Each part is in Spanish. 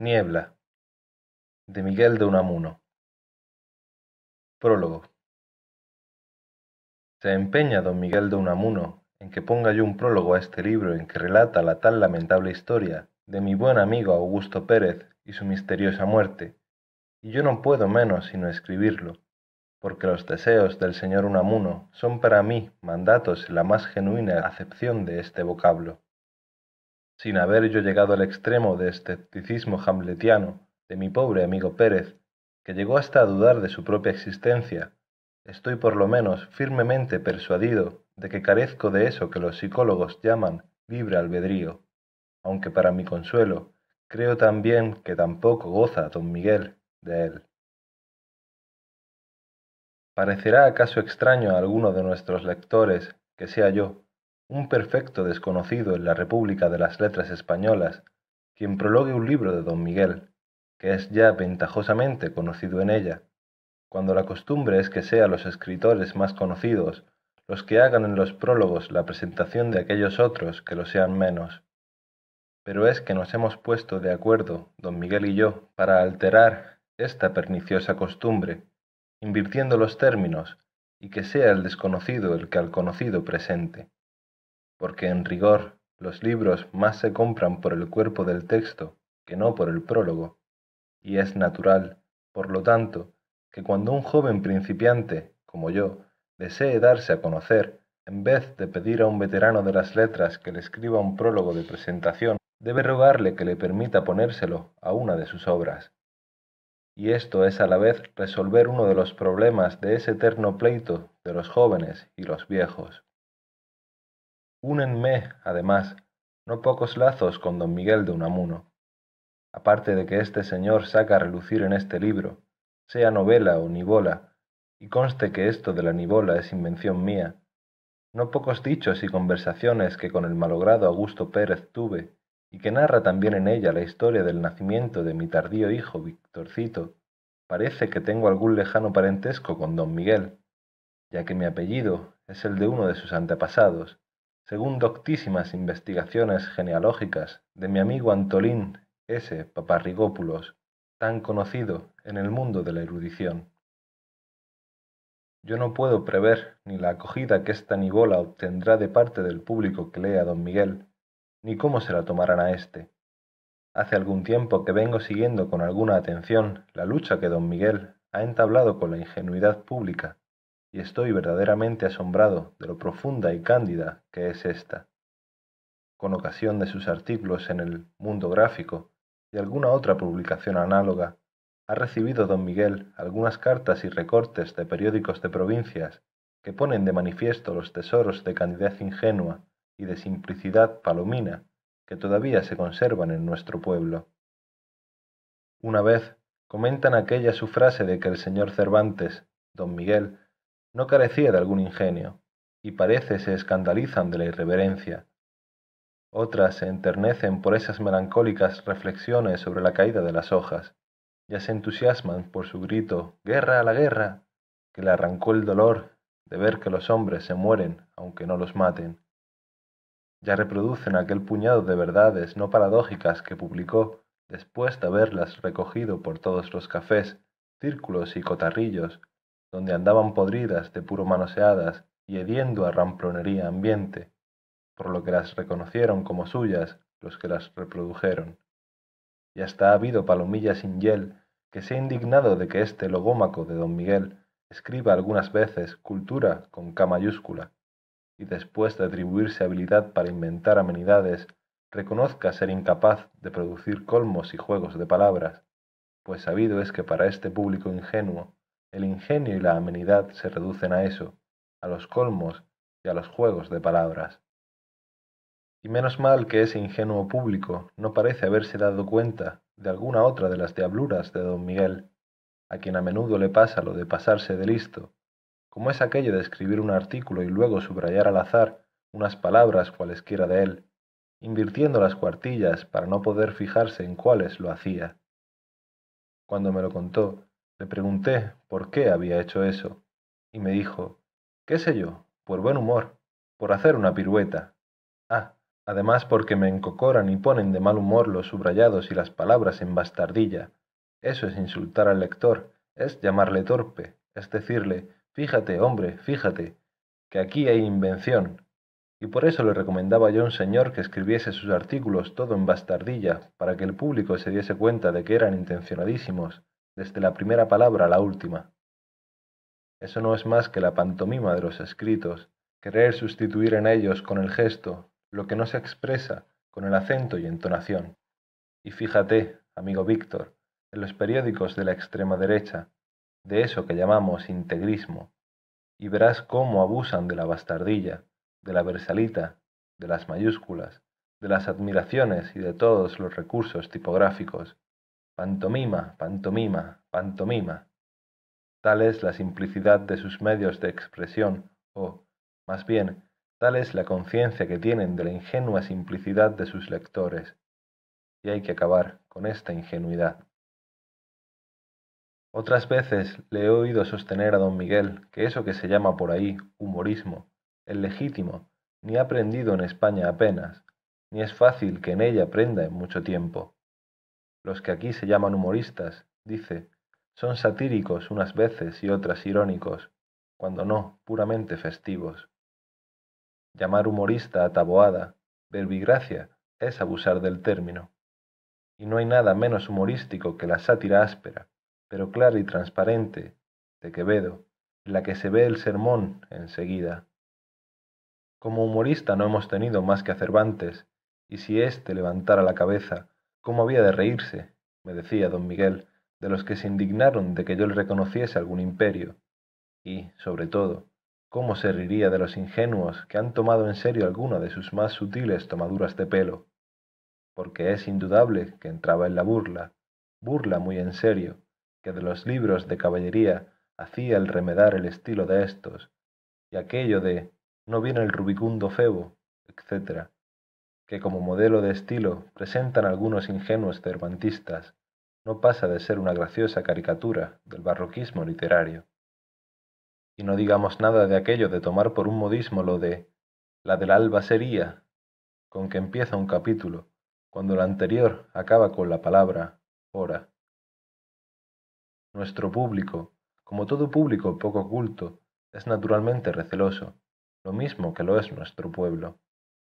Niebla de Miguel de Unamuno. Prólogo. Se empeña don Miguel de Unamuno en que ponga yo un prólogo a este libro en que relata la tan lamentable historia de mi buen amigo Augusto Pérez y su misteriosa muerte, y yo no puedo menos sino escribirlo, porque los deseos del señor Unamuno son para mí mandatos en la más genuina acepción de este vocablo. Sin haber yo llegado al extremo de escepticismo hamletiano de mi pobre amigo Pérez, que llegó hasta a dudar de su propia existencia, estoy por lo menos firmemente persuadido de que carezco de eso que los psicólogos llaman libre albedrío, aunque para mi consuelo creo también que tampoco goza don Miguel de él. ¿Parecerá acaso extraño a alguno de nuestros lectores que sea yo, un perfecto desconocido en la República de las Letras Españolas, quien prologue un libro de don Miguel, que es ya ventajosamente conocido en ella, cuando la costumbre es que sean los escritores más conocidos los que hagan en los prólogos la presentación de aquellos otros que lo sean menos. Pero es que nos hemos puesto de acuerdo, don Miguel y yo, para alterar esta perniciosa costumbre, invirtiendo los términos, y que sea el desconocido el que al conocido presente. Porque en rigor los libros más se compran por el cuerpo del texto que no por el prólogo, y es natural, por lo tanto, que cuando un joven principiante, como yo, desee darse a conocer, en vez de pedir a un veterano de las letras que le escriba un prólogo de presentación, debe rogarle que le permita ponérselo a una de sus obras y esto es a la vez resolver uno de los problemas de ese eterno pleito de los jóvenes y los viejos. Únenme, además, no pocos lazos con don Miguel de Unamuno. Aparte de que este señor saca a relucir en este libro, sea novela o nivola, y conste que esto de la nivola es invención mía, no pocos dichos y conversaciones que con el malogrado Augusto Pérez tuve y que narra también en ella la historia del nacimiento de mi tardío hijo Victorcito, parece que tengo algún lejano parentesco con don Miguel, ya que mi apellido es el de uno de sus antepasados, según doctísimas investigaciones genealógicas de mi amigo Antolín S. Paparrigópulos, tan conocido en el mundo de la erudición. Yo no puedo prever ni la acogida que esta nivola obtendrá de parte del público que lea a don Miguel, ni cómo se la tomarán a éste. Hace algún tiempo que vengo siguiendo con alguna atención la lucha que don Miguel ha entablado con la ingenuidad pública, y estoy verdaderamente asombrado de lo profunda y cándida que es ésta. Con ocasión de sus artículos en el Mundo Gráfico y alguna otra publicación análoga, ha recibido don Miguel algunas cartas y recortes de periódicos de provincias que ponen de manifiesto los tesoros de candidez ingenua y de simplicidad palomina que todavía se conservan en nuestro pueblo. Una vez comentan aquella su frase de que el señor Cervantes, don Miguel, no carecía de algún ingenio, y parece se escandalizan de la irreverencia. Otras se enternecen por esas melancólicas reflexiones sobre la caída de las hojas, ya se entusiasman por su grito Guerra a la guerra, que le arrancó el dolor de ver que los hombres se mueren aunque no los maten ya reproducen aquel puñado de verdades no paradójicas que publicó después de haberlas recogido por todos los cafés, círculos y cotarrillos, donde andaban podridas de puro manoseadas y hediendo a ramplonería ambiente, por lo que las reconocieron como suyas los que las reprodujeron. Y hasta ha habido palomilla sin hiel que se ha indignado de que este logómaco de don Miguel escriba algunas veces cultura con K mayúscula, y después de atribuirse habilidad para inventar amenidades, reconozca ser incapaz de producir colmos y juegos de palabras, pues sabido es que para este público ingenuo, el ingenio y la amenidad se reducen a eso, a los colmos y a los juegos de palabras. Y menos mal que ese ingenuo público no parece haberse dado cuenta de alguna otra de las diabluras de don Miguel, a quien a menudo le pasa lo de pasarse de listo como es aquello de escribir un artículo y luego subrayar al azar unas palabras cualesquiera de él, invirtiendo las cuartillas para no poder fijarse en cuáles lo hacía. Cuando me lo contó, le pregunté por qué había hecho eso, y me dijo, qué sé yo, por buen humor, por hacer una pirueta. Ah, además porque me encocoran y ponen de mal humor los subrayados y las palabras en bastardilla. Eso es insultar al lector, es llamarle torpe, es decirle, fíjate, hombre, fíjate, que aquí hay invención. Y por eso le recomendaba yo a un señor que escribiese sus artículos todo en bastardilla, para que el público se diese cuenta de que eran intencionadísimos, desde la primera palabra a la última. Eso no es más que la pantomima de los escritos, querer sustituir en ellos con el gesto lo que no se expresa con el acento y entonación. Y fíjate, amigo Víctor, en los periódicos de la extrema derecha, de eso que llamamos integrismo, y verás cómo abusan de la bastardilla, de la versalita, de las mayúsculas, de las admiraciones y de todos los recursos tipográficos. Pantomima, pantomima, pantomima. Tal es la simplicidad de sus medios de expresión, o, más bien, Tal es la conciencia que tienen de la ingenua simplicidad de sus lectores, y hay que acabar con esta ingenuidad. Otras veces le he oído sostener a don Miguel que eso que se llama por ahí humorismo, el legítimo, ni ha aprendido en España apenas, ni es fácil que en ella aprenda en mucho tiempo. Los que aquí se llaman humoristas, dice, son satíricos unas veces y otras irónicos, cuando no puramente festivos. Llamar humorista a taboada, verbigracia, es abusar del término. Y no hay nada menos humorístico que la sátira áspera, pero clara y transparente, de Quevedo, en la que se ve el sermón enseguida. Como humorista no hemos tenido más que a Cervantes, y si éste levantara la cabeza, ¿cómo había de reírse? me decía don Miguel, de los que se indignaron de que yo le reconociese algún imperio, y, sobre todo, ¿Cómo se reiría de los ingenuos que han tomado en serio alguna de sus más sutiles tomaduras de pelo? Porque es indudable que entraba en la burla, burla muy en serio, que de los libros de caballería hacía el remedar el estilo de estos, y aquello de no viene el rubicundo febo, etc., que como modelo de estilo presentan algunos ingenuos cervantistas, no pasa de ser una graciosa caricatura del barroquismo literario. Y no digamos nada de aquello de tomar por un modismo lo de la del alba sería, con que empieza un capítulo, cuando el anterior acaba con la palabra hora. Nuestro público, como todo público poco culto, es naturalmente receloso, lo mismo que lo es nuestro pueblo.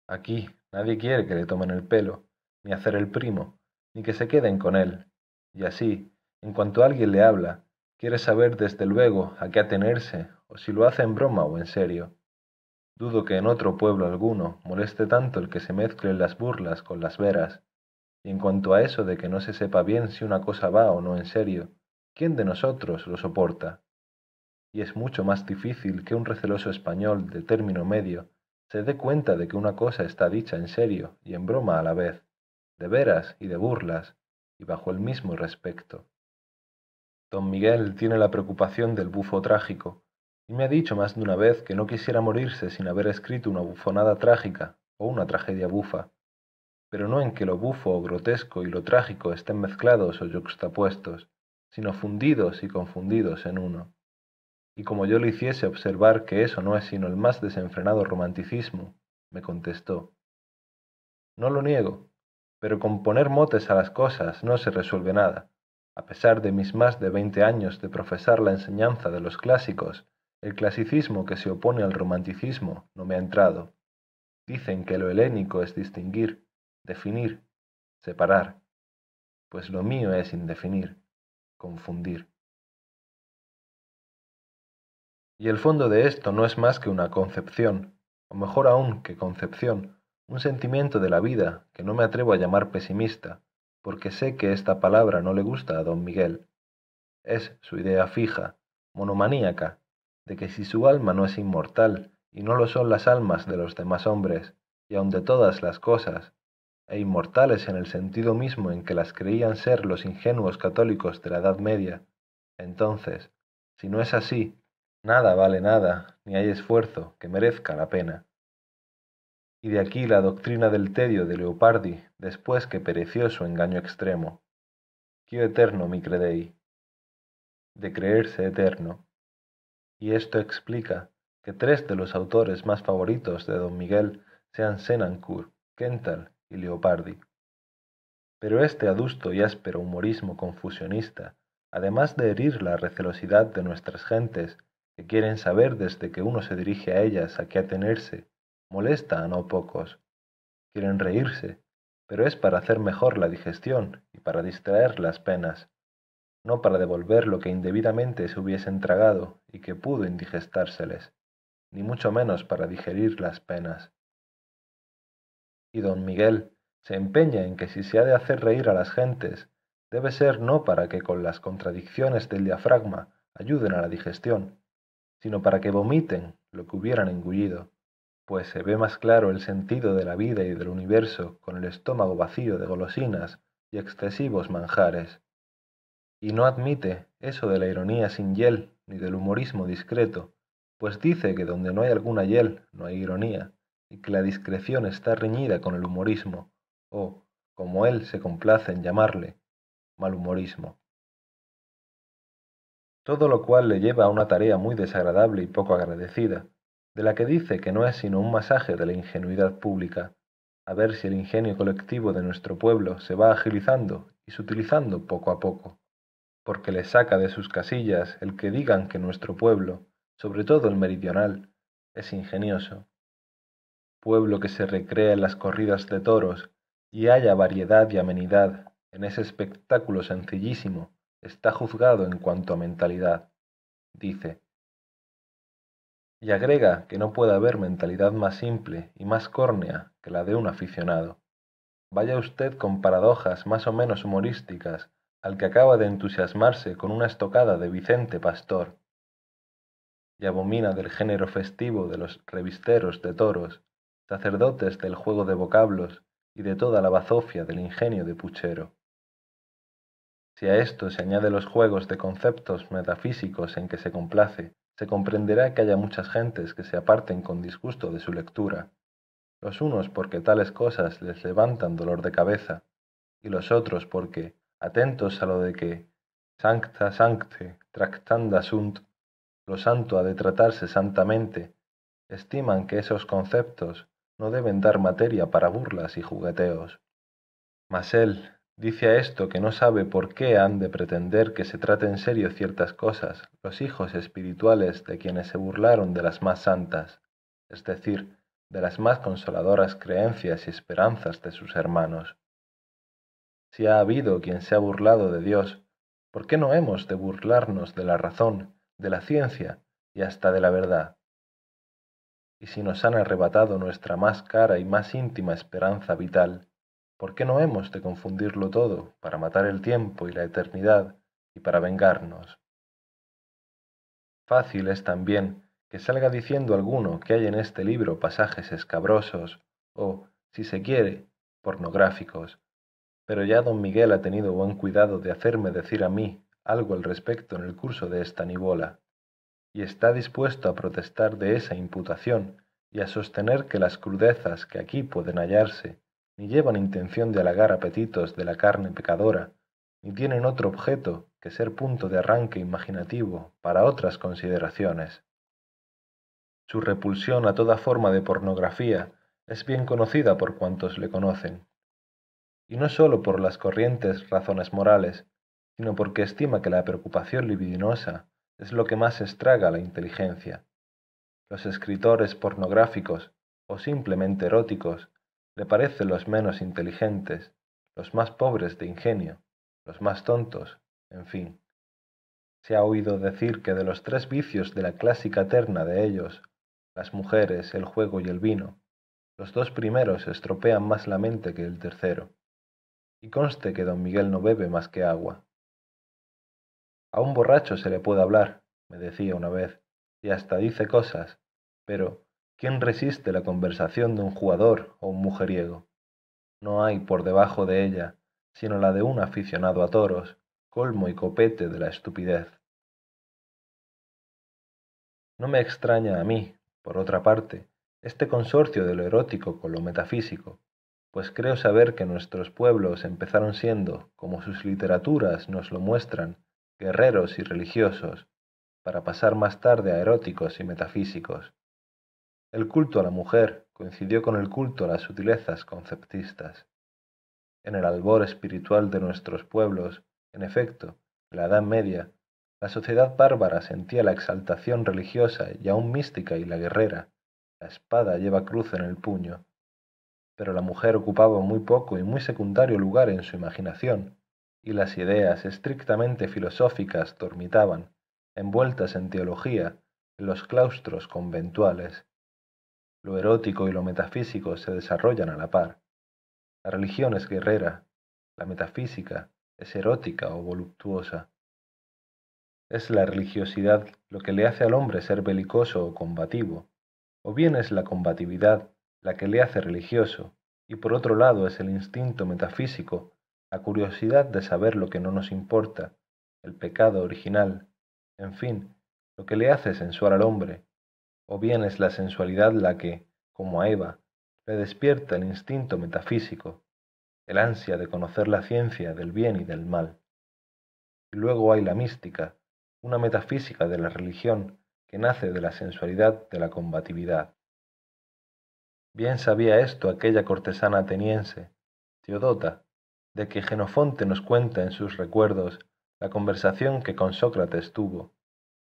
Aquí nadie quiere que le tomen el pelo, ni hacer el primo, ni que se queden con él, y así, en cuanto alguien le habla, Quiere saber desde luego a qué atenerse, o si lo hace en broma o en serio. Dudo que en otro pueblo alguno moleste tanto el que se mezclen las burlas con las veras, y en cuanto a eso de que no se sepa bien si una cosa va o no en serio, ¿quién de nosotros lo soporta? Y es mucho más difícil que un receloso español de término medio se dé cuenta de que una cosa está dicha en serio y en broma a la vez, de veras y de burlas, y bajo el mismo respecto. Don Miguel tiene la preocupación del bufo trágico, y me ha dicho más de una vez que no quisiera morirse sin haber escrito una bufonada trágica o una tragedia bufa, pero no en que lo bufo o grotesco y lo trágico estén mezclados o yuxtapuestos, sino fundidos y confundidos en uno. Y como yo le hiciese observar que eso no es sino el más desenfrenado romanticismo, me contestó, No lo niego, pero con poner motes a las cosas no se resuelve nada a pesar de mis más de veinte años de profesar la enseñanza de los clásicos, el clasicismo que se opone al romanticismo no me ha entrado. Dicen que lo helénico es distinguir, definir, separar, pues lo mío es indefinir, confundir. Y el fondo de esto no es más que una concepción, o mejor aún que concepción, un sentimiento de la vida que no me atrevo a llamar pesimista, porque sé que esta palabra no le gusta a don Miguel. Es su idea fija, monomaníaca, de que si su alma no es inmortal, y no lo son las almas de los demás hombres, y aun de todas las cosas, e inmortales en el sentido mismo en que las creían ser los ingenuos católicos de la Edad Media, entonces, si no es así, nada vale nada, ni hay esfuerzo que merezca la pena y de aquí la doctrina del tedio de Leopardi después que pereció su engaño extremo. Quio eterno mi credei, de creerse eterno. Y esto explica que tres de los autores más favoritos de don Miguel sean Senancourt, Kental y Leopardi. Pero este adusto y áspero humorismo confusionista, además de herir la recelosidad de nuestras gentes, que quieren saber desde que uno se dirige a ellas a qué atenerse, molesta a no pocos. Quieren reírse, pero es para hacer mejor la digestión y para distraer las penas, no para devolver lo que indebidamente se hubiesen tragado y que pudo indigestárseles, ni mucho menos para digerir las penas. Y don Miguel se empeña en que si se ha de hacer reír a las gentes, debe ser no para que con las contradicciones del diafragma ayuden a la digestión, sino para que vomiten lo que hubieran engullido pues se ve más claro el sentido de la vida y del universo con el estómago vacío de golosinas y excesivos manjares. Y no admite eso de la ironía sin hiel ni del humorismo discreto, pues dice que donde no hay alguna hiel no hay ironía, y que la discreción está reñida con el humorismo, o, como él se complace en llamarle, malhumorismo. Todo lo cual le lleva a una tarea muy desagradable y poco agradecida, de la que dice que no es sino un masaje de la ingenuidad pública, a ver si el ingenio colectivo de nuestro pueblo se va agilizando y sutilizando poco a poco, porque le saca de sus casillas el que digan que nuestro pueblo, sobre todo el meridional, es ingenioso. Pueblo que se recrea en las corridas de toros y haya variedad y amenidad en ese espectáculo sencillísimo, está juzgado en cuanto a mentalidad, dice y agrega que no puede haber mentalidad más simple y más córnea que la de un aficionado. Vaya usted con paradojas más o menos humorísticas al que acaba de entusiasmarse con una estocada de Vicente Pastor, y abomina del género festivo de los revisteros de toros, sacerdotes del juego de vocablos y de toda la bazofia del ingenio de puchero. Si a esto se añade los juegos de conceptos metafísicos en que se complace, se comprenderá que haya muchas gentes que se aparten con disgusto de su lectura, los unos porque tales cosas les levantan dolor de cabeza, y los otros porque, atentos a lo de que sancta sancte tractanda sunt, lo santo ha de tratarse santamente, estiman que esos conceptos no deben dar materia para burlas y jugueteos. Mas él, Dice a esto que no sabe por qué han de pretender que se trate en serio ciertas cosas los hijos espirituales de quienes se burlaron de las más santas, es decir, de las más consoladoras creencias y esperanzas de sus hermanos. Si ha habido quien se ha burlado de Dios, ¿por qué no hemos de burlarnos de la razón, de la ciencia y hasta de la verdad? Y si nos han arrebatado nuestra más cara y más íntima esperanza vital, ¿Por qué no hemos de confundirlo todo para matar el tiempo y la eternidad y para vengarnos? Fácil es también que salga diciendo alguno que hay en este libro pasajes escabrosos o, si se quiere, pornográficos, pero ya don Miguel ha tenido buen cuidado de hacerme decir a mí algo al respecto en el curso de esta nibola, y está dispuesto a protestar de esa imputación y a sostener que las crudezas que aquí pueden hallarse ni llevan intención de halagar apetitos de la carne pecadora, ni tienen otro objeto que ser punto de arranque imaginativo para otras consideraciones. Su repulsión a toda forma de pornografía es bien conocida por cuantos le conocen, y no sólo por las corrientes razones morales, sino porque estima que la preocupación libidinosa es lo que más estraga la inteligencia. Los escritores pornográficos o simplemente eróticos le parecen los menos inteligentes, los más pobres de ingenio, los más tontos, en fin. Se ha oído decir que de los tres vicios de la clásica terna de ellos, las mujeres, el juego y el vino, los dos primeros estropean más la mente que el tercero. Y conste que don Miguel no bebe más que agua. A un borracho se le puede hablar, me decía una vez, y hasta dice cosas, pero ¿Quién resiste la conversación de un jugador o un mujeriego? No hay por debajo de ella sino la de un aficionado a toros, colmo y copete de la estupidez. No me extraña a mí, por otra parte, este consorcio de lo erótico con lo metafísico, pues creo saber que nuestros pueblos empezaron siendo, como sus literaturas nos lo muestran, guerreros y religiosos, para pasar más tarde a eróticos y metafísicos. El culto a la mujer, coincidió con el culto a las sutilezas conceptistas. En el albor espiritual de nuestros pueblos, en efecto, en la Edad Media, la sociedad bárbara sentía la exaltación religiosa y aún mística y la guerrera. La espada lleva cruz en el puño. Pero la mujer ocupaba muy poco y muy secundario lugar en su imaginación, y las ideas estrictamente filosóficas dormitaban, envueltas en teología, en los claustros conventuales. Lo erótico y lo metafísico se desarrollan a la par. La religión es guerrera, la metafísica es erótica o voluptuosa. ¿Es la religiosidad lo que le hace al hombre ser belicoso o combativo? ¿O bien es la combatividad la que le hace religioso? Y por otro lado es el instinto metafísico, la curiosidad de saber lo que no nos importa, el pecado original, en fin, lo que le hace sensual al hombre, o bien es la sensualidad la que, como a Eva, le despierta el instinto metafísico, el ansia de conocer la ciencia del bien y del mal. Y luego hay la mística, una metafísica de la religión que nace de la sensualidad de la combatividad. Bien sabía esto aquella cortesana ateniense, Teodota, de que Genofonte nos cuenta en sus recuerdos la conversación que con Sócrates tuvo,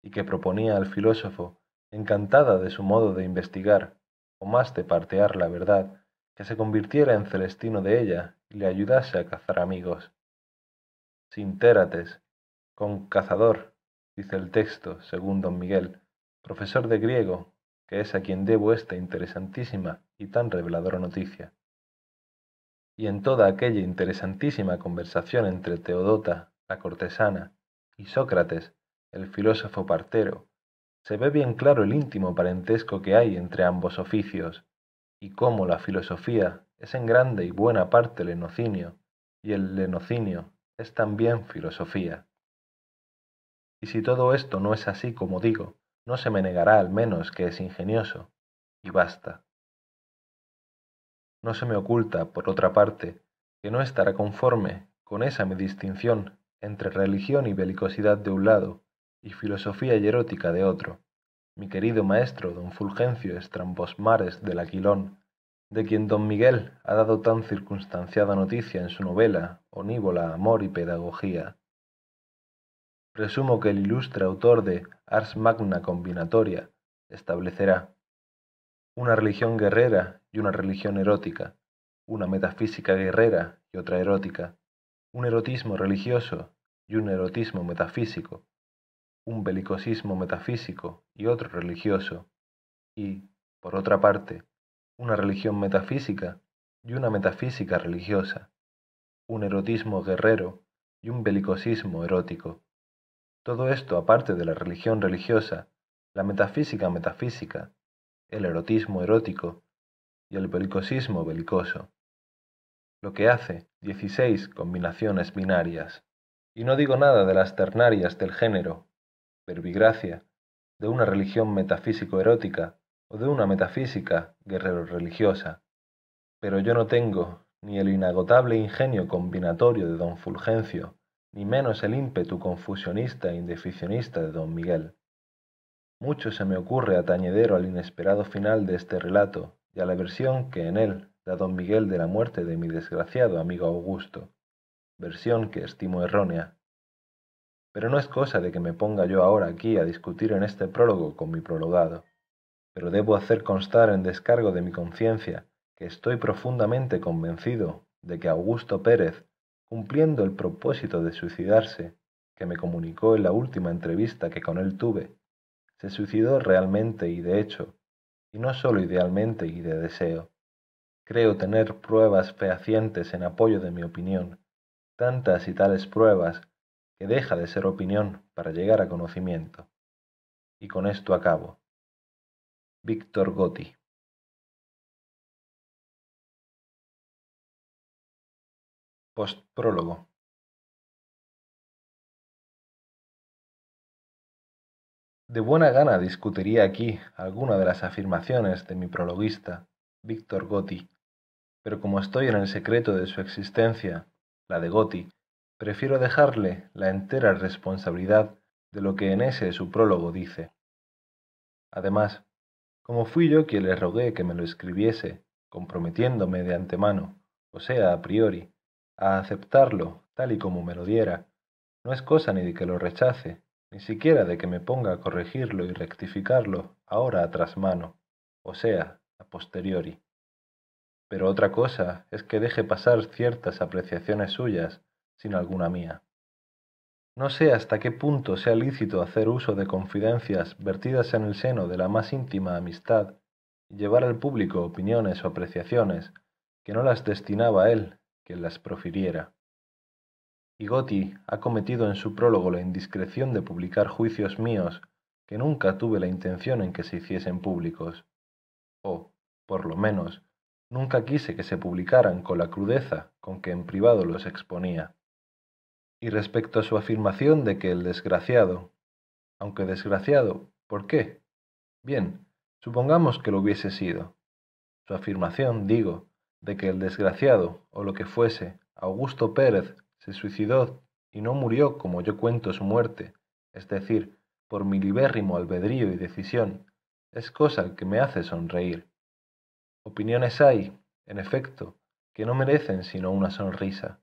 y que proponía al filósofo, encantada de su modo de investigar, o más de partear la verdad, que se convirtiera en celestino de ella y le ayudase a cazar amigos. Sintérates, con cazador, dice el texto, según don Miguel, profesor de griego, que es a quien debo esta interesantísima y tan reveladora noticia. Y en toda aquella interesantísima conversación entre Teodota, la cortesana, y Sócrates, el filósofo partero, se ve bien claro el íntimo parentesco que hay entre ambos oficios, y cómo la filosofía es en grande y buena parte lenocinio, y el lenocinio es también filosofía. Y si todo esto no es así como digo, no se me negará al menos que es ingenioso, y basta. No se me oculta, por otra parte, que no estará conforme con esa mi distinción entre religión y belicosidad de un lado y filosofía y erótica de otro, mi querido maestro don Fulgencio Estrambosmares del Aquilón, de quien don Miguel ha dado tan circunstanciada noticia en su novela Onívola, Amor y Pedagogía, Presumo que el ilustre autor de Ars Magna Combinatoria establecerá una religión guerrera y una religión erótica, una metafísica guerrera y otra erótica, un erotismo religioso y un erotismo metafísico, un belicosismo metafísico y otro religioso, y, por otra parte, una religión metafísica y una metafísica religiosa, un erotismo guerrero y un belicosismo erótico. Todo esto aparte de la religión religiosa, la metafísica metafísica, el erotismo erótico y el belicosismo belicoso, lo que hace 16 combinaciones binarias. Y no digo nada de las ternarias del género, de una religión metafísico-erótica o de una metafísica guerrero-religiosa. Pero yo no tengo ni el inagotable ingenio combinatorio de don Fulgencio, ni menos el ímpetu confusionista e indeficionista de don Miguel. Mucho se me ocurre atañedero al inesperado final de este relato y a la versión que en él da don Miguel de la muerte de mi desgraciado amigo Augusto, versión que estimo errónea. Pero no es cosa de que me ponga yo ahora aquí a discutir en este prólogo con mi prologado, pero debo hacer constar en descargo de mi conciencia que estoy profundamente convencido de que Augusto Pérez cumpliendo el propósito de suicidarse, que me comunicó en la última entrevista que con él tuve, se suicidó realmente y de hecho, y no solo idealmente y de deseo. Creo tener pruebas fehacientes en apoyo de mi opinión, tantas y tales pruebas que deja de ser opinión para llegar a conocimiento. Y con esto acabo. Víctor Gotti Postprólogo De buena gana discutiría aquí alguna de las afirmaciones de mi prologuista, Víctor Gotti, pero como estoy en el secreto de su existencia, la de Gotti, prefiero dejarle la entera responsabilidad de lo que en ese su prólogo dice. Además, como fui yo quien le rogué que me lo escribiese, comprometiéndome de antemano, o sea, a priori, a aceptarlo tal y como me lo diera, no es cosa ni de que lo rechace, ni siquiera de que me ponga a corregirlo y rectificarlo ahora a trasmano, o sea, a posteriori. Pero otra cosa es que deje pasar ciertas apreciaciones suyas sin alguna mía. No sé hasta qué punto sea lícito hacer uso de confidencias vertidas en el seno de la más íntima amistad y llevar al público opiniones o apreciaciones que no las destinaba él quien las profiriera. Y Gotti ha cometido en su prólogo la indiscreción de publicar juicios míos que nunca tuve la intención en que se hiciesen públicos, o, por lo menos, nunca quise que se publicaran con la crudeza con que en privado los exponía. Y respecto a su afirmación de que el desgraciado, aunque desgraciado, ¿por qué? Bien, supongamos que lo hubiese sido. Su afirmación, digo, de que el desgraciado, o lo que fuese, Augusto Pérez, se suicidó y no murió como yo cuento su muerte, es decir, por mi libérrimo albedrío y decisión, es cosa que me hace sonreír. Opiniones hay, en efecto, que no merecen sino una sonrisa,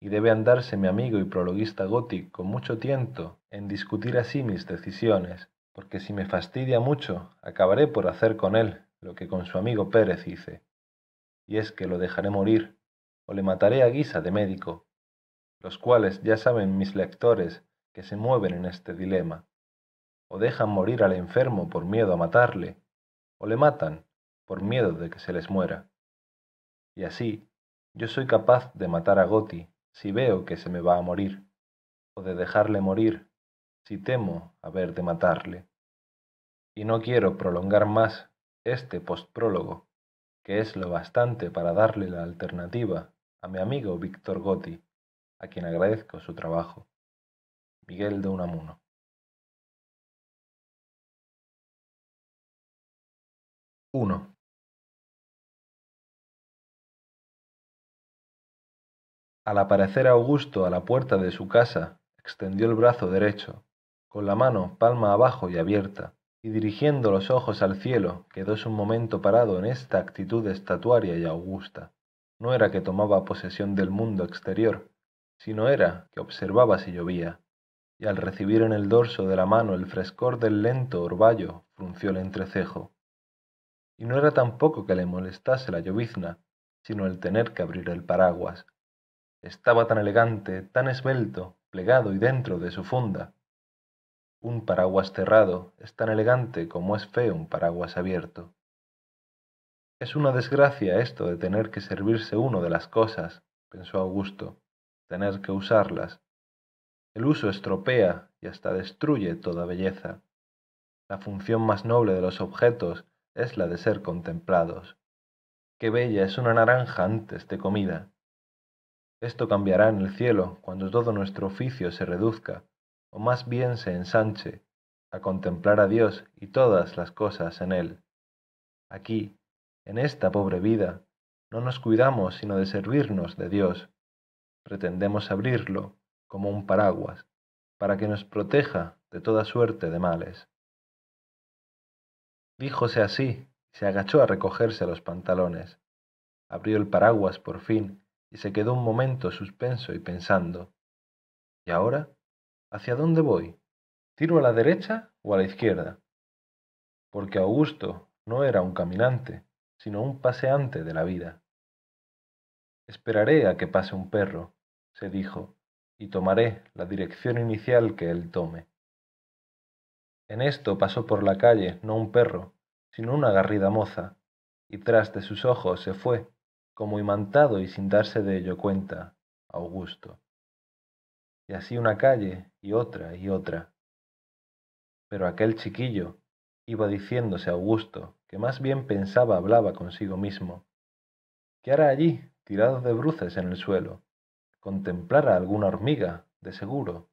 y debe andarse mi amigo y prologuista Gotti con mucho tiento en discutir así mis decisiones, porque si me fastidia mucho, acabaré por hacer con él lo que con su amigo Pérez hice, y es que lo dejaré morir, o le mataré a guisa de médico, los cuales ya saben mis lectores que se mueven en este dilema, o dejan morir al enfermo por miedo a matarle, o le matan por miedo de que se les muera. Y así, yo soy capaz de matar a Goti si veo que se me va a morir, o de dejarle morir si temo haber de matarle. Y no quiero prolongar más este postprólogo, que es lo bastante para darle la alternativa a mi amigo Víctor Gotti, a quien agradezco su trabajo. Miguel de Unamuno. 1. Al aparecer Augusto a la puerta de su casa, extendió el brazo derecho, con la mano palma abajo y abierta, y dirigiendo los ojos al cielo, quedóse un momento parado en esta actitud estatuaria y augusta. No era que tomaba posesión del mundo exterior, sino era que observaba si llovía, y al recibir en el dorso de la mano el frescor del lento orvallo, frunció el entrecejo. Y no era tampoco que le molestase la llovizna, sino el tener que abrir el paraguas, estaba tan elegante, tan esbelto, plegado y dentro de su funda. Un paraguas cerrado es tan elegante como es feo un paraguas abierto. Es una desgracia esto de tener que servirse uno de las cosas, pensó Augusto, tener que usarlas. El uso estropea y hasta destruye toda belleza. La función más noble de los objetos es la de ser contemplados. Qué bella es una naranja antes de comida, esto cambiará en el cielo cuando todo nuestro oficio se reduzca, o más bien se ensanche, a contemplar a Dios y todas las cosas en Él. Aquí, en esta pobre vida, no nos cuidamos sino de servirnos de Dios. Pretendemos abrirlo como un paraguas, para que nos proteja de toda suerte de males. Díjose así, y se agachó a recogerse los pantalones. Abrió el paraguas por fin y se quedó un momento suspenso y pensando. ¿Y ahora? ¿Hacia dónde voy? ¿Tiro a la derecha o a la izquierda? Porque Augusto no era un caminante, sino un paseante de la vida. Esperaré a que pase un perro, se dijo, y tomaré la dirección inicial que él tome. En esto pasó por la calle no un perro, sino una garrida moza, y tras de sus ojos se fue, como imantado y sin darse de ello cuenta, Augusto. Y así una calle y otra y otra. Pero aquel chiquillo iba diciéndose Augusto, que más bien pensaba hablaba consigo mismo. ¿Qué hará allí, tirado de bruces en el suelo? Contemplar alguna hormiga, de seguro.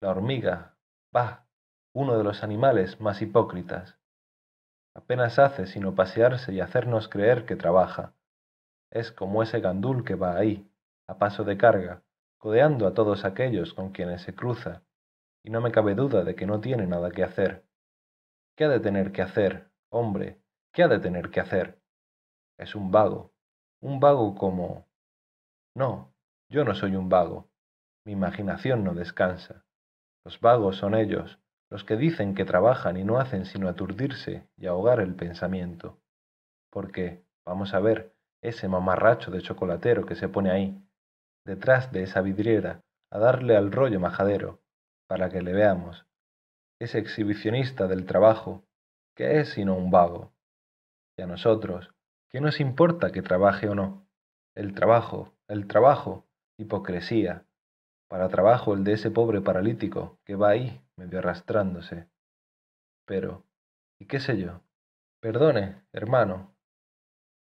La hormiga, bah, uno de los animales más hipócritas. Apenas hace sino pasearse y hacernos creer que trabaja, es como ese gandul que va ahí, a paso de carga, codeando a todos aquellos con quienes se cruza, y no me cabe duda de que no tiene nada que hacer. ¿Qué ha de tener que hacer Hombre, ¿qué ha de tener que hacer? Es un vago, un vago como... No, yo no soy un vago. Mi imaginación no descansa. Los vagos son ellos, los que dicen que trabajan y no hacen sino aturdirse y ahogar el pensamiento. Porque, vamos a ver, ese mamarracho de chocolatero que se pone ahí, detrás de esa vidriera, a darle al rollo majadero, para que le veamos, ese exhibicionista del trabajo, que es sino un vago. Y a nosotros, ¿qué nos importa que trabaje o no? El trabajo, el trabajo, hipocresía. Para trabajo el de ese pobre paralítico que va ahí, medio arrastrándose. Pero, ¿y qué sé yo? Perdone, hermano.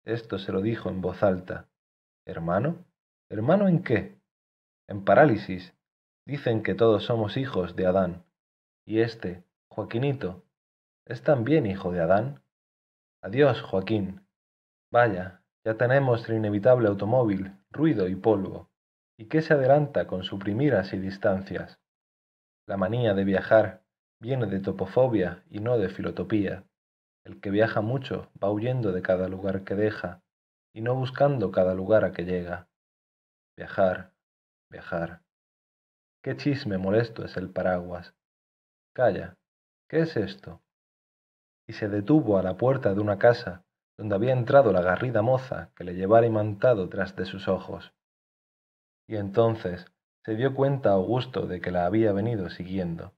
Esto se lo dijo en voz alta. ¿Hermano? ¿Hermano en qué? En parálisis. Dicen que todos somos hijos de Adán. Y este, Joaquinito, ¿es también hijo de Adán? Adiós, Joaquín. Vaya, ya tenemos el inevitable automóvil, ruido y polvo. ¿Y qué se adelanta con suprimir así distancias? La manía de viajar viene de topofobia y no de filotopía. El que viaja mucho va huyendo de cada lugar que deja y no buscando cada lugar a que llega. Viajar, viajar. Qué chisme molesto es el paraguas. Calla, ¿qué es esto? Y se detuvo a la puerta de una casa donde había entrado la garrida moza que le llevara imantado tras de sus ojos y entonces se dio cuenta Augusto de que la había venido siguiendo.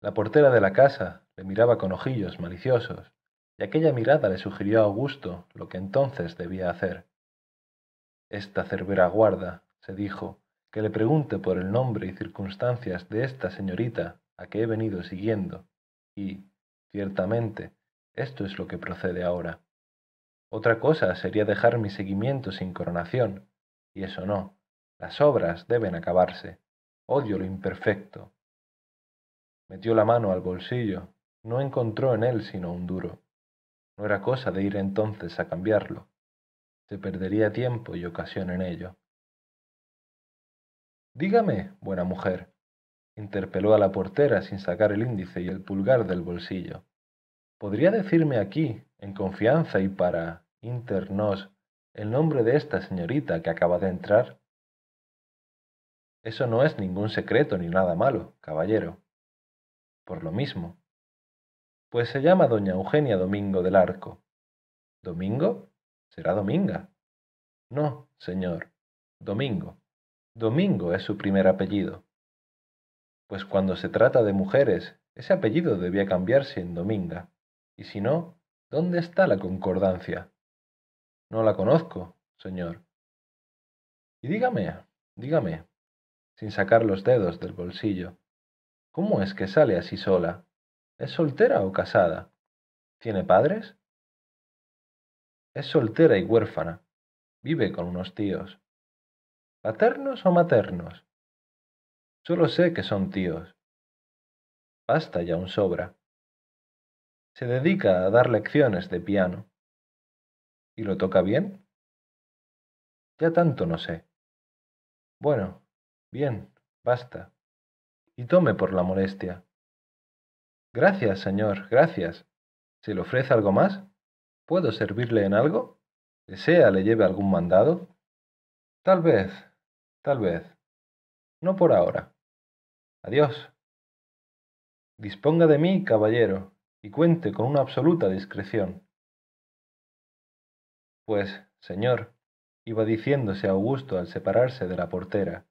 La portera de la casa le miraba con ojillos maliciosos, y aquella mirada le sugirió a Augusto lo que entonces debía hacer. Esta cerbera guarda, se dijo, que le pregunte por el nombre y circunstancias de esta señorita a que he venido siguiendo, y, ciertamente, esto es lo que procede ahora. Otra cosa sería dejar mi seguimiento sin coronación, y eso no, las obras deben acabarse. Odio lo imperfecto. Metió la mano al bolsillo. No encontró en él sino un duro. No era cosa de ir entonces a cambiarlo. Se perdería tiempo y ocasión en ello. Dígame, buena mujer, interpeló a la portera sin sacar el índice y el pulgar del bolsillo. ¿Podría decirme aquí, en confianza y para internos, el nombre de esta señorita que acaba de entrar? Eso no es ningún secreto ni nada malo, caballero. Por lo mismo. Pues se llama doña Eugenia Domingo del Arco. ¿Domingo? Será Dominga. No, señor. Domingo. Domingo es su primer apellido. Pues cuando se trata de mujeres, ese apellido debía cambiarse en Dominga. Y si no, ¿dónde está la concordancia? No la conozco, señor. Y dígame, dígame, sin sacar los dedos del bolsillo. ¿Cómo es que sale así sola? ¿Es soltera o casada? ¿Tiene padres? Es soltera y huérfana. Vive con unos tíos. ¿Paternos o maternos? Solo sé que son tíos. Basta ya un sobra. Se dedica a dar lecciones de piano. ¿Y lo toca bien? Ya tanto no sé. Bueno, Bien, basta. Y tome por la molestia. Gracias, señor, gracias. ¿Se le ofrece algo más? ¿Puedo servirle en algo? ¿Desea le lleve algún mandado? Tal vez, tal vez. No por ahora. Adiós. Disponga de mí, caballero, y cuente con una absoluta discreción. Pues, señor, iba diciéndose Augusto al separarse de la portera,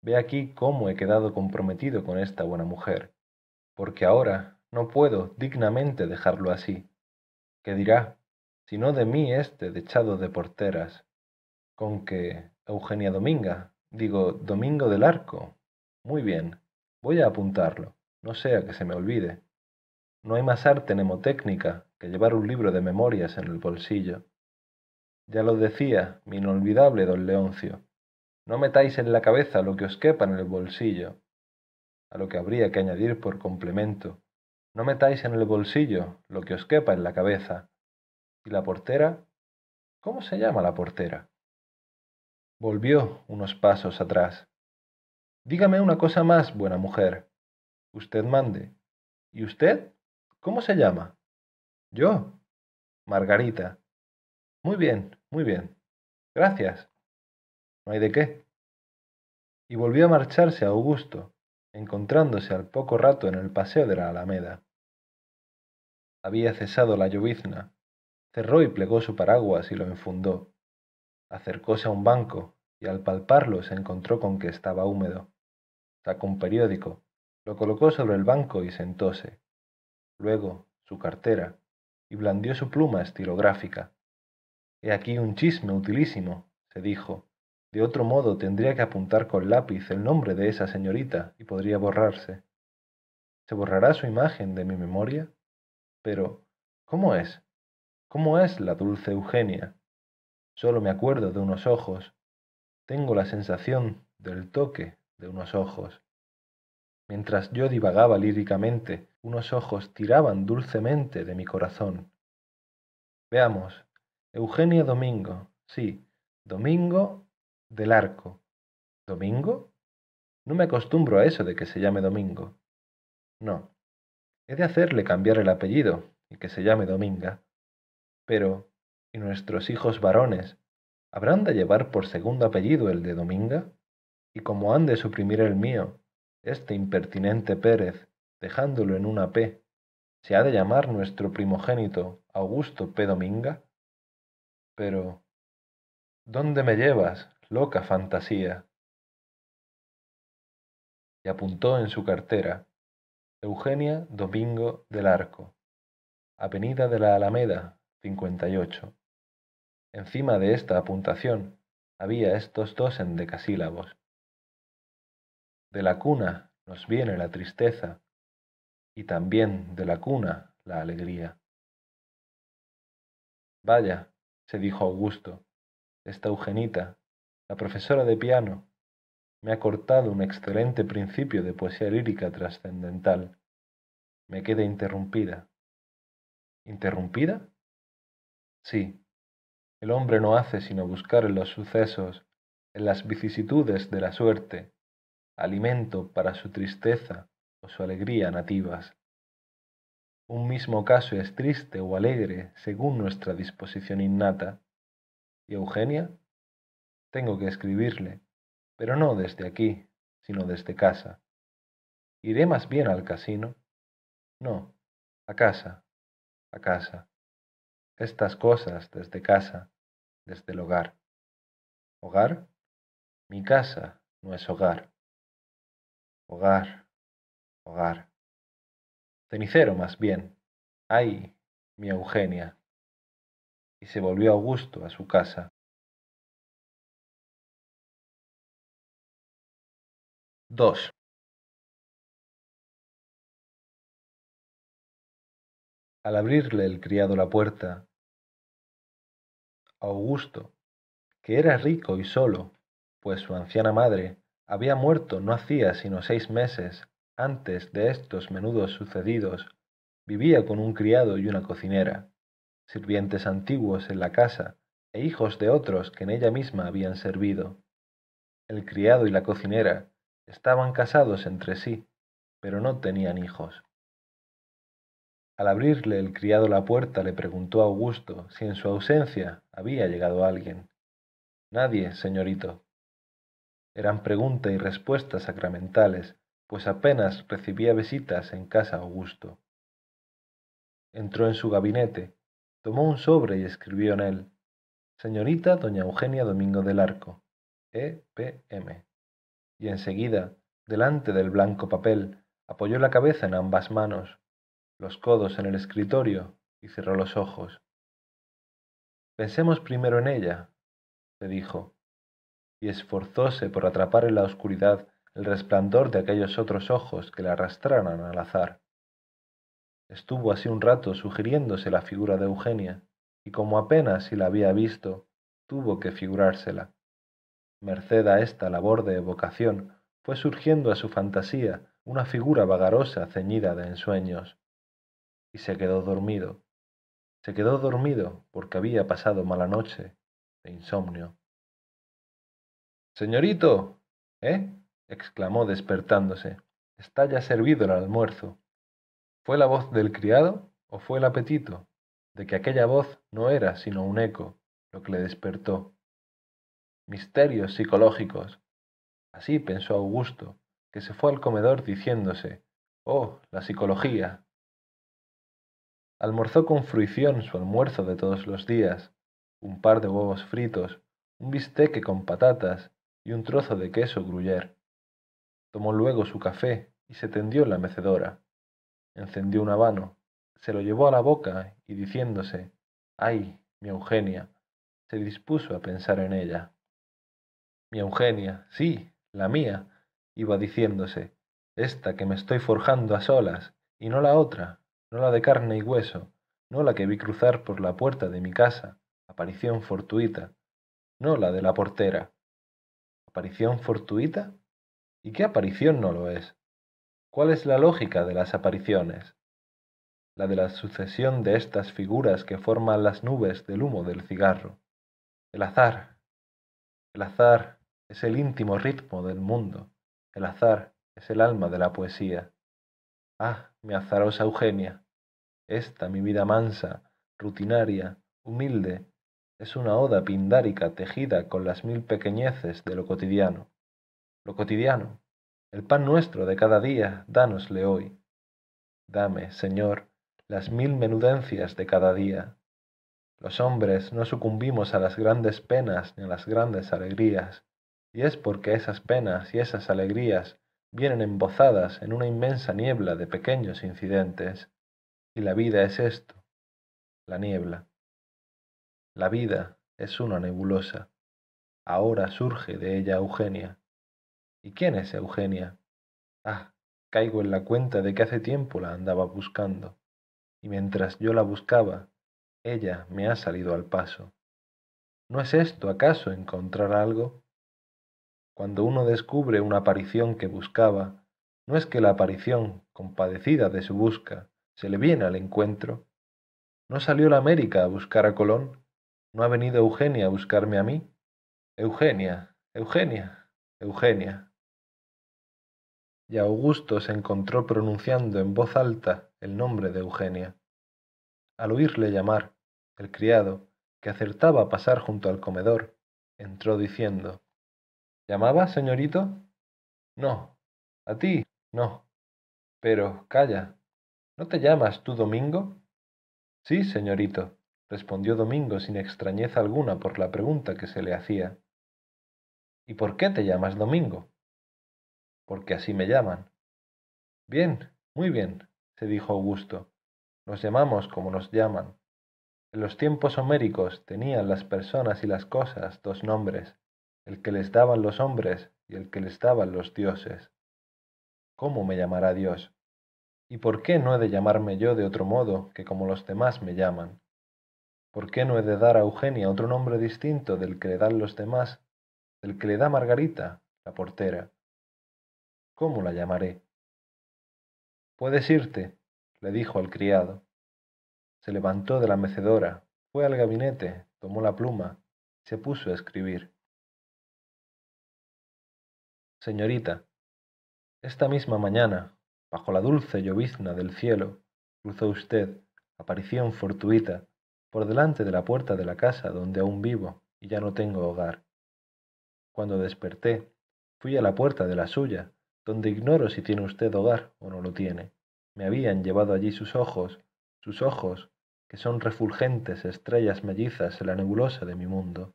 Ve aquí cómo he quedado comprometido con esta buena mujer, porque ahora no puedo dignamente dejarlo así. ¿Qué dirá? Si no de mí este dechado de porteras, con que Eugenia Dominga, digo Domingo del Arco. Muy bien, voy a apuntarlo, no sea que se me olvide. No hay más arte mnemotécnica que llevar un libro de memorias en el bolsillo. Ya lo decía mi inolvidable don Leoncio, no metáis en la cabeza lo que os quepa en el bolsillo, a lo que habría que añadir por complemento. No metáis en el bolsillo lo que os quepa en la cabeza. ¿Y la portera? ¿Cómo se llama la portera? Volvió unos pasos atrás. Dígame una cosa más, buena mujer. Usted mande. ¿Y usted? ¿Cómo se llama? ¿Yo? Margarita. Muy bien, muy bien. Gracias. No hay de qué. Y volvió a marcharse Augusto, encontrándose al poco rato en el paseo de la Alameda. Había cesado la llovizna, cerró y plegó su paraguas y lo enfundó. Acercóse a un banco y al palparlo se encontró con que estaba húmedo. Sacó un periódico, lo colocó sobre el banco y sentóse. Luego su cartera y blandió su pluma estilográfica. He aquí un chisme utilísimo, se dijo, de otro modo tendría que apuntar con lápiz el nombre de esa señorita y podría borrarse. ¿Se borrará su imagen de mi memoria? Pero, ¿cómo es? ¿Cómo es la dulce Eugenia? Solo me acuerdo de unos ojos. Tengo la sensación del toque de unos ojos. Mientras yo divagaba líricamente, unos ojos tiraban dulcemente de mi corazón. Veamos, Eugenia Domingo, sí, Domingo del arco. ¿Domingo? No me acostumbro a eso de que se llame Domingo. No. He de hacerle cambiar el apellido y que se llame Dominga. Pero, ¿y nuestros hijos varones habrán de llevar por segundo apellido el de Dominga? Y como han de suprimir el mío, este impertinente Pérez, dejándolo en una P, ¿se ha de llamar nuestro primogénito Augusto P. Dominga? Pero, ¿dónde me llevas, loca fantasía. Y apuntó en su cartera Eugenia Domingo del Arco, Avenida de la Alameda, 58. Encima de esta apuntación había estos dos endecasílabos. De la cuna nos viene la tristeza y también de la cuna la alegría. Vaya, se dijo Augusto, esta Eugenita la profesora de piano me ha cortado un excelente principio de poesía lírica trascendental. Me queda interrumpida. ¿Interrumpida? Sí. El hombre no hace sino buscar en los sucesos, en las vicisitudes de la suerte, alimento para su tristeza o su alegría nativas. Un mismo caso es triste o alegre según nuestra disposición innata. ¿Y Eugenia? Tengo que escribirle, pero no desde aquí, sino desde casa. ¿Iré más bien al casino? No, a casa, a casa. Estas cosas desde casa, desde el hogar. ¿Hogar? Mi casa no es hogar. Hogar, hogar. Cenicero más bien. ¡Ay, mi Eugenia! Y se volvió Augusto a su casa. 2. Al abrirle el criado la puerta, Augusto, que era rico y solo, pues su anciana madre había muerto no hacía sino seis meses antes de estos menudos sucedidos, vivía con un criado y una cocinera, sirvientes antiguos en la casa e hijos de otros que en ella misma habían servido. El criado y la cocinera Estaban casados entre sí, pero no tenían hijos. Al abrirle el criado la puerta le preguntó a Augusto si en su ausencia había llegado alguien. Nadie, señorito. Eran pregunta y respuesta sacramentales, pues apenas recibía visitas en casa Augusto. Entró en su gabinete, tomó un sobre y escribió en él Señorita doña Eugenia Domingo del Arco, E. Y enseguida, delante del blanco papel, apoyó la cabeza en ambas manos, los codos en el escritorio y cerró los ojos. Pensemos primero en ella, se dijo, y esforzóse por atrapar en la oscuridad el resplandor de aquellos otros ojos que la arrastraran al azar. Estuvo así un rato sugiriéndose la figura de Eugenia, y como apenas si la había visto, tuvo que figurársela. Merced a esta labor de evocación, fue surgiendo a su fantasía una figura vagarosa ceñida de ensueños. Y se quedó dormido. Se quedó dormido porque había pasado mala noche de insomnio. Señorito. ¿Eh? exclamó despertándose. Está ya servido el almuerzo. ¿Fue la voz del criado o fue el apetito? de que aquella voz no era sino un eco lo que le despertó. Misterios psicológicos. Así pensó Augusto, que se fue al comedor diciéndose, oh, la psicología. Almorzó con fruición su almuerzo de todos los días, un par de huevos fritos, un bisteque con patatas y un trozo de queso gruyer. Tomó luego su café y se tendió en la mecedora. Encendió un habano, se lo llevó a la boca y diciéndose, ay, mi Eugenia, se dispuso a pensar en ella. Mi Eugenia, sí, la mía, iba diciéndose, esta que me estoy forjando a solas, y no la otra, no la de carne y hueso, no la que vi cruzar por la puerta de mi casa, aparición fortuita, no la de la portera. ¿Aparición fortuita? ¿Y qué aparición no lo es? ¿Cuál es la lógica de las apariciones? La de la sucesión de estas figuras que forman las nubes del humo del cigarro. El azar. El azar es el íntimo ritmo del mundo. El azar es el alma de la poesía. Ah, mi azarosa Eugenia, esta mi vida mansa, rutinaria, humilde, es una oda pindárica tejida con las mil pequeñeces de lo cotidiano. Lo cotidiano, el pan nuestro de cada día, dánosle hoy. Dame, Señor, las mil menudencias de cada día. Los hombres no sucumbimos a las grandes penas ni a las grandes alegrías, y es porque esas penas y esas alegrías vienen embozadas en una inmensa niebla de pequeños incidentes. Y la vida es esto, la niebla. La vida es una nebulosa. Ahora surge de ella Eugenia. ¿Y quién es Eugenia? Ah, caigo en la cuenta de que hace tiempo la andaba buscando, y mientras yo la buscaba, ella me ha salido al paso. ¿No es esto acaso encontrar algo? Cuando uno descubre una aparición que buscaba, ¿no es que la aparición, compadecida de su busca, se le viene al encuentro? ¿No salió la América a buscar a Colón? ¿No ha venido Eugenia a buscarme a mí? Eugenia, Eugenia, Eugenia. Y Augusto se encontró pronunciando en voz alta el nombre de Eugenia. Al oírle llamar, el criado, que acertaba a pasar junto al comedor, entró diciendo ¿Llamaba, señorito? No. ¿A ti? No. Pero, calla. ¿No te llamas tú Domingo? Sí, señorito, respondió Domingo sin extrañeza alguna por la pregunta que se le hacía. ¿Y por qué te llamas Domingo? Porque así me llaman. Bien, muy bien, se dijo Augusto. Nos llamamos como nos llaman. En los tiempos homéricos tenían las personas y las cosas dos nombres, el que les daban los hombres y el que les daban los dioses. ¿Cómo me llamará Dios? ¿Y por qué no he de llamarme yo de otro modo que como los demás me llaman? ¿Por qué no he de dar a Eugenia otro nombre distinto del que le dan los demás, del que le da Margarita, la portera? ¿Cómo la llamaré? Puedes irte, le dijo al criado. Se levantó de la mecedora, fue al gabinete, tomó la pluma, se puso a escribir. Señorita, esta misma mañana, bajo la dulce llovizna del cielo, cruzó usted, aparición fortuita, por delante de la puerta de la casa donde aún vivo y ya no tengo hogar. Cuando desperté, fui a la puerta de la suya, donde ignoro si tiene usted hogar o no lo tiene. Me habían llevado allí sus ojos, sus ojos, que son refulgentes estrellas mellizas en la nebulosa de mi mundo.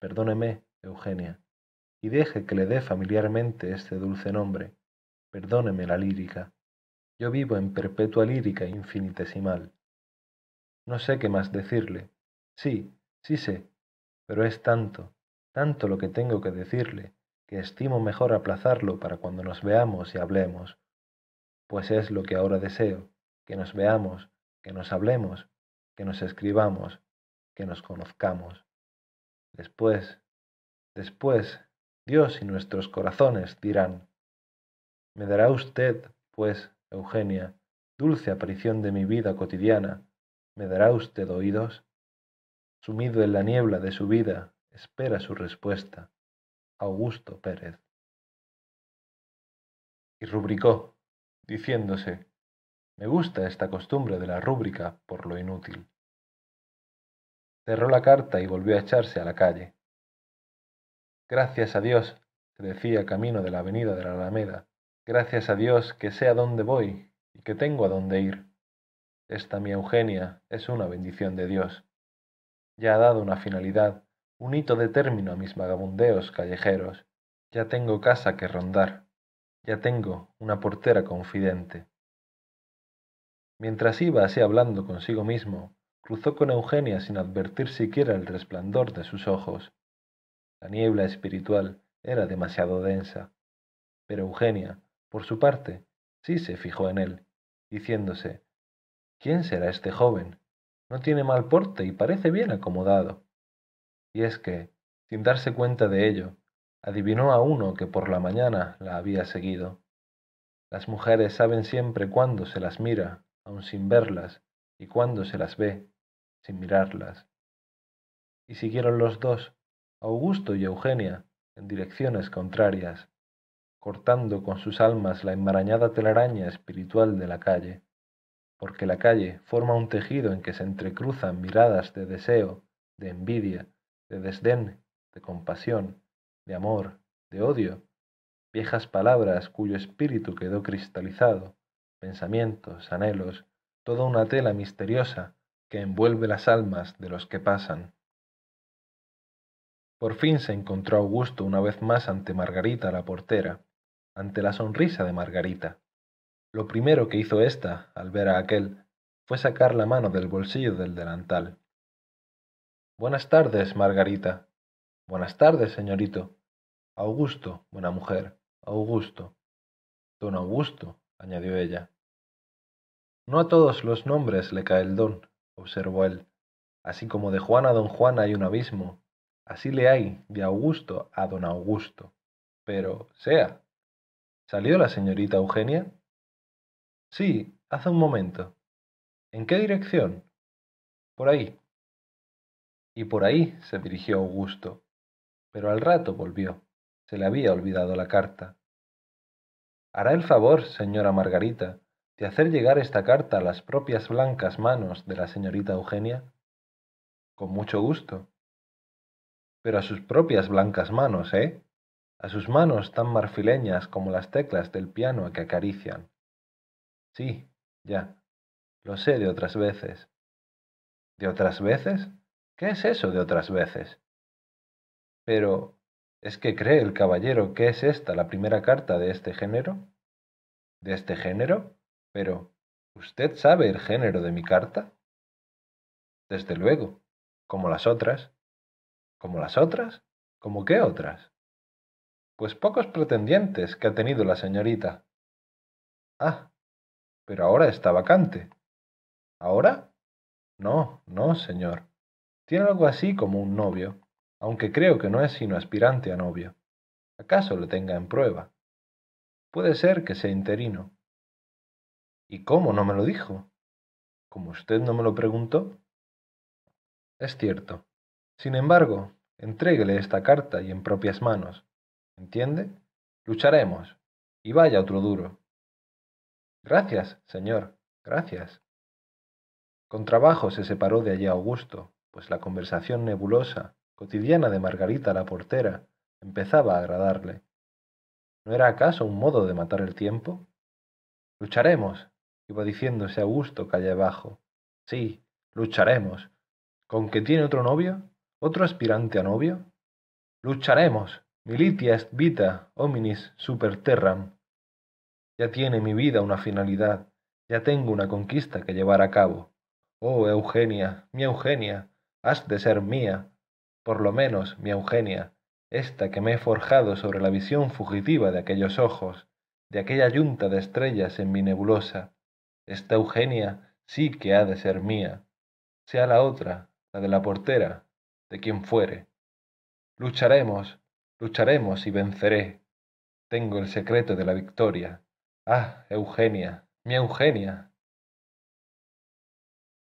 Perdóneme, Eugenia y deje que le dé familiarmente este dulce nombre. Perdóneme la lírica. Yo vivo en perpetua lírica infinitesimal. No sé qué más decirle. Sí, sí sé, pero es tanto, tanto lo que tengo que decirle, que estimo mejor aplazarlo para cuando nos veamos y hablemos. Pues es lo que ahora deseo, que nos veamos, que nos hablemos, que nos escribamos, que nos conozcamos. Después, después Dios y nuestros corazones dirán, ¿me dará usted, pues, Eugenia, dulce aparición de mi vida cotidiana, ¿me dará usted oídos? Sumido en la niebla de su vida, espera su respuesta. Augusto Pérez. Y rubricó, diciéndose, me gusta esta costumbre de la rúbrica por lo inútil. cerró la carta y volvió a echarse a la calle. Gracias a Dios, se decía camino de la avenida de la Alameda, gracias a Dios que sé a dónde voy y que tengo a dónde ir. Esta mi Eugenia es una bendición de Dios. Ya ha dado una finalidad, un hito de término a mis vagabundeos callejeros. Ya tengo casa que rondar. Ya tengo una portera confidente. Mientras iba así hablando consigo mismo, cruzó con Eugenia sin advertir siquiera el resplandor de sus ojos. La niebla espiritual era demasiado densa, pero Eugenia, por su parte, sí se fijó en él, diciéndose ¿Quién será este joven? No tiene mal porte y parece bien acomodado. Y es que, sin darse cuenta de ello, adivinó a uno que por la mañana la había seguido. Las mujeres saben siempre cuándo se las mira, aun sin verlas, y cuándo se las ve, sin mirarlas. Y siguieron los dos, Augusto y Eugenia, en direcciones contrarias, cortando con sus almas la enmarañada telaraña espiritual de la calle porque la calle forma un tejido en que se entrecruzan miradas de deseo, de envidia, de desdén, de compasión, de amor, de odio, viejas palabras cuyo espíritu quedó cristalizado, pensamientos, anhelos, toda una tela misteriosa que envuelve las almas de los que pasan. Por fin se encontró Augusto una vez más ante Margarita la portera, ante la sonrisa de Margarita. Lo primero que hizo ésta, al ver a aquel, fue sacar la mano del bolsillo del delantal. Buenas tardes, Margarita. Buenas tardes, señorito. Augusto, buena mujer. Augusto. Don Augusto, añadió ella. No a todos los nombres le cae el don, observó él. Así como de Juan a don Juan hay un abismo, así le hay de Augusto a don Augusto. Pero, sea. ¿Salió la señorita Eugenia? Sí, hace un momento. ¿En qué dirección? Por ahí. Y por ahí se dirigió Augusto, pero al rato volvió. Se le había olvidado la carta. ¿Hará el favor, señora Margarita, de hacer llegar esta carta a las propias blancas manos de la señorita Eugenia? Con mucho gusto. Pero a sus propias blancas manos, ¿eh? A sus manos tan marfileñas como las teclas del piano que acarician. Sí, ya. Lo sé de otras veces. ¿De otras veces? ¿Qué es eso de otras veces? Pero, ¿es que cree el caballero que es esta la primera carta de este género? ¿De este género? Pero, ¿usted sabe el género de mi carta? Desde luego, como las otras. ¿Como las otras? ¿Como qué otras? Pues pocos pretendientes que ha tenido la señorita. Ah, pero ahora está vacante. ¿Ahora? No, no, señor. Tiene algo así como un novio, aunque creo que no es sino aspirante a novio. ¿Acaso le tenga en prueba? Puede ser que sea interino. ¿Y cómo no me lo dijo? ¿Como usted no me lo preguntó? Es cierto. Sin embargo, entréguele esta carta y en propias manos. ¿Entiende? Lucharemos. Y vaya otro duro. Gracias, señor, gracias. Con trabajo se separó de allí Augusto, pues la conversación nebulosa, cotidiana de Margarita la portera, empezaba a agradarle. ¿No era acaso un modo de matar el tiempo? Lucharemos, iba diciéndose Augusto calle abajo. Sí, lucharemos. ¿Con que tiene otro novio? ¿Otro aspirante a novio? Lucharemos. Militia est vita hominis super terram. Ya tiene mi vida una finalidad, ya tengo una conquista que llevar a cabo. Oh, Eugenia, mi Eugenia, has de ser mía, por lo menos mi Eugenia, esta que me he forjado sobre la visión fugitiva de aquellos ojos, de aquella yunta de estrellas en mi nebulosa. Esta Eugenia sí que ha de ser mía, sea la otra, la de la portera, de quien fuere. Lucharemos, lucharemos y venceré. Tengo el secreto de la victoria. Ah, Eugenia, mi Eugenia.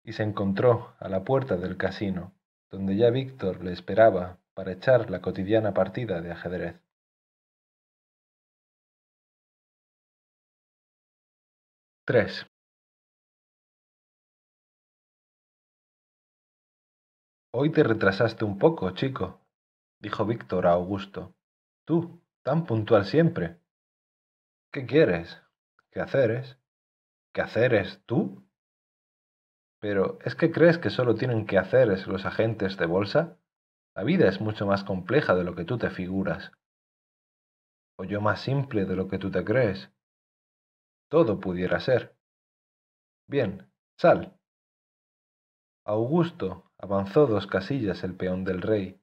Y se encontró a la puerta del casino, donde ya Víctor le esperaba para echar la cotidiana partida de ajedrez. Tres. Hoy te retrasaste un poco, chico, dijo Víctor a Augusto. Tú, tan puntual siempre. ¿Qué quieres? ¿Qué haceres? ¿Qué haceres tú? Pero ¿es que crees que solo tienen que haceres los agentes de bolsa? La vida es mucho más compleja de lo que tú te figuras. O yo más simple de lo que tú te crees. Todo pudiera ser. Bien, sal. Augusto avanzó dos casillas el peón del rey,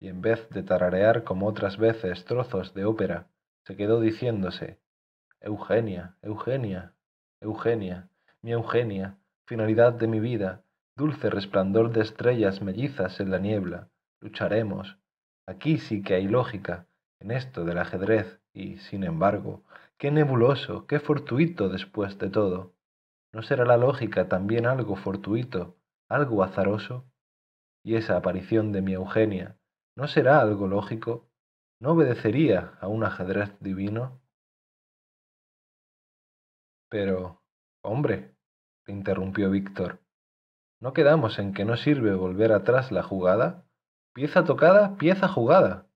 y en vez de tararear como otras veces trozos de ópera, se quedó diciéndose Eugenia, Eugenia, Eugenia, mi Eugenia, finalidad de mi vida, dulce resplandor de estrellas mellizas en la niebla, lucharemos. Aquí sí que hay lógica, en esto del ajedrez, y, sin embargo, qué nebuloso, qué fortuito después de todo. ¿No será la lógica también algo fortuito, algo azaroso? Y esa aparición de mi Eugenia, ¿no será algo lógico? ¿No obedecería a un ajedrez divino? Pero, hombre, interrumpió Víctor, ¿no quedamos en que no sirve volver atrás la jugada? Pieza tocada, pieza jugada.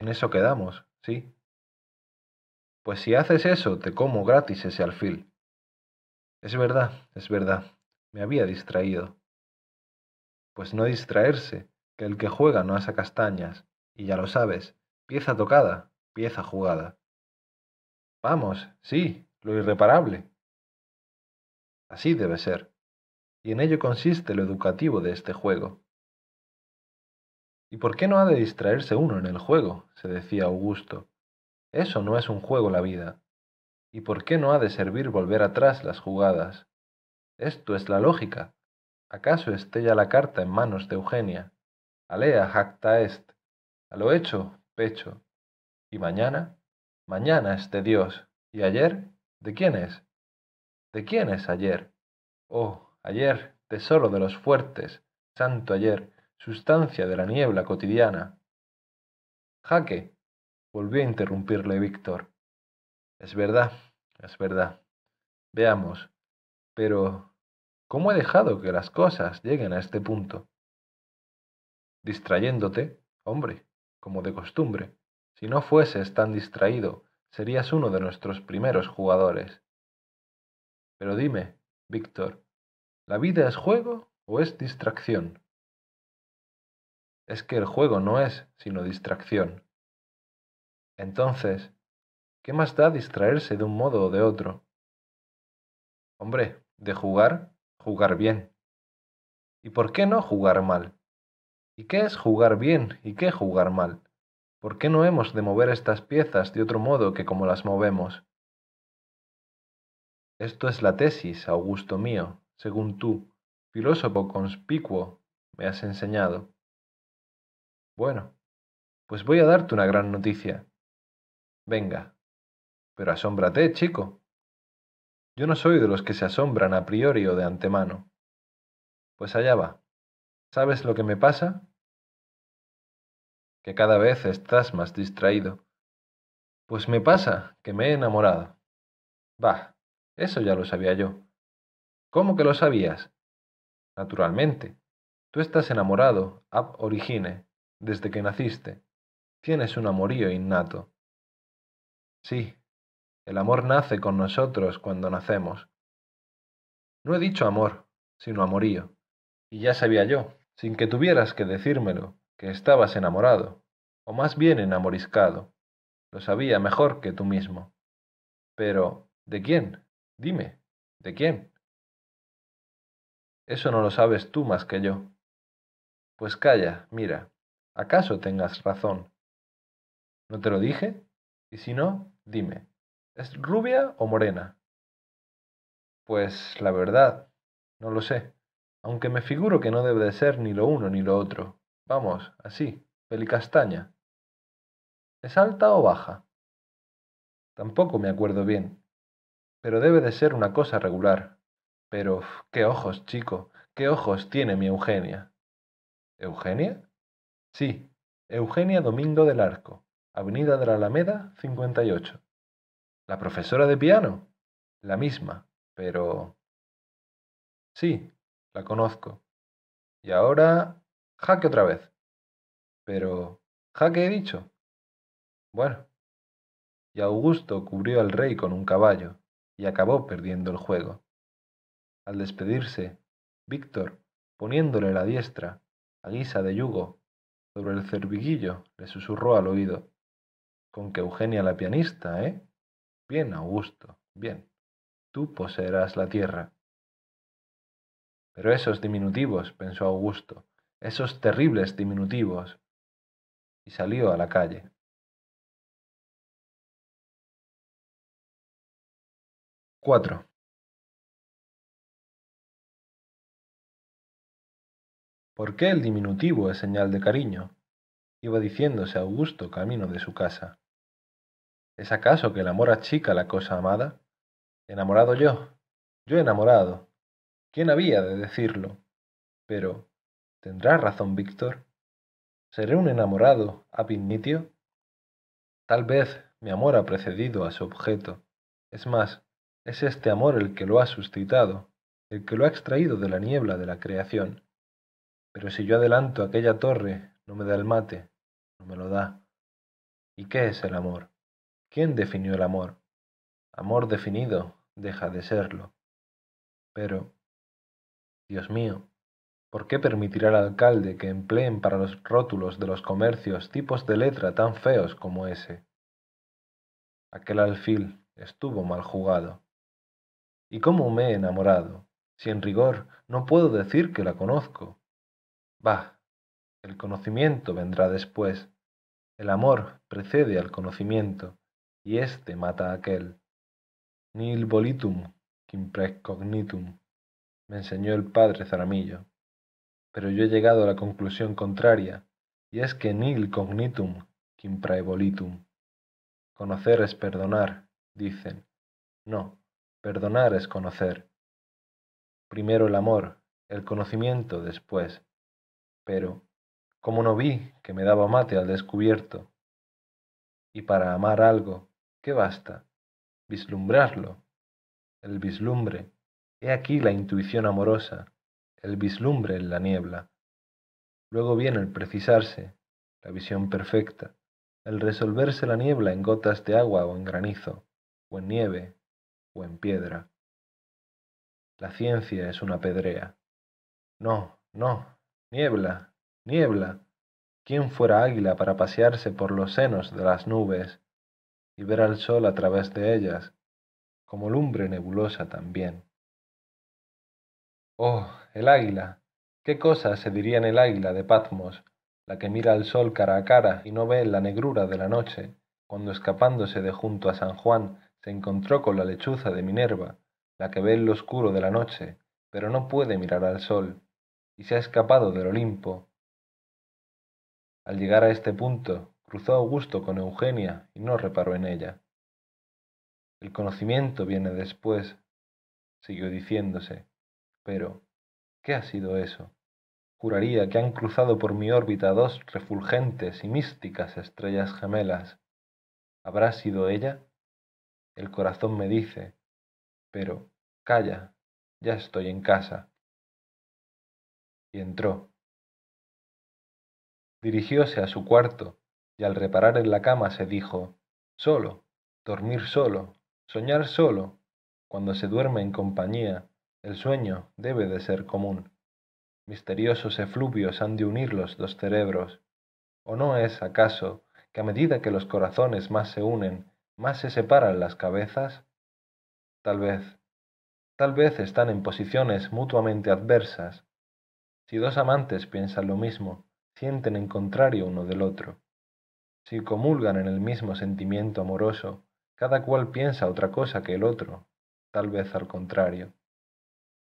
En eso quedamos, sí. Pues si haces eso, te como gratis ese alfil. Es verdad, es verdad, me había distraído. Pues no distraerse, que el que juega no asa castañas, y ya lo sabes, pieza tocada, pieza jugada. Vamos, sí, lo irreparable. Así debe ser, y en ello consiste lo educativo de este juego. ¿Y por qué no ha de distraerse uno en el juego? se decía Augusto. Eso no es un juego la vida. ¿Y por qué no ha de servir volver atrás las jugadas? Esto es la lógica. ¿Acaso esté ya la carta en manos de Eugenia? Alea jacta est. A lo hecho, pecho. ¿Y mañana? Mañana es de Dios. ¿Y ayer? ¿De quién es? ¿De quién es ayer? Oh, ayer, tesoro de los fuertes, santo ayer, sustancia de la niebla cotidiana. Jaque, volvió a interrumpirle Víctor. Es verdad, es verdad. Veamos. Pero, ¿cómo he dejado que las cosas lleguen a este punto? Distrayéndote, hombre, como de costumbre. Si no fueses tan distraído, serías uno de nuestros primeros jugadores. Pero dime, Víctor, ¿la vida es juego o es distracción? Es que el juego no es sino distracción. Entonces, ¿qué más da distraerse de un modo o de otro? Hombre, de jugar, jugar bien. ¿Y por qué no jugar mal? ¿Y qué es jugar bien y qué jugar mal? ¿Por qué no hemos de mover estas piezas de otro modo que como las movemos? Esto es la tesis, Augusto mío, según tú, filósofo conspicuo, me has enseñado. Bueno, pues voy a darte una gran noticia. Venga, pero asómbrate, chico. Yo no soy de los que se asombran a priori o de antemano. Pues allá va. ¿Sabes lo que me pasa? Que cada vez estás más distraído. Pues me pasa que me he enamorado. Bah, eso ya lo sabía yo. ¿Cómo que lo sabías? Naturalmente. Tú estás enamorado, ab origine, desde que naciste. Tienes un amorío innato. Sí, el amor nace con nosotros cuando nacemos. No he dicho amor, sino amorío. Y ya sabía yo, sin que tuvieras que decírmelo, que estabas enamorado, o más bien enamoriscado. Lo sabía mejor que tú mismo. Pero, ¿de quién? Dime, ¿de quién? Eso no lo sabes tú más que yo. Pues calla, mira, acaso tengas razón. ¿No te lo dije? Y si no, dime, ¿es rubia o morena? Pues la verdad, no lo sé, aunque me figuro que no debe de ser ni lo uno ni lo otro. Vamos, así, pelicastaña. ¿Es alta o baja? Tampoco me acuerdo bien, pero debe de ser una cosa regular. Pero, qué ojos, chico, qué ojos tiene mi Eugenia. ¿Eugenia? Sí, Eugenia Domingo del Arco, Avenida de la Alameda, 58. ¿La profesora de piano? La misma, pero... Sí, la conozco. Y ahora, jaque otra vez. Pero, jaque he dicho. Bueno. Y Augusto cubrió al rey con un caballo y acabó perdiendo el juego. Al despedirse, Víctor, poniéndole la diestra, a guisa de yugo, sobre el cerviguillo, le susurró al oído. Con que Eugenia la pianista, ¿eh? Bien, Augusto, bien. Tú poseerás la tierra. Pero esos diminutivos, pensó Augusto, esos terribles diminutivos. Y salió a la calle. 4. ¿Por qué el diminutivo es señal de cariño? iba diciéndose Augusto camino de su casa. ¿Es acaso que el amor achica la cosa amada? Enamorado yo, yo enamorado. ¿Quién había de decirlo? Pero, ¿tendrá razón Víctor? ¿Seré un enamorado ab initio? Tal vez mi amor ha precedido a su objeto. Es más, es este amor el que lo ha suscitado, el que lo ha extraído de la niebla de la creación. Pero si yo adelanto aquella torre, no me da el mate, no me lo da. ¿Y qué es el amor? ¿Quién definió el amor? Amor definido deja de serlo. Pero, Dios mío, ¿por qué permitirá el alcalde que empleen para los rótulos de los comercios tipos de letra tan feos como ese? Aquel alfil estuvo mal jugado. ¿Y cómo me he enamorado? Si en rigor no puedo decir que la conozco. Bah, el conocimiento vendrá después. El amor precede al conocimiento, y éste mata a aquel. Nil volitum, quim precognitum, me enseñó el padre Zaramillo. Pero yo he llegado a la conclusión contraria, y es que nil cognitum, quim praevolitum. Conocer es perdonar, dicen. No, perdonar es conocer. Primero el amor, el conocimiento después. Pero, ¿cómo no vi que me daba mate al descubierto? Y para amar algo, ¿qué basta? Vislumbrarlo. El vislumbre. He aquí la intuición amorosa, el vislumbre en la niebla. Luego viene el precisarse, la visión perfecta, el resolverse la niebla en gotas de agua o en granizo, o en nieve, o en piedra. La ciencia es una pedrea. No, no, Niebla, niebla, ¿quién fuera águila para pasearse por los senos de las nubes y ver al sol a través de ellas, como lumbre nebulosa también? Oh, el águila, ¿qué cosa se diría en el águila de Patmos, la que mira al sol cara a cara y no ve la negrura de la noche, cuando escapándose de junto a San Juan se encontró con la lechuza de Minerva, la que ve el oscuro de la noche, pero no puede mirar al sol, y se ha escapado del Olimpo. Al llegar a este punto, cruzó Augusto con Eugenia y no reparó en ella. El conocimiento viene después, siguió diciéndose, pero ¿qué ha sido eso? Juraría que han cruzado por mi órbita dos refulgentes y místicas estrellas gemelas. ¿Habrá sido ella? El corazón me dice, pero calla, ya estoy en casa y entró. Dirigióse a su cuarto, y al reparar en la cama se dijo, solo, dormir solo, soñar solo. Cuando se duerme en compañía, el sueño debe de ser común. Misteriosos efluvios han de unir los dos cerebros. ¿O no es, acaso, que a medida que los corazones más se unen, más se separan las cabezas? Tal vez, tal vez están en posiciones mutuamente adversas, si dos amantes piensan lo mismo, sienten en contrario uno del otro. Si comulgan en el mismo sentimiento amoroso, cada cual piensa otra cosa que el otro, tal vez al contrario.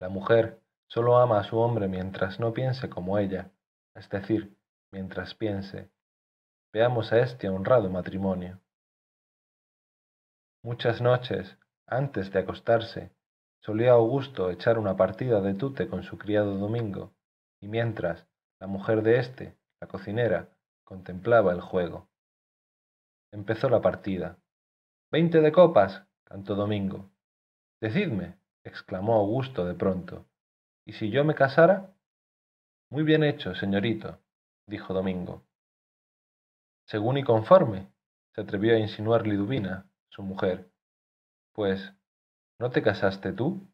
La mujer solo ama a su hombre mientras no piense como ella, es decir, mientras piense. Veamos a este honrado matrimonio. Muchas noches, antes de acostarse, solía Augusto echar una partida de tute con su criado Domingo, y mientras la mujer de éste, la cocinera, contemplaba el juego. Empezó la partida. Veinte de copas, cantó Domingo. Decidme, exclamó Augusto de pronto, ¿y si yo me casara? Muy bien hecho, señorito, dijo Domingo. Según y conforme, se atrevió a insinuar Liduvina, su mujer. Pues, ¿no te casaste tú?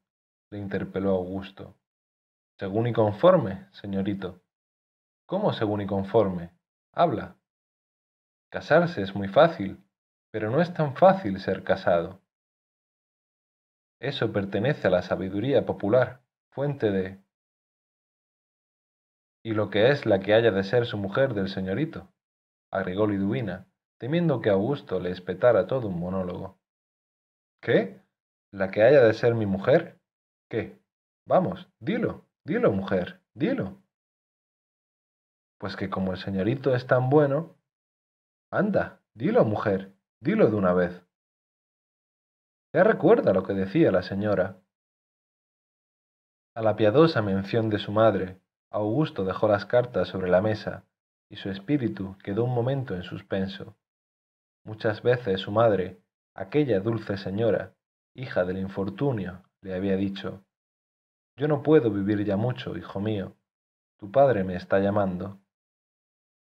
le interpeló Augusto. Según y conforme, señorito. ¿Cómo según y conforme? Habla. Casarse es muy fácil, pero no es tan fácil ser casado. Eso pertenece a la sabiduría popular, fuente de... Y lo que es la que haya de ser su mujer del señorito, agregó Liduvina, temiendo que Augusto le espetara todo un monólogo. ¿Qué? ¿La que haya de ser mi mujer? ¿Qué? Vamos, dilo, dilo, mujer, dilo. Pues que como el señorito es tan bueno... Anda, dilo, mujer, dilo de una vez. Ya recuerda lo que decía la señora. A la piadosa mención de su madre, Augusto dejó las cartas sobre la mesa y su espíritu quedó un momento en suspenso. Muchas veces su madre, aquella dulce señora, hija del infortunio, le había dicho, Yo no puedo vivir ya mucho, hijo mío. Tu padre me está llamando.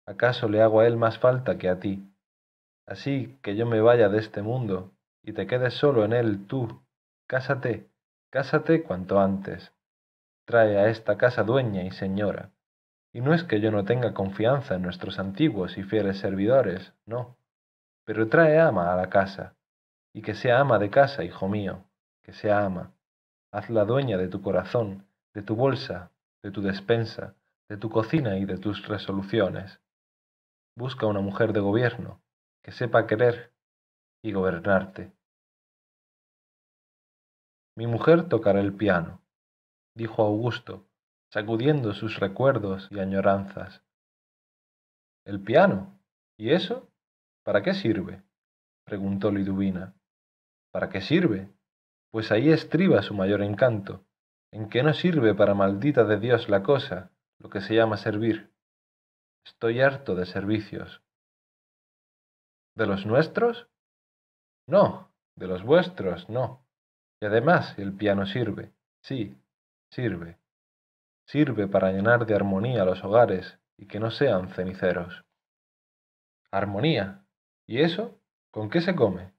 ¿Acaso le hago a él más falta que a ti? Así que yo me vaya de este mundo y te quedes solo en él tú. Cásate, cásate cuanto antes. Trae a esta casa dueña y señora. Y no es que yo no tenga confianza en nuestros antiguos y fieles servidores, no. Pero trae ama a la casa. Y que sea ama de casa, hijo mío, que sea ama. Hazla dueña de tu corazón, de tu bolsa, de tu despensa, de tu cocina y de tus resoluciones. Busca una mujer de gobierno, que sepa querer y gobernarte. Mi mujer tocará el piano, dijo Augusto, sacudiendo sus recuerdos y añoranzas. ¿El piano? ¿Y eso? ¿Para qué sirve? preguntó Liduvina. ¿Para qué sirve? Pues ahí estriba su mayor encanto, en que no sirve para maldita de Dios la cosa, lo que se llama servir. Estoy harto de servicios. ¿De los nuestros? No, de los vuestros, no. Y además el piano sirve, sí, sirve. Sirve para llenar de armonía los hogares y que no sean ceniceros. Armonía. ¿Y eso? ¿Con qué se come?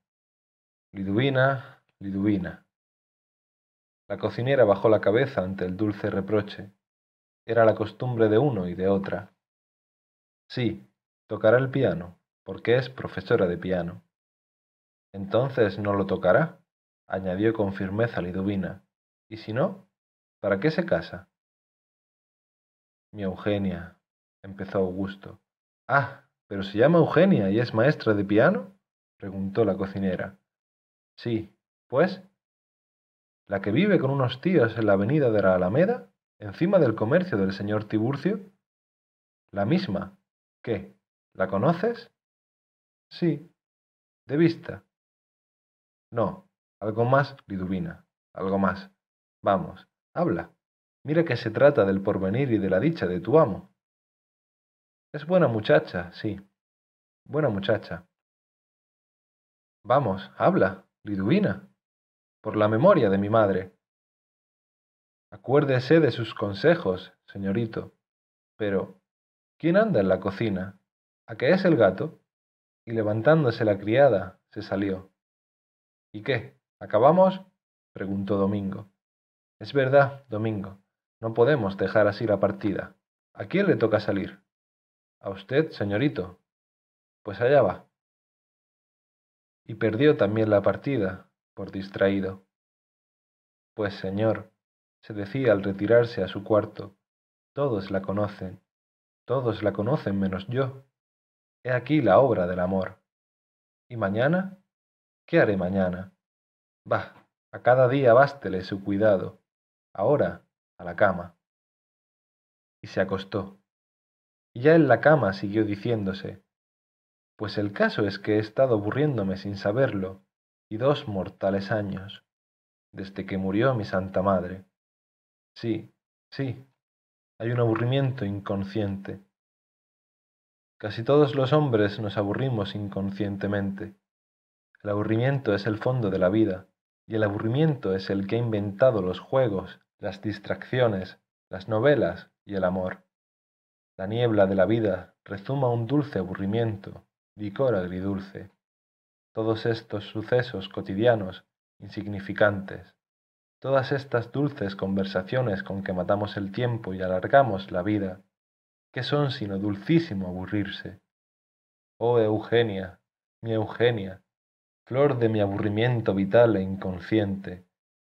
Liduvina, Liduvina. La cocinera bajó la cabeza ante el dulce reproche. Era la costumbre de uno y de otra. Sí, tocará el piano, porque es profesora de piano. Entonces no lo tocará, añadió con firmeza Liduvina. ¿Y si no? ¿Para qué se casa? Mi Eugenia, empezó Augusto. Ah, pero se llama Eugenia y es maestra de piano? preguntó la cocinera. Sí, pues. ¿La que vive con unos tíos en la avenida de la Alameda, encima del comercio del señor Tiburcio? La misma. ¿Qué? ¿La conoces? Sí. De vista. No, algo más, Liduvina, algo más. Vamos, habla. Mira que se trata del porvenir y de la dicha de tu amo. Es buena muchacha, sí. Buena muchacha. Vamos, habla, Liduvina, por la memoria de mi madre. Acuérdese de sus consejos, señorito. Pero, ¿quién anda en la cocina? ¿A qué es el gato? Y levantándose la criada, se salió. ¿Y qué? ¿Acabamos? preguntó Domingo. Es verdad, Domingo. No podemos dejar así la partida. ¿A quién le toca salir? A usted, señorito. Pues allá va. Y perdió también la partida, por distraído. Pues, señor, se decía al retirarse a su cuarto, todos la conocen, todos la conocen menos yo. He aquí la obra del amor. ¿Y mañana? ¿Qué haré mañana? Bah, a cada día bástele su cuidado. Ahora, a la cama. Y se acostó. Y ya en la cama siguió diciéndose, pues el caso es que he estado aburriéndome sin saberlo, y dos mortales años, desde que murió mi Santa Madre. Sí, sí, hay un aburrimiento inconsciente. Casi todos los hombres nos aburrimos inconscientemente. El aburrimiento es el fondo de la vida, y el aburrimiento es el que ha inventado los juegos, las distracciones, las novelas y el amor. La niebla de la vida rezuma un dulce aburrimiento, licor agridulce. Todos estos sucesos cotidianos, insignificantes, todas estas dulces conversaciones con que matamos el tiempo y alargamos la vida, ¿qué son sino dulcísimo aburrirse? Oh Eugenia, mi Eugenia, flor de mi aburrimiento vital e inconsciente,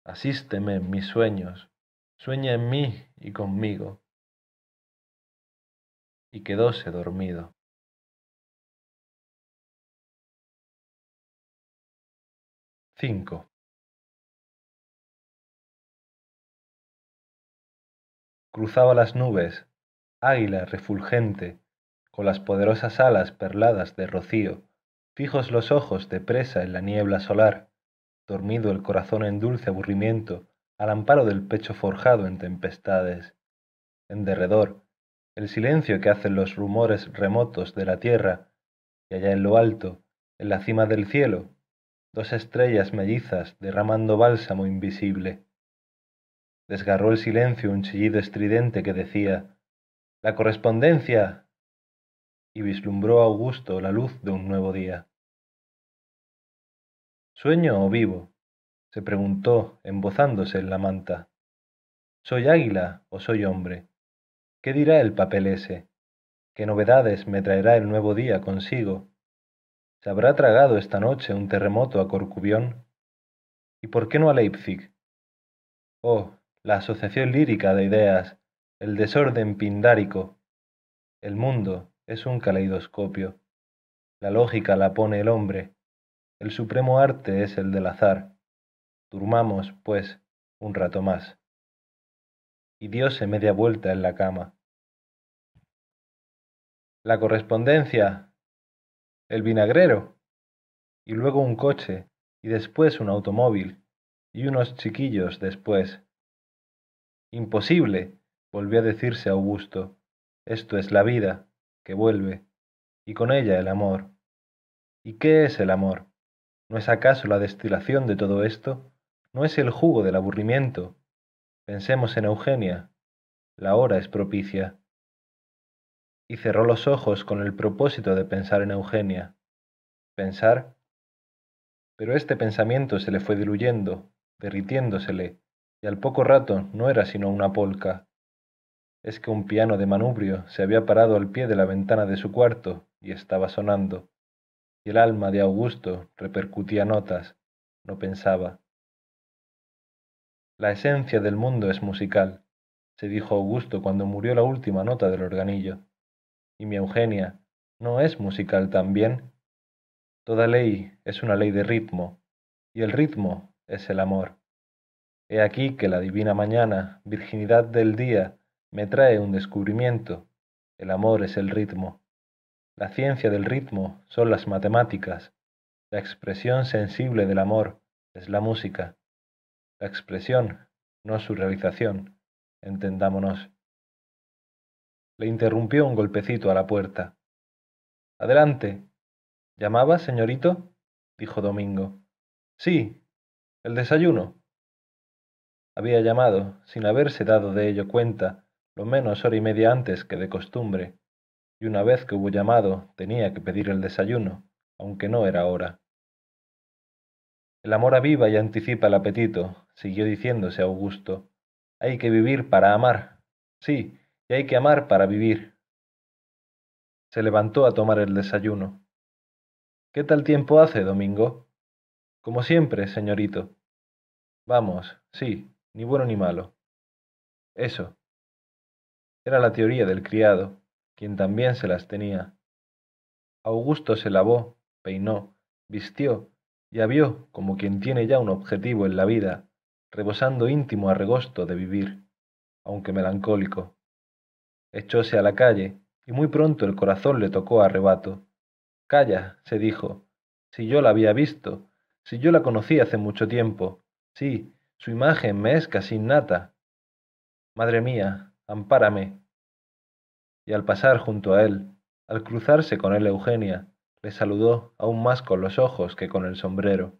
asísteme en mis sueños, sueña en mí y conmigo. Y quedóse dormido. Cinco. Cruzaba las nubes, águila refulgente, con las poderosas alas perladas de rocío, fijos los ojos de presa en la niebla solar, dormido el corazón en dulce aburrimiento, al amparo del pecho forjado en tempestades. En derredor, el silencio que hacen los rumores remotos de la tierra, y allá en lo alto, en la cima del cielo, dos estrellas mellizas derramando bálsamo invisible. Desgarró el silencio un chillido estridente que decía La correspondencia. y vislumbró Augusto la luz de un nuevo día. ¿Sueño o vivo? se preguntó, embozándose en la manta. ¿Soy águila o soy hombre? ¿Qué dirá el papel ese? ¿Qué novedades me traerá el nuevo día consigo? ¿Se habrá tragado esta noche un terremoto a Corcubión? ¿Y por qué no a Leipzig? Oh, la asociación lírica de ideas, el desorden pindárico. El mundo es un caleidoscopio. La lógica la pone el hombre. El supremo arte es el del azar. Durmamos, pues, un rato más. Y diose media vuelta en la cama. La correspondencia el vinagrero, y luego un coche, y después un automóvil, y unos chiquillos después. Imposible, volvió a decirse Augusto, esto es la vida, que vuelve, y con ella el amor. ¿Y qué es el amor? ¿No es acaso la destilación de todo esto? ¿No es el jugo del aburrimiento? Pensemos en Eugenia. La hora es propicia y cerró los ojos con el propósito de pensar en Eugenia. Pensar. Pero este pensamiento se le fue diluyendo, derritiéndosele, y al poco rato no era sino una polca. Es que un piano de manubrio se había parado al pie de la ventana de su cuarto y estaba sonando, y el alma de Augusto repercutía notas, no pensaba. La esencia del mundo es musical, se dijo Augusto cuando murió la última nota del organillo y mi Eugenia, ¿no es musical también? Toda ley es una ley de ritmo, y el ritmo es el amor. He aquí que la divina mañana, virginidad del día, me trae un descubrimiento. El amor es el ritmo. La ciencia del ritmo son las matemáticas. La expresión sensible del amor es la música. La expresión, no su realización. Entendámonos. Le interrumpió un golpecito a la puerta. Adelante. ¿Llamaba, señorito? dijo Domingo. Sí. ¿El desayuno? Había llamado, sin haberse dado de ello cuenta, lo menos hora y media antes que de costumbre, y una vez que hubo llamado tenía que pedir el desayuno, aunque no era hora. El amor aviva y anticipa el apetito, siguió diciéndose Augusto. Hay que vivir para amar. Sí, y hay que amar para vivir. Se levantó a tomar el desayuno. ¿Qué tal tiempo hace, Domingo? Como siempre, señorito. Vamos, sí, ni bueno ni malo. Eso. Era la teoría del criado, quien también se las tenía. Augusto se lavó, peinó, vistió y avió como quien tiene ya un objetivo en la vida, rebosando íntimo arregosto de vivir, aunque melancólico echóse a la calle, y muy pronto el corazón le tocó arrebato. Calla, se dijo, si yo la había visto, si yo la conocí hace mucho tiempo, sí, su imagen me es casi innata. Madre mía, ampárame. Y al pasar junto a él, al cruzarse con él Eugenia, le saludó aún más con los ojos que con el sombrero.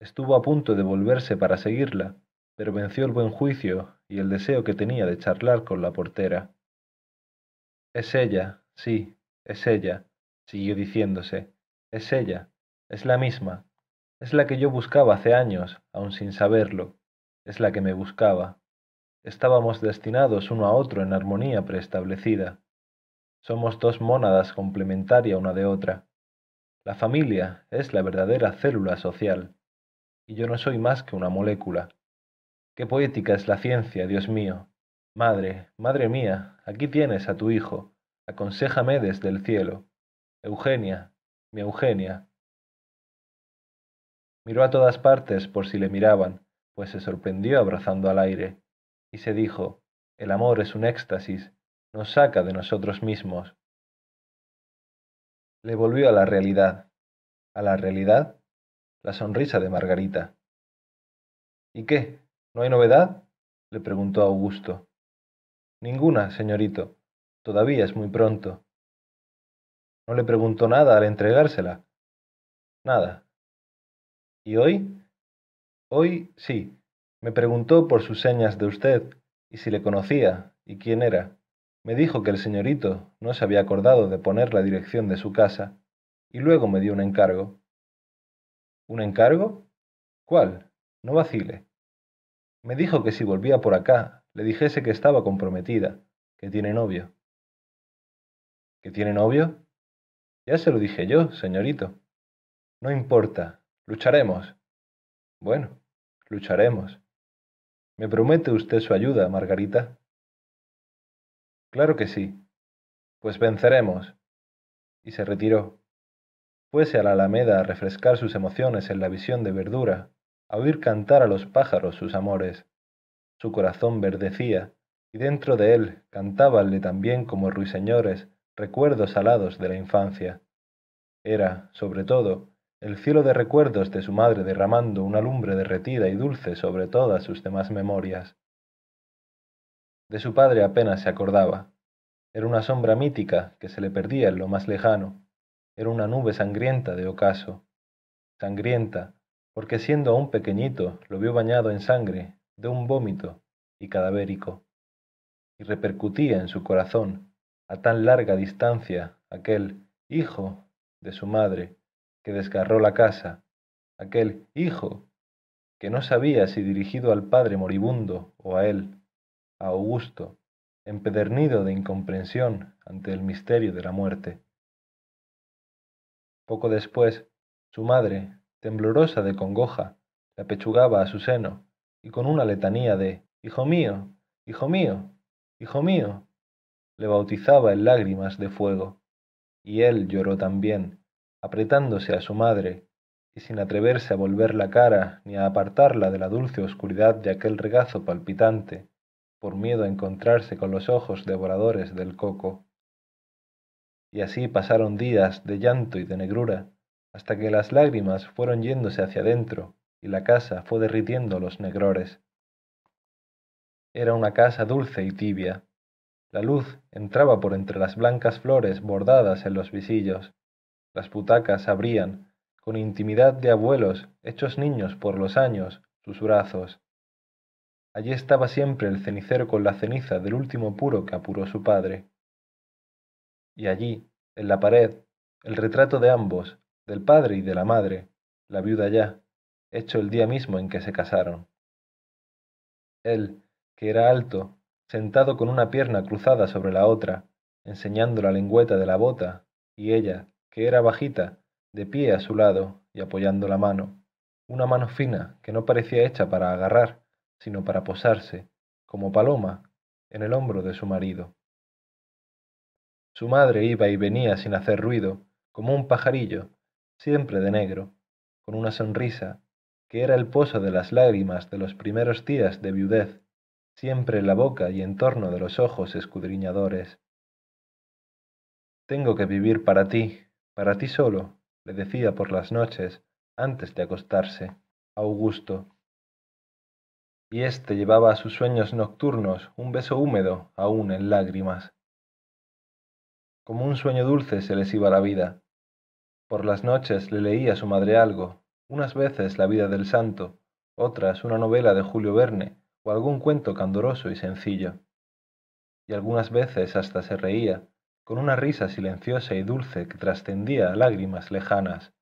Estuvo a punto de volverse para seguirla, pero venció el buen juicio y el deseo que tenía de charlar con la portera. Es ella, sí, es ella, siguió diciéndose, es ella, es la misma, es la que yo buscaba hace años, aun sin saberlo, es la que me buscaba. Estábamos destinados uno a otro en armonía preestablecida. Somos dos mónadas complementaria una de otra. La familia es la verdadera célula social, y yo no soy más que una molécula. Qué poética es la ciencia, Dios mío. Madre, madre mía, aquí tienes a tu hijo. Aconséjame desde el cielo. Eugenia, mi Eugenia. Miró a todas partes por si le miraban, pues se sorprendió abrazando al aire, y se dijo, el amor es un éxtasis, nos saca de nosotros mismos. Le volvió a la realidad. ¿A la realidad? La sonrisa de Margarita. ¿Y qué? ¿No hay novedad? le preguntó Augusto. Ninguna, señorito. Todavía es muy pronto. ¿No le preguntó nada al entregársela? Nada. ¿Y hoy? Hoy sí. Me preguntó por sus señas de usted, y si le conocía, y quién era. Me dijo que el señorito no se había acordado de poner la dirección de su casa, y luego me dio un encargo. ¿Un encargo? ¿Cuál? No vacile. Me dijo que si volvía por acá, le dijese que estaba comprometida, que tiene novio. ¿Que tiene novio? Ya se lo dije yo, señorito. No importa, lucharemos. Bueno, lucharemos. ¿Me promete usted su ayuda, Margarita? Claro que sí. Pues venceremos. Y se retiró. Fuese a la alameda a refrescar sus emociones en la visión de verdura a oír cantar a los pájaros sus amores. Su corazón verdecía, y dentro de él cantábanle también como ruiseñores recuerdos alados de la infancia. Era, sobre todo, el cielo de recuerdos de su madre derramando una lumbre derretida y dulce sobre todas sus demás memorias. De su padre apenas se acordaba. Era una sombra mítica que se le perdía en lo más lejano. Era una nube sangrienta de ocaso. Sangrienta, porque siendo aún pequeñito lo vio bañado en sangre de un vómito y cadavérico, y repercutía en su corazón a tan larga distancia aquel hijo de su madre que desgarró la casa, aquel hijo que no sabía si dirigido al padre moribundo o a él, a Augusto, empedernido de incomprensión ante el misterio de la muerte. Poco después, su madre, temblorosa de congoja, le apechugaba a su seno, y con una letanía de Hijo mío, hijo mío, hijo mío, le bautizaba en lágrimas de fuego, y él lloró también, apretándose a su madre, y sin atreverse a volver la cara ni a apartarla de la dulce oscuridad de aquel regazo palpitante, por miedo a encontrarse con los ojos devoradores del coco. Y así pasaron días de llanto y de negrura, hasta que las lágrimas fueron yéndose hacia adentro y la casa fue derritiendo los negrores. Era una casa dulce y tibia. La luz entraba por entre las blancas flores bordadas en los visillos. Las butacas abrían, con intimidad de abuelos hechos niños por los años, sus brazos. Allí estaba siempre el cenicero con la ceniza del último puro que apuró su padre. Y allí, en la pared, el retrato de ambos, del padre y de la madre, la viuda ya, hecho el día mismo en que se casaron. Él, que era alto, sentado con una pierna cruzada sobre la otra, enseñando la lengüeta de la bota, y ella, que era bajita, de pie a su lado y apoyando la mano, una mano fina que no parecía hecha para agarrar, sino para posarse, como paloma, en el hombro de su marido. Su madre iba y venía sin hacer ruido, como un pajarillo, siempre de negro, con una sonrisa, que era el pozo de las lágrimas de los primeros días de viudez, siempre en la boca y en torno de los ojos escudriñadores. Tengo que vivir para ti, para ti solo, le decía por las noches, antes de acostarse, Augusto. Y éste llevaba a sus sueños nocturnos un beso húmedo aún en lágrimas. Como un sueño dulce se les iba la vida, por las noches le leía a su madre algo, unas veces la vida del santo, otras una novela de Julio Verne o algún cuento candoroso y sencillo. Y algunas veces hasta se reía, con una risa silenciosa y dulce que trascendía a lágrimas lejanas.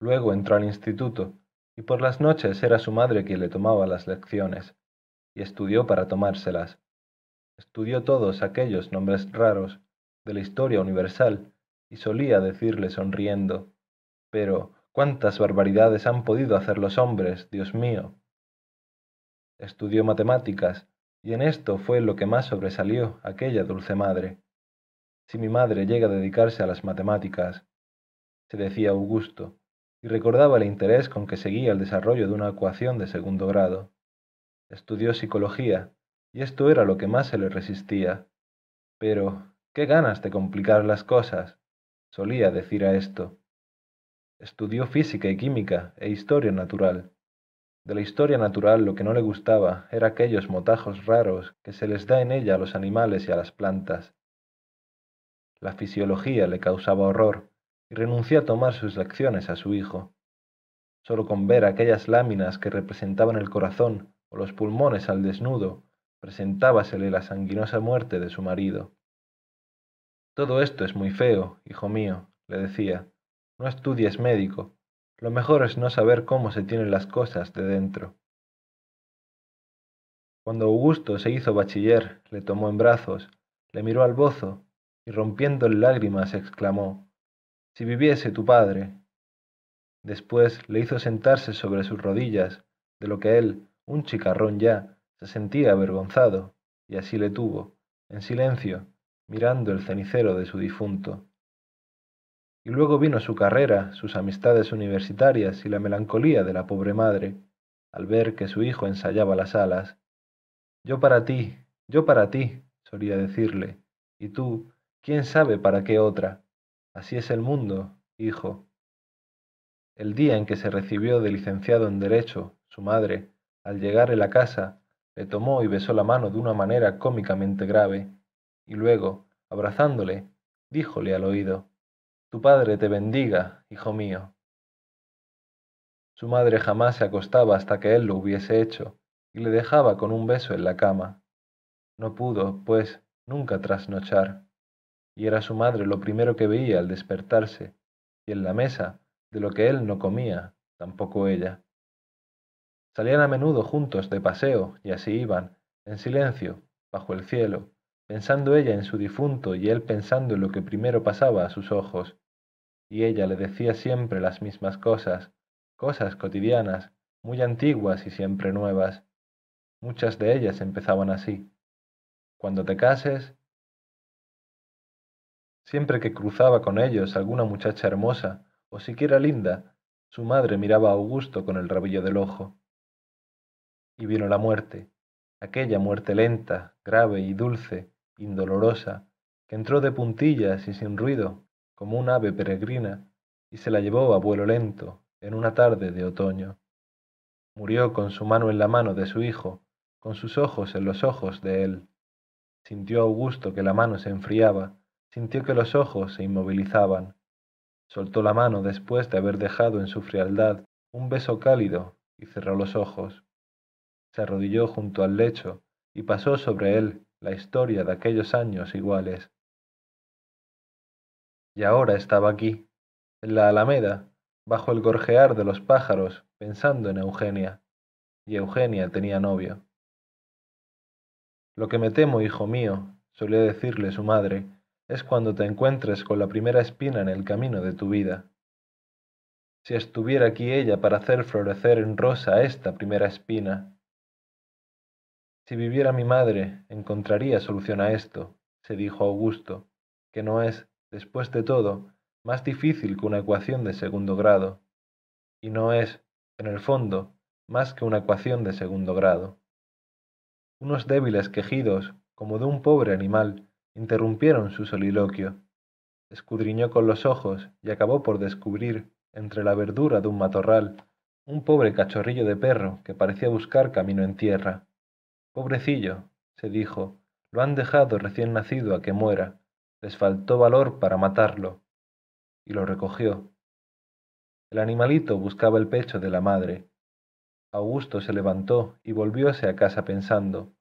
Luego entró al instituto, y por las noches era su madre quien le tomaba las lecciones, y estudió para tomárselas. Estudió todos aquellos nombres raros de la historia universal, y solía decirle sonriendo, pero cuántas barbaridades han podido hacer los hombres, Dios mío. Estudió matemáticas, y en esto fue lo que más sobresalió aquella dulce madre. Si mi madre llega a dedicarse a las matemáticas, se decía Augusto, y recordaba el interés con que seguía el desarrollo de una ecuación de segundo grado. Estudió psicología, y esto era lo que más se le resistía. Pero, qué ganas de complicar las cosas, solía decir a esto. Estudió física y química e historia natural. De la historia natural lo que no le gustaba era aquellos motajos raros que se les da en ella a los animales y a las plantas. La fisiología le causaba horror y renunció a tomar sus lecciones a su hijo. Solo con ver aquellas láminas que representaban el corazón o los pulmones al desnudo, presentábasele la sanguinosa muerte de su marido. Todo esto es muy feo, hijo mío, le decía, no estudies médico. Lo mejor es no saber cómo se tienen las cosas de dentro. Cuando Augusto se hizo bachiller, le tomó en brazos, le miró al bozo y rompiendo en lágrimas exclamó, Si viviese tu padre. Después le hizo sentarse sobre sus rodillas, de lo que él, un chicarrón ya, se sentía avergonzado, y así le tuvo, en silencio, mirando el cenicero de su difunto. Y luego vino su carrera, sus amistades universitarias y la melancolía de la pobre madre, al ver que su hijo ensayaba las alas. Yo para ti, yo para ti, solía decirle, y tú, quién sabe para qué otra. Así es el mundo, hijo. El día en que se recibió de licenciado en Derecho, su madre, al llegar a la casa, le tomó y besó la mano de una manera cómicamente grave, y luego, abrazándole, díjole al oído, tu padre te bendiga, hijo mío. Su madre jamás se acostaba hasta que él lo hubiese hecho, y le dejaba con un beso en la cama. No pudo, pues, nunca trasnochar, y era su madre lo primero que veía al despertarse, y en la mesa, de lo que él no comía, tampoco ella. Salían a menudo juntos de paseo, y así iban, en silencio, bajo el cielo, pensando ella en su difunto y él pensando en lo que primero pasaba a sus ojos, y ella le decía siempre las mismas cosas, cosas cotidianas, muy antiguas y siempre nuevas. Muchas de ellas empezaban así. Cuando te cases... Siempre que cruzaba con ellos alguna muchacha hermosa, o siquiera linda, su madre miraba a Augusto con el rabillo del ojo. Y vino la muerte, aquella muerte lenta, grave y dulce, indolorosa, que entró de puntillas y sin ruido, como un ave peregrina, y se la llevó a vuelo lento, en una tarde de otoño. Murió con su mano en la mano de su hijo, con sus ojos en los ojos de él. Sintió Augusto que la mano se enfriaba, sintió que los ojos se inmovilizaban. Soltó la mano después de haber dejado en su frialdad un beso cálido y cerró los ojos. Se arrodilló junto al lecho y pasó sobre él la historia de aquellos años iguales. Y ahora estaba aquí, en la alameda, bajo el gorjear de los pájaros, pensando en Eugenia. Y Eugenia tenía novio. Lo que me temo, hijo mío, solía decirle su madre, es cuando te encuentres con la primera espina en el camino de tu vida. Si estuviera aquí ella para hacer florecer en rosa esta primera espina. Si viviera mi madre, encontraría solución a esto, se dijo Augusto, que no es después de todo, más difícil que una ecuación de segundo grado, y no es, en el fondo, más que una ecuación de segundo grado. Unos débiles quejidos, como de un pobre animal, interrumpieron su soliloquio. Escudriñó con los ojos y acabó por descubrir, entre la verdura de un matorral, un pobre cachorrillo de perro que parecía buscar camino en tierra. Pobrecillo, se dijo, lo han dejado recién nacido a que muera, les faltó valor para matarlo, y lo recogió. El animalito buscaba el pecho de la madre. Augusto se levantó y volvióse a casa pensando,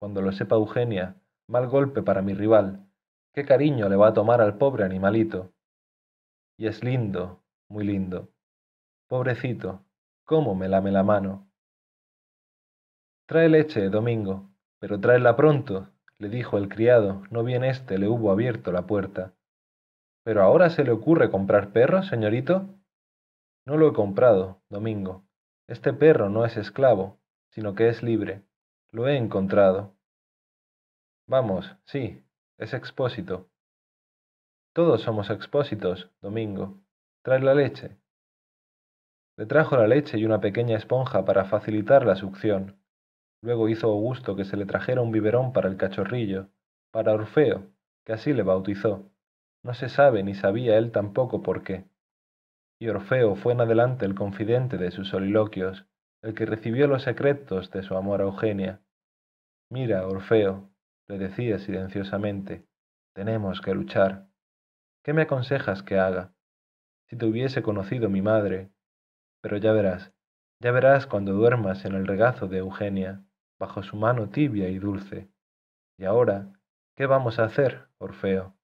cuando lo sepa Eugenia, mal golpe para mi rival, qué cariño le va a tomar al pobre animalito. Y es lindo, muy lindo. Pobrecito, cómo me lame la mano. Trae leche, Domingo, pero tráela pronto, le dijo el criado, no bien éste le hubo abierto la puerta. ¿Pero ahora se le ocurre comprar perro, señorito? No lo he comprado, Domingo. Este perro no es esclavo, sino que es libre. Lo he encontrado. Vamos, sí, es expósito. Todos somos expósitos, Domingo. Trae la leche. Le trajo la leche y una pequeña esponja para facilitar la succión. Luego hizo Augusto que se le trajera un biberón para el cachorrillo, para Orfeo, que así le bautizó. No se sabe ni sabía él tampoco por qué. Y Orfeo fue en adelante el confidente de sus soliloquios, el que recibió los secretos de su amor a Eugenia. Mira, Orfeo, le decía silenciosamente, tenemos que luchar. ¿Qué me aconsejas que haga? Si te hubiese conocido mi madre. Pero ya verás, ya verás cuando duermas en el regazo de Eugenia, bajo su mano tibia y dulce. Y ahora, ¿qué vamos a hacer, Orfeo?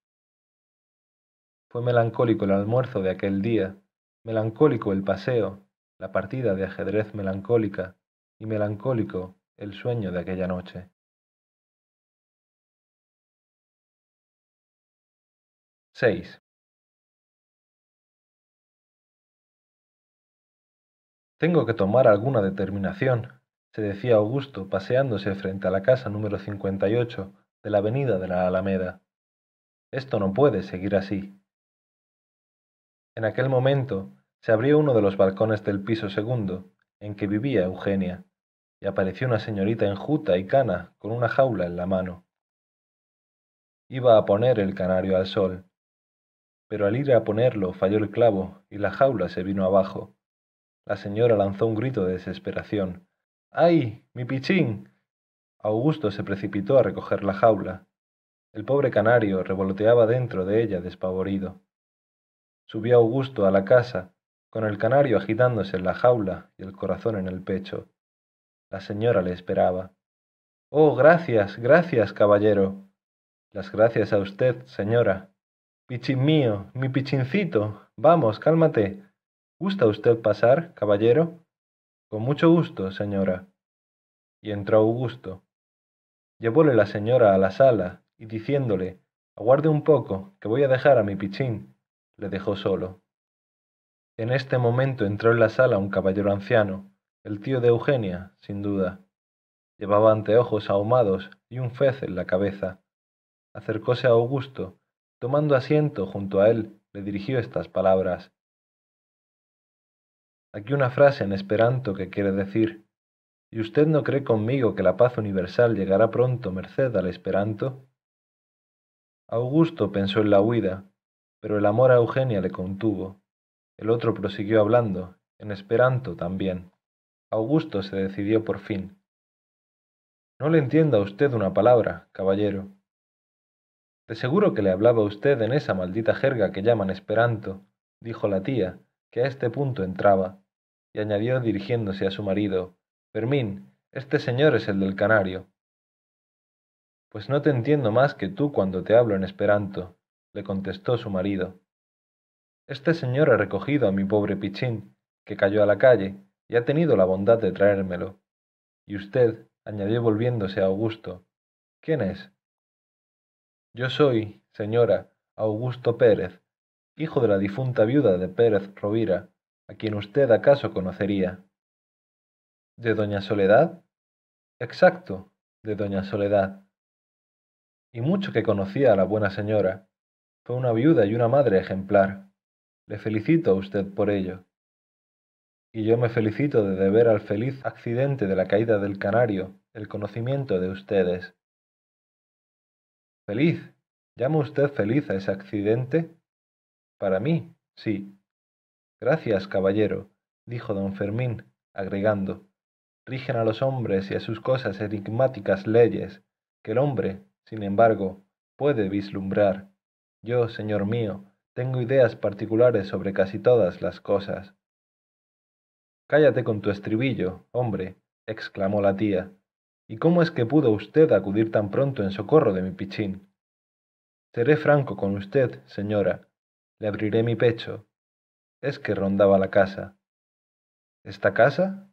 Fue melancólico el almuerzo de aquel día, melancólico el paseo, la partida de ajedrez melancólica, y melancólico el sueño de aquella noche. 6. Tengo que tomar alguna determinación, se decía Augusto paseándose frente a la casa número 58 de la avenida de la Alameda. Esto no puede seguir así. En aquel momento se abrió uno de los balcones del piso segundo, en que vivía Eugenia, y apareció una señorita enjuta y cana con una jaula en la mano. Iba a poner el canario al sol, pero al ir a ponerlo falló el clavo y la jaula se vino abajo. La señora lanzó un grito de desesperación. ¡Ay! ¡Mi pichín! Augusto se precipitó a recoger la jaula. El pobre canario revoloteaba dentro de ella despavorido. Subió Augusto a la casa, con el canario agitándose en la jaula y el corazón en el pecho. La señora le esperaba. Oh, gracias, gracias, caballero. Las gracias a usted, señora, Pichín mío, mi pichincito, vamos, cálmate. ¿Gusta usted pasar, caballero? Con mucho gusto, señora. Y entró Augusto. Llevóle la señora a la sala y diciéndole, aguarde un poco, que voy a dejar a mi pichín, le dejó solo. En este momento entró en la sala un caballero anciano, el tío de Eugenia, sin duda. Llevaba anteojos ahumados y un fez en la cabeza. Acercóse a Augusto Tomando asiento junto a él, le dirigió estas palabras. Aquí una frase en esperanto que quiere decir, ¿y usted no cree conmigo que la paz universal llegará pronto merced al esperanto? Augusto pensó en la huida, pero el amor a Eugenia le contuvo. El otro prosiguió hablando, en esperanto también. Augusto se decidió por fin. No le entienda a usted una palabra, caballero, de seguro que le hablaba usted en esa maldita jerga que llaman esperanto, dijo la tía, que a este punto entraba, y añadió dirigiéndose a su marido, Fermín, este señor es el del canario. Pues no te entiendo más que tú cuando te hablo en esperanto, le contestó su marido. Este señor ha recogido a mi pobre pichín, que cayó a la calle, y ha tenido la bondad de traérmelo. Y usted, añadió volviéndose a Augusto, ¿quién es? Yo soy, señora, Augusto Pérez, hijo de la difunta viuda de Pérez Rovira, a quien usted acaso conocería. ¿De doña Soledad? Exacto, de doña Soledad. Y mucho que conocía a la buena señora. Fue una viuda y una madre ejemplar. Le felicito a usted por ello. Y yo me felicito de deber al feliz accidente de la caída del canario el conocimiento de ustedes. Feliz. ¿Llama usted feliz a ese accidente? Para mí, sí. Gracias, caballero, dijo don Fermín, agregando. Rigen a los hombres y a sus cosas enigmáticas leyes, que el hombre, sin embargo, puede vislumbrar. Yo, señor mío, tengo ideas particulares sobre casi todas las cosas. Cállate con tu estribillo, hombre, exclamó la tía, ¿Y cómo es que pudo usted acudir tan pronto en socorro de mi pichín? Seré franco con usted, señora. Le abriré mi pecho. Es que rondaba la casa. ¿Esta casa?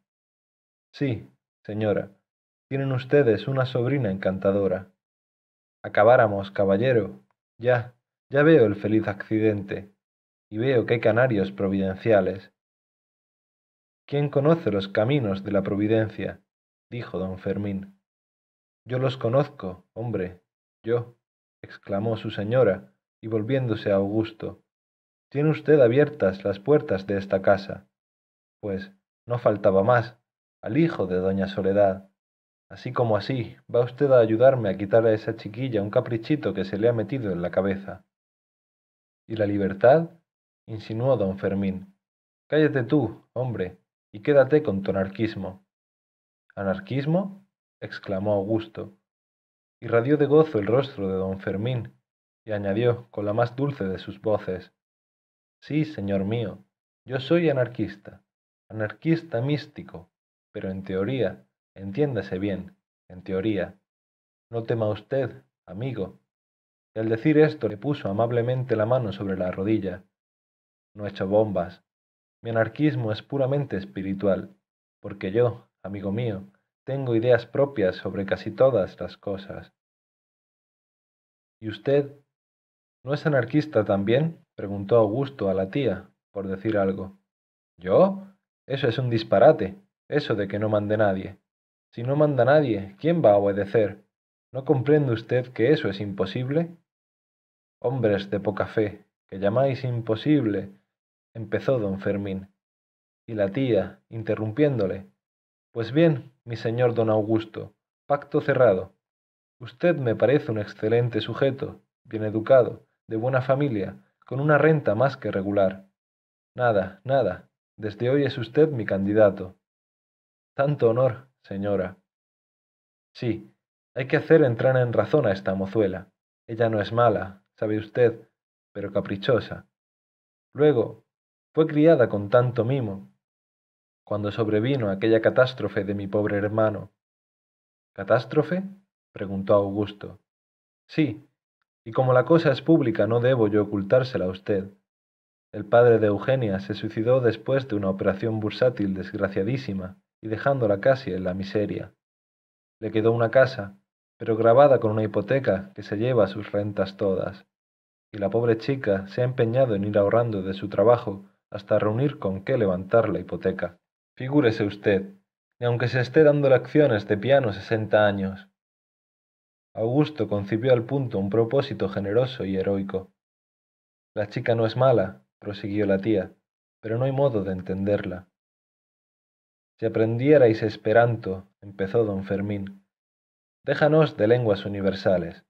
Sí, señora. Tienen ustedes una sobrina encantadora. Acabáramos, caballero. Ya, ya veo el feliz accidente, y veo que hay canarios providenciales. ¿Quién conoce los caminos de la providencia? Dijo don Fermín. Yo los conozco, hombre, yo, exclamó su señora, y volviéndose a Augusto. Tiene usted abiertas las puertas de esta casa. Pues no faltaba más, al hijo de doña Soledad. Así como así, va usted a ayudarme a quitar a esa chiquilla un caprichito que se le ha metido en la cabeza. ¿Y la libertad? insinuó don Fermín. Cállate tú, hombre, y quédate con tu anarquismo. ¿Anarquismo? exclamó Augusto. Irradió de gozo el rostro de don Fermín, y añadió con la más dulce de sus voces Sí, señor mío, yo soy anarquista, anarquista místico, pero en teoría, entiéndase bien, en teoría. No tema usted, amigo. Y al decir esto le puso amablemente la mano sobre la rodilla. No echo bombas, mi anarquismo es puramente espiritual, porque yo, amigo mío, tengo ideas propias sobre casi todas las cosas. ¿Y usted no es anarquista también? preguntó Augusto a la tía, por decir algo. ¿Yo? Eso es un disparate, eso de que no mande nadie. Si no manda nadie, ¿quién va a obedecer? ¿No comprende usted que eso es imposible? Hombres de poca fe, que llamáis imposible empezó don Fermín. Y la tía, interrumpiéndole, Pues bien, mi señor don Augusto, pacto cerrado. Usted me parece un excelente sujeto, bien educado, de buena familia, con una renta más que regular. Nada, nada, desde hoy es usted mi candidato. Tanto honor, señora. Sí, hay que hacer entrar en razón a esta mozuela. Ella no es mala, sabe usted, pero caprichosa. Luego, fue criada con tanto mimo. Cuando sobrevino aquella catástrofe de mi pobre hermano. ¿Catástrofe? preguntó Augusto. Sí, y como la cosa es pública no debo yo ocultársela a usted. El padre de Eugenia se suicidó después de una operación bursátil desgraciadísima y dejándola casi en la miseria. Le quedó una casa, pero grabada con una hipoteca que se lleva sus rentas todas. Y la pobre chica se ha empeñado en ir ahorrando de su trabajo hasta reunir con qué levantar la hipoteca. Figúrese usted, ni aunque se esté dando lecciones de piano sesenta años. Augusto concibió al punto un propósito generoso y heroico. La chica no es mala, prosiguió la tía, pero no hay modo de entenderla. Si aprendierais esperanto, empezó don Fermín. Déjanos de lenguas universales.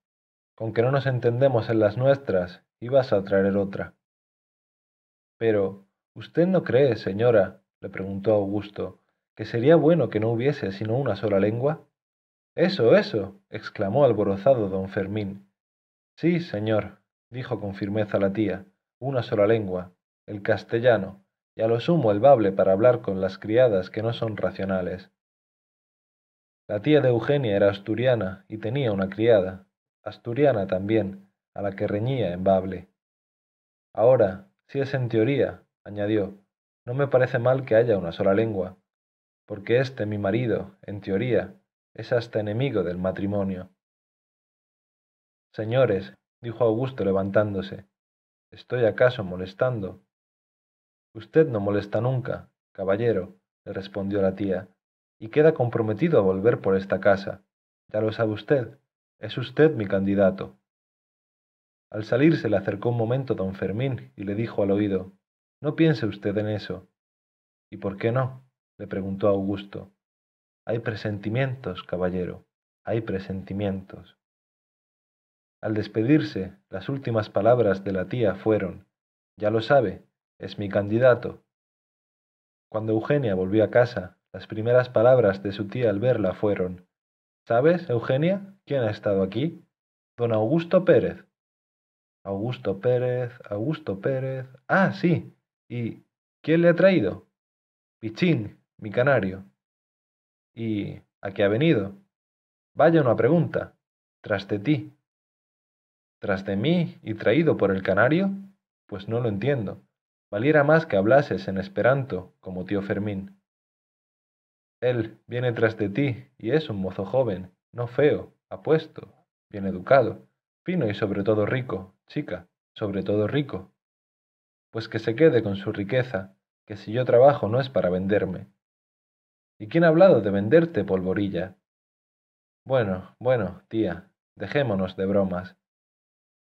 Con que no nos entendemos en las nuestras, ibas a traer otra. Pero, ¿Usted no cree, señora, le preguntó Augusto, que sería bueno que no hubiese sino una sola lengua? Eso, eso, exclamó alborozado don Fermín. Sí, señor, dijo con firmeza la tía, una sola lengua, el castellano, y a lo sumo el bable para hablar con las criadas que no son racionales. La tía de Eugenia era asturiana y tenía una criada, asturiana también, a la que reñía en bable. Ahora, si es en teoría, añadió, no me parece mal que haya una sola lengua, porque este mi marido, en teoría, es hasta enemigo del matrimonio. Señores, dijo Augusto levantándose, ¿estoy acaso molestando? Usted no molesta nunca, caballero, le respondió la tía, y queda comprometido a volver por esta casa. Ya lo sabe usted, es usted mi candidato. Al salir se le acercó un momento don Fermín y le dijo al oído, no piense usted en eso. ¿Y por qué no? le preguntó Augusto. Hay presentimientos, caballero, hay presentimientos. Al despedirse, las últimas palabras de la tía fueron, ya lo sabe, es mi candidato. Cuando Eugenia volvió a casa, las primeras palabras de su tía al verla fueron, ¿Sabes, Eugenia, quién ha estado aquí? Don Augusto Pérez. Augusto Pérez, Augusto Pérez. Ah, sí, ¿Y quién le ha traído? Pichín, mi canario. ¿Y a qué ha venido? Vaya una pregunta. Tras de ti. tras de mí y traído por el canario? Pues no lo entiendo. Valiera más que hablases en esperanto, como tío Fermín. Él viene tras de ti y es un mozo joven, no feo, apuesto, bien educado, fino y sobre todo rico, chica, sobre todo rico. Pues que se quede con su riqueza, que si yo trabajo no es para venderme. ¿Y quién ha hablado de venderte, polvorilla? Bueno, bueno, tía, dejémonos de bromas.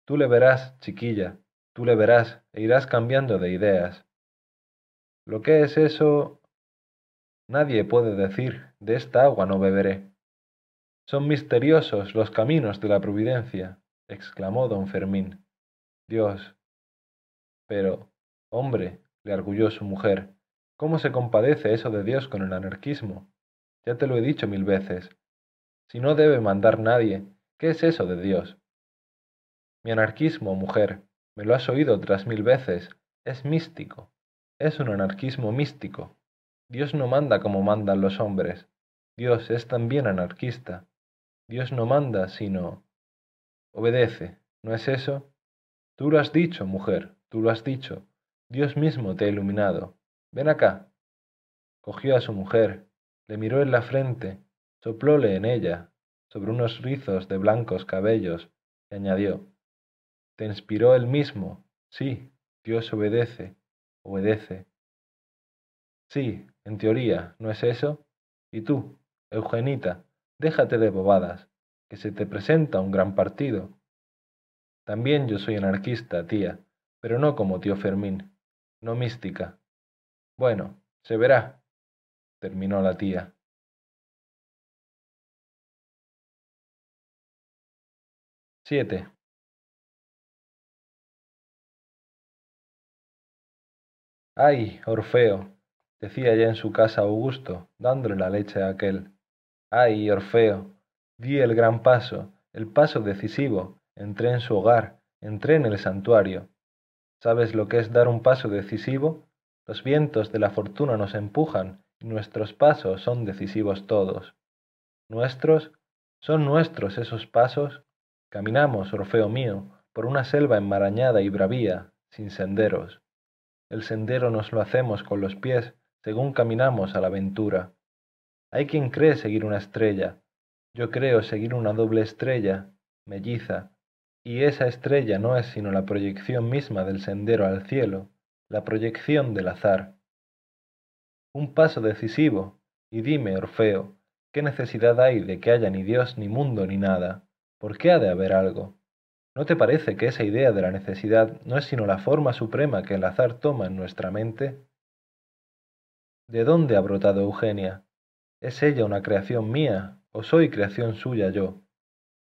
Tú le verás, chiquilla, tú le verás e irás cambiando de ideas. Lo que es eso... Nadie puede decir, de esta agua no beberé. Son misteriosos los caminos de la providencia, exclamó don Fermín. Dios. Pero, hombre, le arguyó su mujer, ¿cómo se compadece eso de Dios con el anarquismo? Ya te lo he dicho mil veces. Si no debe mandar nadie, ¿qué es eso de Dios? Mi anarquismo, mujer, me lo has oído otras mil veces, es místico. Es un anarquismo místico. Dios no manda como mandan los hombres. Dios es también anarquista. Dios no manda, sino... Obedece, ¿no es eso? Tú lo has dicho, mujer, tú lo has dicho. Dios mismo te ha iluminado. Ven acá. Cogió a su mujer, le miró en la frente, soplóle en ella, sobre unos rizos de blancos cabellos, y añadió, Te inspiró él mismo, sí, Dios obedece, obedece. Sí, en teoría, ¿no es eso? Y tú, Eugenita, déjate de bobadas, que se te presenta un gran partido. También yo soy anarquista, tía, pero no como tío Fermín, no mística. Bueno, se verá, terminó la tía. Siete. Ay, Orfeo, decía ya en su casa Augusto, dándole la leche a aquel. Ay, Orfeo, di el gran paso, el paso decisivo, entré en su hogar, entré en el santuario. ¿Sabes lo que es dar un paso decisivo? Los vientos de la fortuna nos empujan y nuestros pasos son decisivos todos. ¿Nuestros? ¿Son nuestros esos pasos? Caminamos, Orfeo mío, por una selva enmarañada y bravía, sin senderos. El sendero nos lo hacemos con los pies según caminamos a la aventura. Hay quien cree seguir una estrella. Yo creo seguir una doble estrella, melliza, y esa estrella no es sino la proyección misma del sendero al cielo, la proyección del azar. Un paso decisivo, y dime, Orfeo, ¿qué necesidad hay de que haya ni Dios, ni mundo, ni nada? ¿Por qué ha de haber algo? ¿No te parece que esa idea de la necesidad no es sino la forma suprema que el azar toma en nuestra mente? ¿De dónde ha brotado Eugenia? ¿Es ella una creación mía o soy creación suya yo?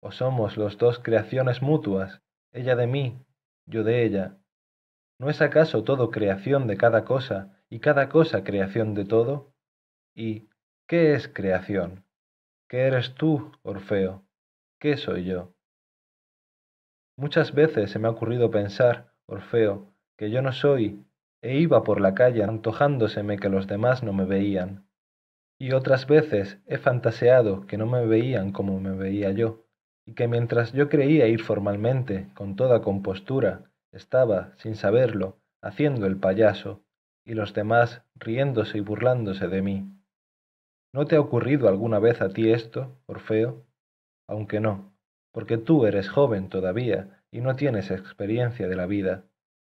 ¿O somos los dos creaciones mutuas, ella de mí, yo de ella? ¿No es acaso todo creación de cada cosa y cada cosa creación de todo? ¿Y qué es creación? ¿Qué eres tú, Orfeo? ¿Qué soy yo? Muchas veces se me ha ocurrido pensar, Orfeo, que yo no soy, e iba por la calle antojándoseme que los demás no me veían. Y otras veces he fantaseado que no me veían como me veía yo, y que mientras yo creía ir formalmente, con toda compostura, estaba, sin saberlo, haciendo el payaso, y los demás riéndose y burlándose de mí. ¿No te ha ocurrido alguna vez a ti esto, Orfeo? Aunque no, porque tú eres joven todavía y no tienes experiencia de la vida,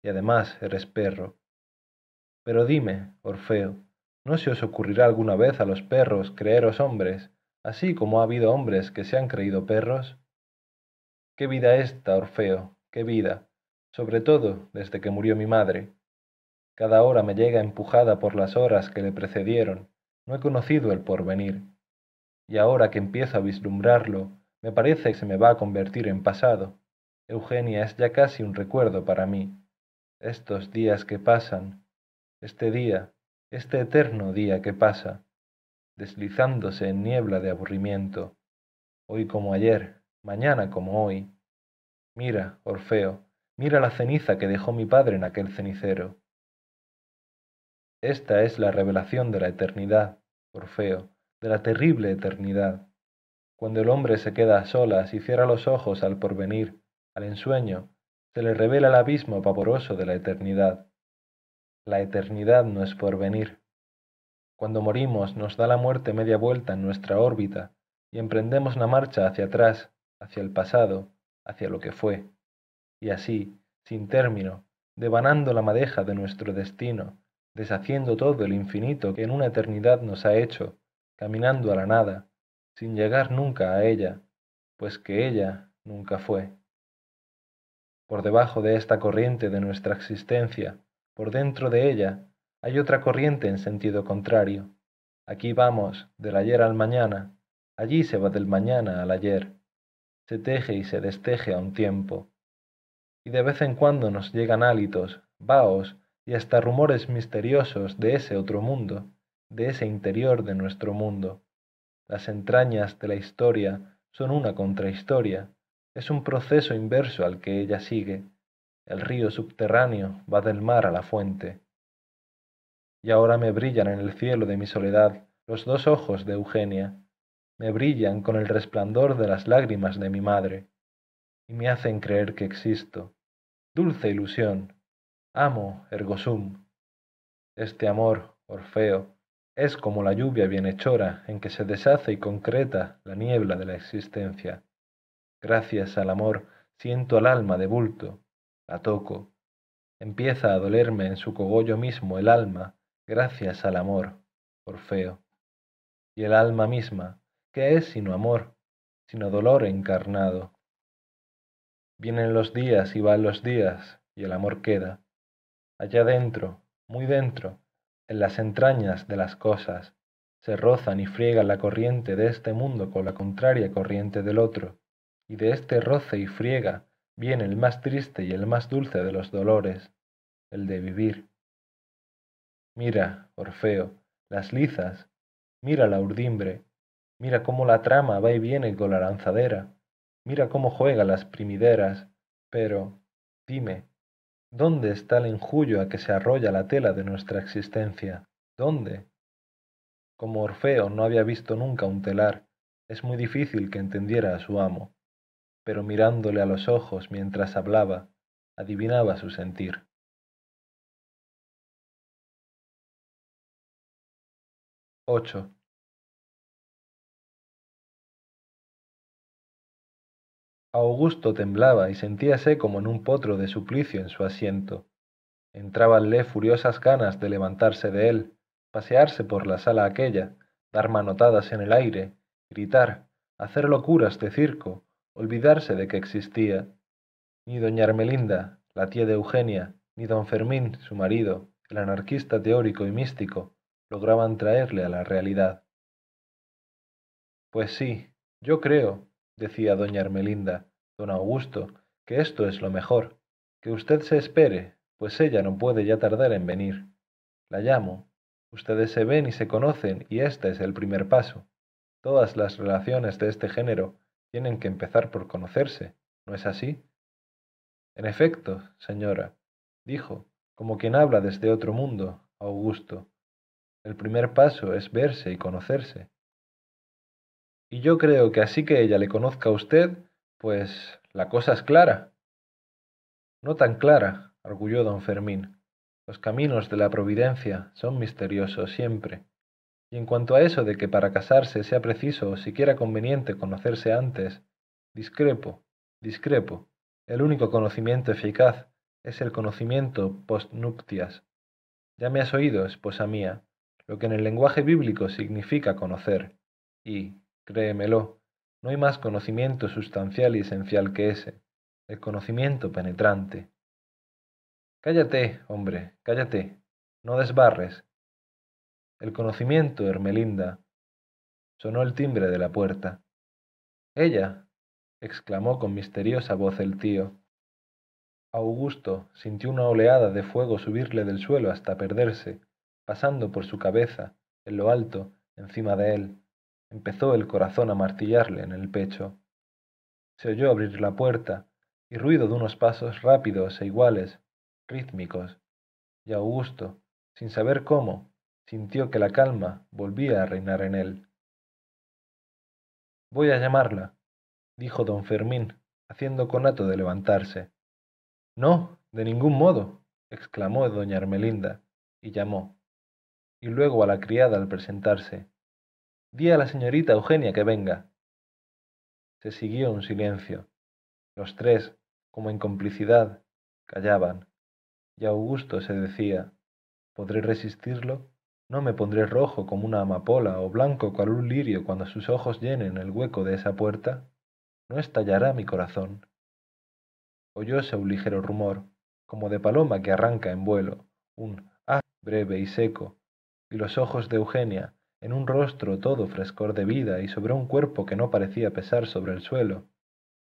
y además eres perro. Pero dime, Orfeo, ¿no se os ocurrirá alguna vez a los perros creeros hombres, así como ha habido hombres que se han creído perros? Qué vida esta, Orfeo, qué vida, sobre todo desde que murió mi madre. Cada hora me llega empujada por las horas que le precedieron, no he conocido el porvenir. Y ahora que empiezo a vislumbrarlo, me parece que se me va a convertir en pasado. Eugenia es ya casi un recuerdo para mí. Estos días que pasan, este día, este eterno día que pasa, deslizándose en niebla de aburrimiento, hoy como ayer, mañana como hoy. Mira, Orfeo, mira la ceniza que dejó mi padre en aquel cenicero. Esta es la revelación de la eternidad, Orfeo, de la terrible eternidad. Cuando el hombre se queda a solas y cierra los ojos al porvenir, al ensueño, se le revela el abismo pavoroso de la eternidad. La eternidad no es por venir. Cuando morimos nos da la muerte media vuelta en nuestra órbita y emprendemos la marcha hacia atrás, hacia el pasado, hacia lo que fue. Y así, sin término, devanando la madeja de nuestro destino, deshaciendo todo el infinito que en una eternidad nos ha hecho, caminando a la nada, sin llegar nunca a ella, pues que ella nunca fue. Por debajo de esta corriente de nuestra existencia, por dentro de ella, hay otra corriente en sentido contrario. Aquí vamos, del ayer al mañana, allí se va del mañana al ayer, se teje y se desteje a un tiempo. Y de vez en cuando nos llegan hálitos, vaos y hasta rumores misteriosos de ese otro mundo, de ese interior de nuestro mundo. Las entrañas de la historia son una contrahistoria, es un proceso inverso al que ella sigue. El río subterráneo va del mar a la fuente. Y ahora me brillan en el cielo de mi soledad los dos ojos de Eugenia, me brillan con el resplandor de las lágrimas de mi madre, y me hacen creer que existo. Dulce ilusión, amo, ergo sum. Este amor, Orfeo, es como la lluvia bienhechora en que se deshace y concreta la niebla de la existencia. Gracias al amor siento al alma de bulto, la toco. Empieza a dolerme en su cogollo mismo el alma, gracias al amor, Orfeo. Y el alma misma, ¿qué es sino amor, sino dolor encarnado? Vienen los días y van los días, y el amor queda. Allá dentro, muy dentro, en las entrañas de las cosas, se rozan y friegan la corriente de este mundo con la contraria corriente del otro, y de este roce y friega viene el más triste y el más dulce de los dolores, el de vivir. Mira, Orfeo, las lizas, mira la urdimbre, mira cómo la trama va y viene con la lanzadera, mira cómo juega las primideras, pero, dime, ¿dónde está el enjullo a que se arrolla la tela de nuestra existencia? ¿Dónde? Como Orfeo no había visto nunca un telar, es muy difícil que entendiera a su amo pero mirándole a los ojos mientras hablaba, adivinaba su sentir. Ocho. Augusto temblaba y sentíase como en un potro de suplicio en su asiento. Entrábanle furiosas ganas de levantarse de él, pasearse por la sala aquella, dar manotadas en el aire, gritar, hacer locuras de circo, olvidarse de que existía. Ni doña Ermelinda, la tía de Eugenia, ni don Fermín, su marido, el anarquista teórico y místico, lograban traerle a la realidad. Pues sí, yo creo, decía doña Ermelinda, don Augusto, que esto es lo mejor, que usted se espere, pues ella no puede ya tardar en venir. La llamo. Ustedes se ven y se conocen y este es el primer paso. Todas las relaciones de este género tienen que empezar por conocerse, ¿no es así? En efecto, señora, dijo, como quien habla desde otro mundo, Augusto. El primer paso es verse y conocerse. Y yo creo que así que ella le conozca a usted, pues la cosa es clara. No tan clara, arguyó don Fermín. Los caminos de la providencia son misteriosos siempre. Y en cuanto a eso de que para casarse sea preciso o siquiera conveniente conocerse antes, discrepo, discrepo. El único conocimiento eficaz es el conocimiento post nuptias. Ya me has oído, esposa mía, lo que en el lenguaje bíblico significa conocer, y, créemelo, no hay más conocimiento sustancial y esencial que ese, el conocimiento penetrante. Cállate, hombre, cállate, no desbarres, el conocimiento, Hermelinda. Sonó el timbre de la puerta. Ella, exclamó con misteriosa voz el tío. Augusto sintió una oleada de fuego subirle del suelo hasta perderse, pasando por su cabeza, en lo alto, encima de él. Empezó el corazón a martillarle en el pecho. Se oyó abrir la puerta y ruido de unos pasos rápidos e iguales, rítmicos, y Augusto, sin saber cómo, sintió que la calma volvía a reinar en él. Voy a llamarla, dijo don Fermín, haciendo conato de levantarse. No, de ningún modo, exclamó doña Ermelinda, y llamó. Y luego a la criada al presentarse. Di a la señorita Eugenia que venga. Se siguió un silencio. Los tres, como en complicidad, callaban, y Augusto se decía, ¿podré resistirlo? No me pondré rojo como una amapola o blanco cual un lirio cuando sus ojos llenen el hueco de esa puerta. No estallará mi corazón. Oyóse un ligero rumor, como de paloma que arranca en vuelo, un ah breve y seco, y los ojos de Eugenia, en un rostro todo frescor de vida y sobre un cuerpo que no parecía pesar sobre el suelo,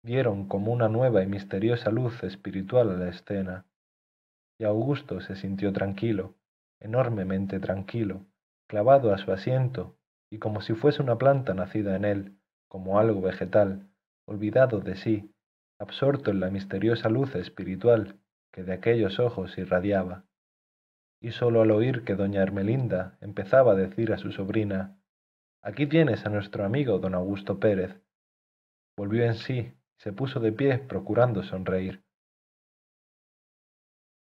dieron como una nueva y misteriosa luz espiritual a la escena. Y Augusto se sintió tranquilo, enormemente tranquilo, clavado a su asiento, y como si fuese una planta nacida en él, como algo vegetal, olvidado de sí, absorto en la misteriosa luz espiritual que de aquellos ojos irradiaba y sólo al oír que doña Ermelinda empezaba a decir a su sobrina Aquí tienes a nuestro amigo don Augusto Pérez. Volvió en sí y se puso de pie procurando sonreír.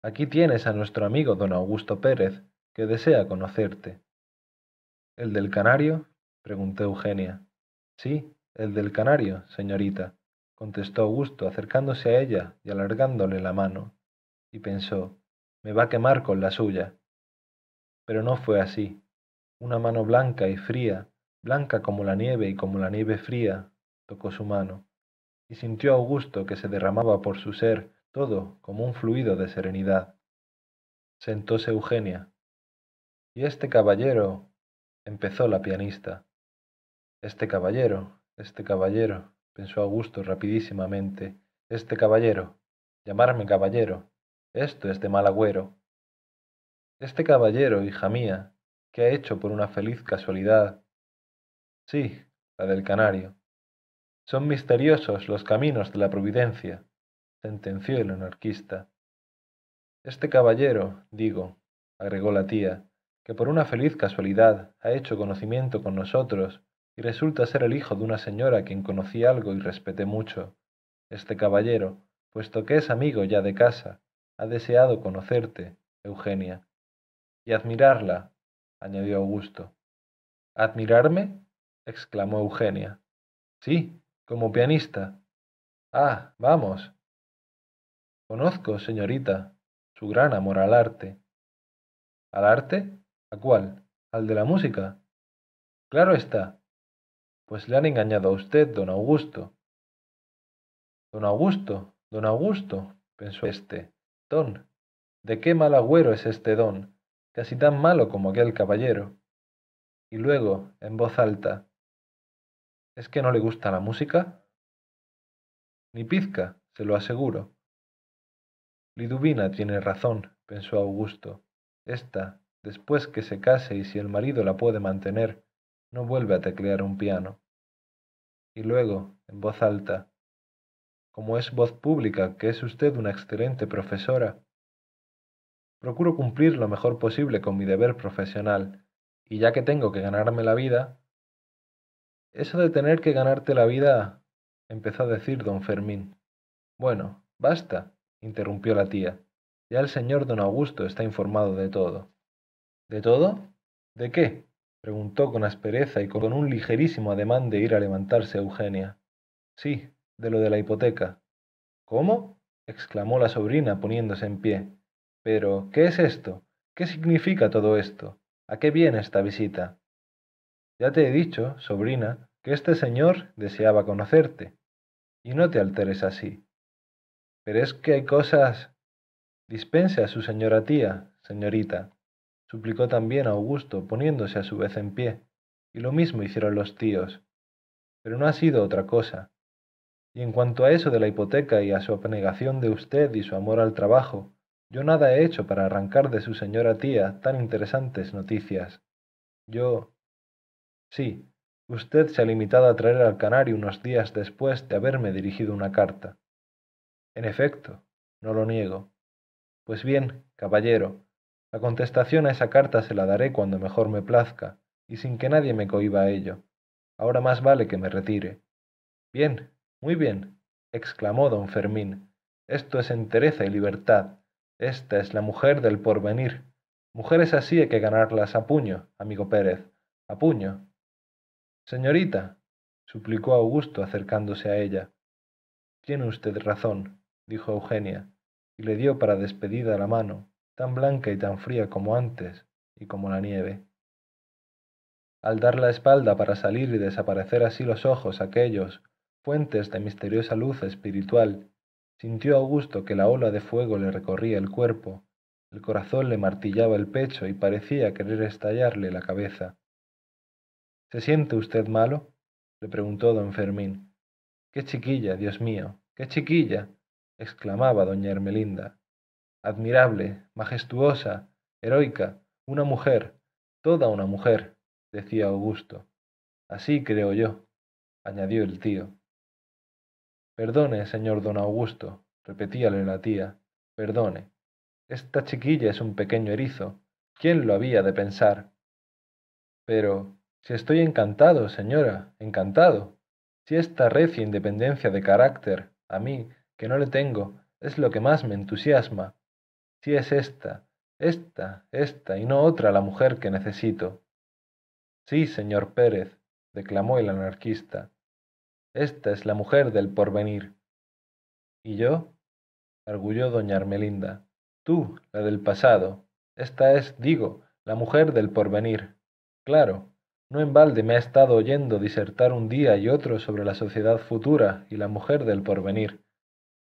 Aquí tienes a nuestro amigo don Augusto Pérez, que desea conocerte. ¿El del canario? preguntó Eugenia. Sí, el del canario, señorita, contestó Augusto acercándose a ella y alargándole la mano, y pensó me va a quemar con la suya. Pero no fue así. Una mano blanca y fría, blanca como la nieve y como la nieve fría, tocó su mano, y sintió Augusto que se derramaba por su ser todo como un fluido de serenidad. Sentóse Eugenia. Y este caballero, empezó la pianista. Este caballero, este caballero, pensó Augusto rapidísimamente, este caballero, llamarme caballero, esto es de mal agüero. Este caballero, hija mía, ¿qué ha hecho por una feliz casualidad? Sí, la del canario. Son misteriosos los caminos de la providencia, sentenció el anarquista. Este caballero, digo, agregó la tía, que por una feliz casualidad ha hecho conocimiento con nosotros y resulta ser el hijo de una señora a quien conocí algo y respeté mucho. Este caballero, puesto que es amigo ya de casa, ha deseado conocerte, Eugenia. Y admirarla, añadió Augusto. ¿Admirarme? exclamó Eugenia. Sí, como pianista. Ah, vamos. Conozco, señorita, su gran amor al arte. ¿Al arte? ¿A cuál? ¿Al de la música? Claro está. Pues le han engañado a usted, don Augusto. Don Augusto, don Augusto, pensó éste, ¿de qué mal agüero es este don, casi tan malo como aquel caballero? Y luego, en voz alta, ¿es que no le gusta la música? Ni pizca, se lo aseguro. Liduvina tiene razón, pensó Augusto. Esta, después que se case y si el marido la puede mantener, no vuelve a teclear un piano. Y luego, en voz alta, como es voz pública que es usted una excelente profesora, procuro cumplir lo mejor posible con mi deber profesional, y ya que tengo que ganarme la vida, eso de tener que ganarte la vida, empezó a decir don Fermín. Bueno, basta, interrumpió la tía. Ya el señor don Augusto está informado de todo. ¿De todo? ¿De qué? preguntó con aspereza y con un ligerísimo ademán de ir a levantarse Eugenia. Sí, de lo de la hipoteca. ¿Cómo? exclamó la sobrina poniéndose en pie. Pero, ¿qué es esto? ¿Qué significa todo esto? ¿A qué viene esta visita? Ya te he dicho, sobrina, que este señor deseaba conocerte. Y no te alteres así. Pero es que hay cosas. Dispense a su señora tía, señorita, suplicó también Augusto, poniéndose a su vez en pie, y lo mismo hicieron los tíos. Pero no ha sido otra cosa. Y en cuanto a eso de la hipoteca y a su abnegación de usted y su amor al trabajo, yo nada he hecho para arrancar de su señora tía tan interesantes noticias. Yo... Sí, usted se ha limitado a traer al canario unos días después de haberme dirigido una carta. En efecto, no lo niego. Pues bien, caballero, la contestación a esa carta se la daré cuando mejor me plazca, y sin que nadie me cohiba a ello. Ahora más vale que me retire. Bien, muy bien, exclamó don Fermín, esto es entereza y libertad. Esta es la mujer del porvenir. Mujeres así hay que ganarlas a puño, amigo Pérez, a puño. Señorita, suplicó Augusto acercándose a ella. Tiene usted razón, dijo Eugenia, y le dio para despedida la mano, tan blanca y tan fría como antes, y como la nieve. Al dar la espalda para salir y desaparecer así los ojos aquellos, fuentes de misteriosa luz espiritual, sintió Augusto que la ola de fuego le recorría el cuerpo, el corazón le martillaba el pecho y parecía querer estallarle la cabeza. ¿Se siente usted malo? le preguntó don Fermín. ¡Qué chiquilla, Dios mío! ¡Qué chiquilla! exclamaba doña Ermelinda. Admirable, majestuosa, heroica, una mujer, toda una mujer, decía Augusto. Así creo yo, añadió el tío. Perdone, señor don Augusto, repetíale la tía, perdone. Esta chiquilla es un pequeño erizo. ¿Quién lo había de pensar? Pero, si estoy encantado, señora, encantado. Si esta recia independencia de carácter, a mí, que no le tengo, es lo que más me entusiasma. Si es esta, esta, esta y no otra la mujer que necesito. Sí, señor Pérez, declamó el anarquista. Esta es la mujer del porvenir. ¿Y yo? arguyó doña Armelinda. Tú, la del pasado. Esta es, digo, la mujer del porvenir. Claro, no en balde me ha estado oyendo disertar un día y otro sobre la sociedad futura y la mujer del porvenir.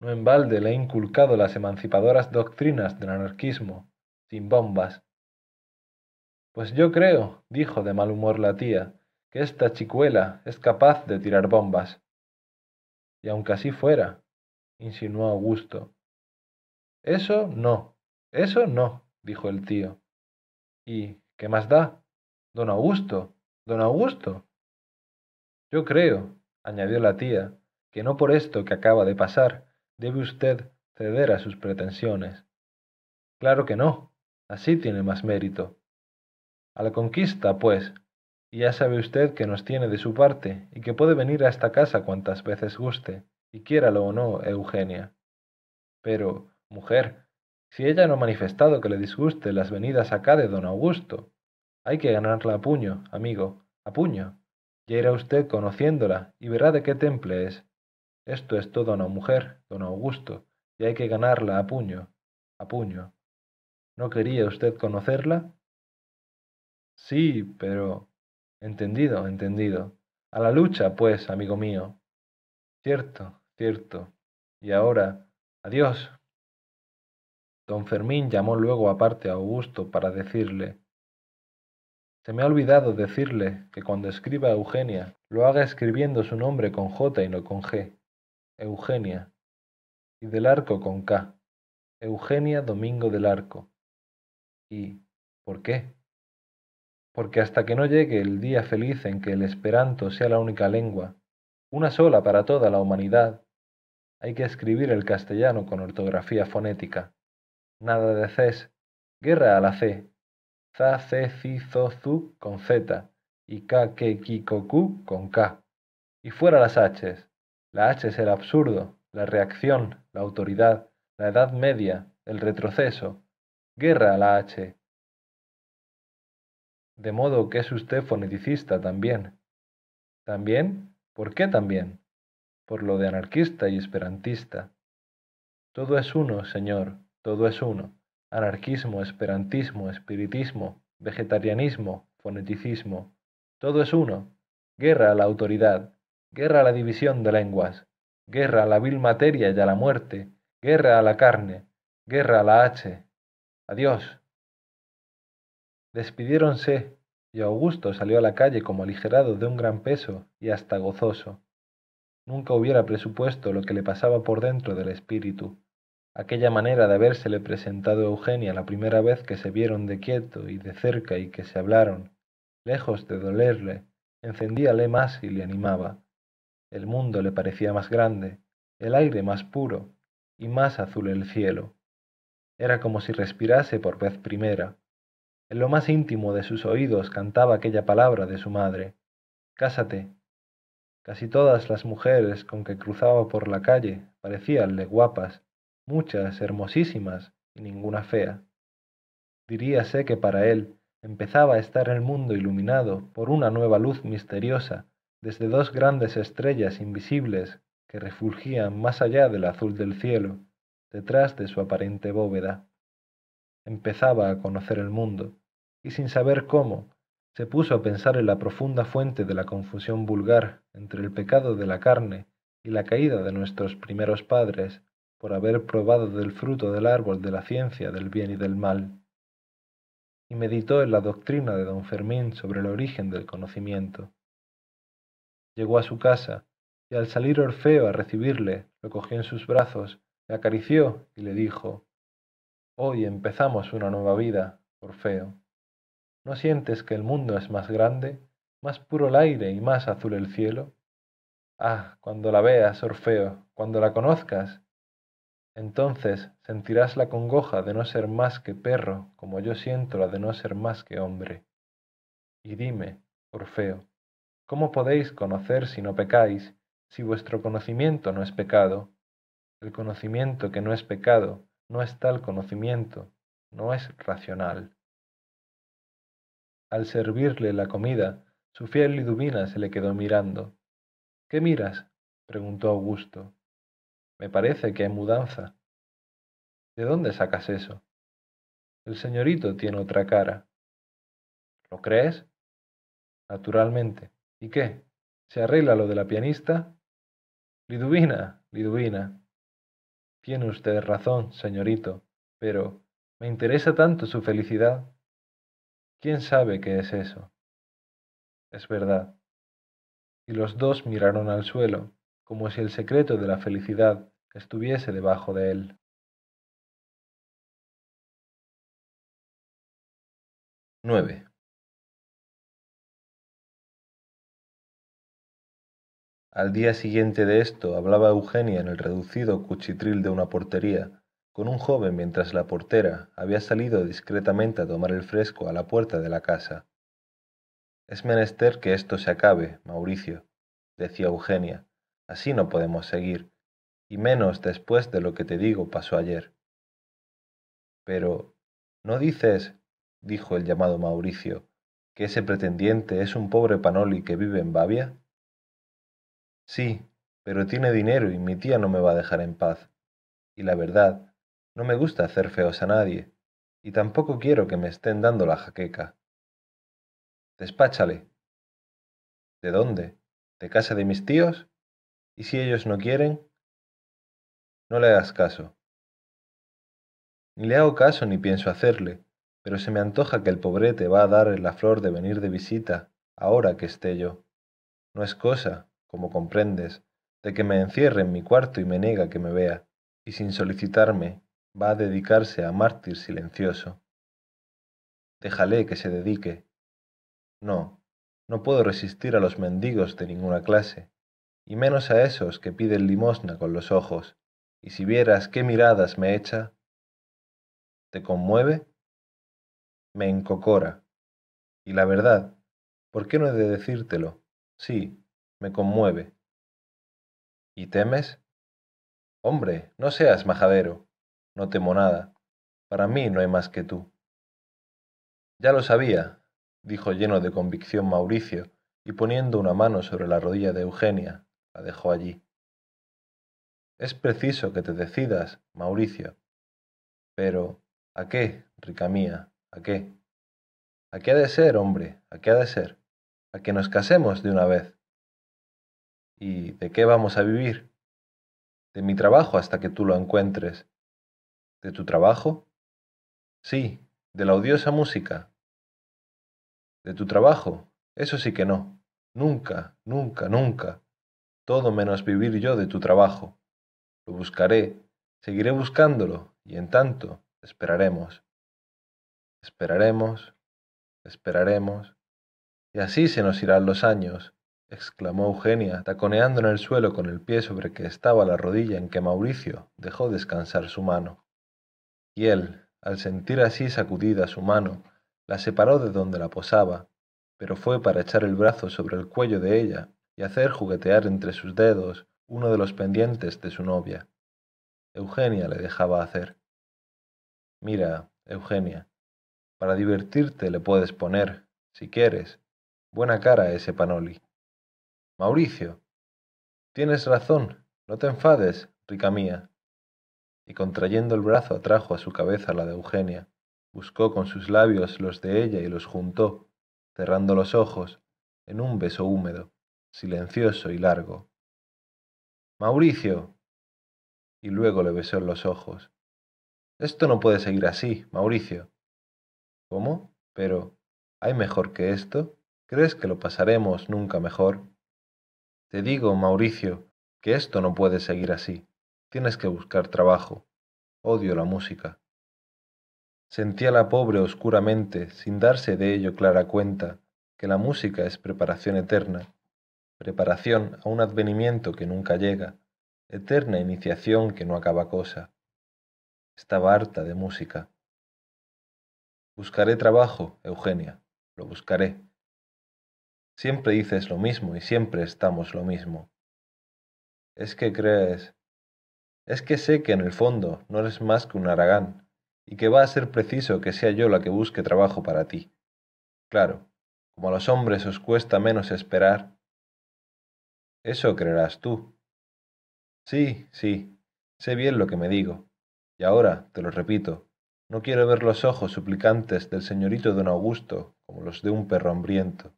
No en balde le he inculcado las emancipadoras doctrinas del anarquismo, sin bombas. Pues yo creo, dijo de mal humor la tía, que esta chicuela es capaz de tirar bombas. Y aunque así fuera, insinuó Augusto. Eso no, eso no, dijo el tío. ¿Y qué más da? Don Augusto, don Augusto. Yo creo, añadió la tía, que no por esto que acaba de pasar debe usted ceder a sus pretensiones. Claro que no, así tiene más mérito. A la conquista, pues, y ya sabe usted que nos tiene de su parte y que puede venir a esta casa cuantas veces guste, y quiéralo o no, Eugenia. Pero, mujer, si ella no ha manifestado que le disguste las venidas acá de don Augusto, hay que ganarla a puño, amigo, a puño. Ya irá usted conociéndola y verá de qué temple es. Esto es toda una mujer, don Augusto, y hay que ganarla a puño, a puño. ¿No quería usted conocerla? Sí, pero... Entendido, entendido. A la lucha, pues, amigo mío. Cierto, cierto. Y ahora, adiós. Don Fermín llamó luego aparte a Augusto para decirle Se me ha olvidado decirle que cuando escriba a Eugenia lo haga escribiendo su nombre con J y no con G. Eugenia. Y del Arco con K. Eugenia Domingo del Arco. ¿Y por qué? Porque hasta que no llegue el día feliz en que el esperanto sea la única lengua, una sola para toda la humanidad, hay que escribir el castellano con ortografía fonética. Nada de Cs, guerra a la C, za, ce, ci, zo, zu con Z y k, ke, ki, ko, ku con K. Y fuera las Hs. La H es el absurdo, la reacción, la autoridad, la edad media, el retroceso. Guerra a la H, de modo que es usted foneticista también. ¿También? ¿Por qué también? Por lo de anarquista y esperantista. Todo es uno, señor, todo es uno. Anarquismo, esperantismo, espiritismo, vegetarianismo, foneticismo. Todo es uno. Guerra a la autoridad, guerra a la división de lenguas, guerra a la vil materia y a la muerte, guerra a la carne, guerra a la H. Adiós. Despidiéronse, y Augusto salió a la calle como aligerado de un gran peso y hasta gozoso. Nunca hubiera presupuesto lo que le pasaba por dentro del espíritu. Aquella manera de habérsele presentado a Eugenia la primera vez que se vieron de quieto y de cerca y que se hablaron, lejos de dolerle, encendíale más y le animaba. El mundo le parecía más grande, el aire más puro y más azul el cielo. Era como si respirase por vez primera en lo más íntimo de sus oídos cantaba aquella palabra de su madre. Cásate. Casi todas las mujeres con que cruzaba por la calle parecíanle guapas, muchas hermosísimas y ninguna fea. Diríase que para él empezaba a estar el mundo iluminado por una nueva luz misteriosa desde dos grandes estrellas invisibles que refulgían más allá del azul del cielo, detrás de su aparente bóveda. Empezaba a conocer el mundo, y sin saber cómo, se puso a pensar en la profunda fuente de la confusión vulgar entre el pecado de la carne y la caída de nuestros primeros padres por haber probado del fruto del árbol de la ciencia del bien y del mal. Y meditó en la doctrina de don Fermín sobre el origen del conocimiento. Llegó a su casa, y al salir Orfeo a recibirle, lo cogió en sus brazos, le acarició y le dijo, Hoy empezamos una nueva vida, Orfeo. ¿No sientes que el mundo es más grande, más puro el aire y más azul el cielo? Ah, cuando la veas, Orfeo, cuando la conozcas, entonces sentirás la congoja de no ser más que perro, como yo siento la de no ser más que hombre. Y dime, Orfeo, ¿cómo podéis conocer si no pecáis, si vuestro conocimiento no es pecado? El conocimiento que no es pecado no es tal conocimiento, no es racional. Al servirle la comida, su fiel Liduvina se le quedó mirando. ¿Qué miras? preguntó Augusto. Me parece que hay mudanza. ¿De dónde sacas eso? El señorito tiene otra cara. ¿Lo crees? Naturalmente. ¿Y qué? ¿Se arregla lo de la pianista? Liduvina, Liduvina. Tiene usted razón, señorito, pero me interesa tanto su felicidad. ¿Quién sabe qué es eso? Es verdad. Y los dos miraron al suelo, como si el secreto de la felicidad estuviese debajo de él. 9. Al día siguiente de esto hablaba Eugenia en el reducido cuchitril de una portería, con un joven mientras la portera había salido discretamente a tomar el fresco a la puerta de la casa. Es menester que esto se acabe, Mauricio, decía Eugenia. Así no podemos seguir, y menos después de lo que te digo pasó ayer. Pero, ¿no dices, dijo el llamado Mauricio, que ese pretendiente es un pobre panoli que vive en Bavia? Sí, pero tiene dinero y mi tía no me va a dejar en paz. Y la verdad no me gusta hacer feos a nadie, y tampoco quiero que me estén dando la jaqueca. Despáchale. ¿De dónde? ¿De casa de mis tíos? ¿Y si ellos no quieren? No le hagas caso. Ni le hago caso ni pienso hacerle, pero se me antoja que el pobrete va a dar la flor de venir de visita, ahora que esté yo. No es cosa, como comprendes, de que me encierre en mi cuarto y me nega que me vea, y sin solicitarme, va a dedicarse a mártir silencioso. Déjale que se dedique. No, no puedo resistir a los mendigos de ninguna clase, y menos a esos que piden limosna con los ojos, y si vieras qué miradas me echa. ¿Te conmueve? Me encocora. Y la verdad, ¿por qué no he de decírtelo? Sí, me conmueve. ¿Y temes? Hombre, no seas majadero. No temo nada. Para mí no hay más que tú. Ya lo sabía, dijo lleno de convicción Mauricio, y poniendo una mano sobre la rodilla de Eugenia, la dejó allí. Es preciso que te decidas, Mauricio. Pero, ¿a qué, rica mía? ¿A qué? ¿A qué ha de ser, hombre? ¿A qué ha de ser? ¿A que nos casemos de una vez? ¿Y de qué vamos a vivir? De mi trabajo hasta que tú lo encuentres, ¿De tu trabajo? Sí, de la odiosa música. ¿De tu trabajo? Eso sí que no. Nunca, nunca, nunca. Todo menos vivir yo de tu trabajo. Lo buscaré, seguiré buscándolo, y en tanto esperaremos. Esperaremos, esperaremos, y así se nos irán los años, exclamó Eugenia, taconeando en el suelo con el pie sobre que estaba la rodilla en que Mauricio dejó descansar su mano y él, al sentir así sacudida su mano, la separó de donde la posaba, pero fue para echar el brazo sobre el cuello de ella, y hacer juguetear entre sus dedos uno de los pendientes de su novia. Eugenia le dejaba hacer. Mira, Eugenia, para divertirte le puedes poner, si quieres, buena cara a ese panoli. Mauricio, tienes razón, no te enfades, rica mía. Y contrayendo el brazo atrajo a su cabeza la de Eugenia, buscó con sus labios los de ella y los juntó, cerrando los ojos, en un beso húmedo, silencioso y largo. Mauricio. Y luego le besó en los ojos. Esto no puede seguir así, Mauricio. ¿Cómo? Pero, ¿hay mejor que esto? ¿Crees que lo pasaremos nunca mejor? Te digo, Mauricio, que esto no puede seguir así. Tienes que buscar trabajo. Odio la música. Sentía la pobre oscuramente, sin darse de ello clara cuenta, que la música es preparación eterna, preparación a un advenimiento que nunca llega, eterna iniciación que no acaba cosa. Estaba harta de música. Buscaré trabajo, Eugenia, lo buscaré. Siempre dices lo mismo y siempre estamos lo mismo. Es que crees... Es que sé que en el fondo no eres más que un aragán y que va a ser preciso que sea yo la que busque trabajo para ti. Claro, como a los hombres os cuesta menos esperar. Eso creerás tú. Sí, sí, sé bien lo que me digo. Y ahora, te lo repito, no quiero ver los ojos suplicantes del señorito don Augusto como los de un perro hambriento.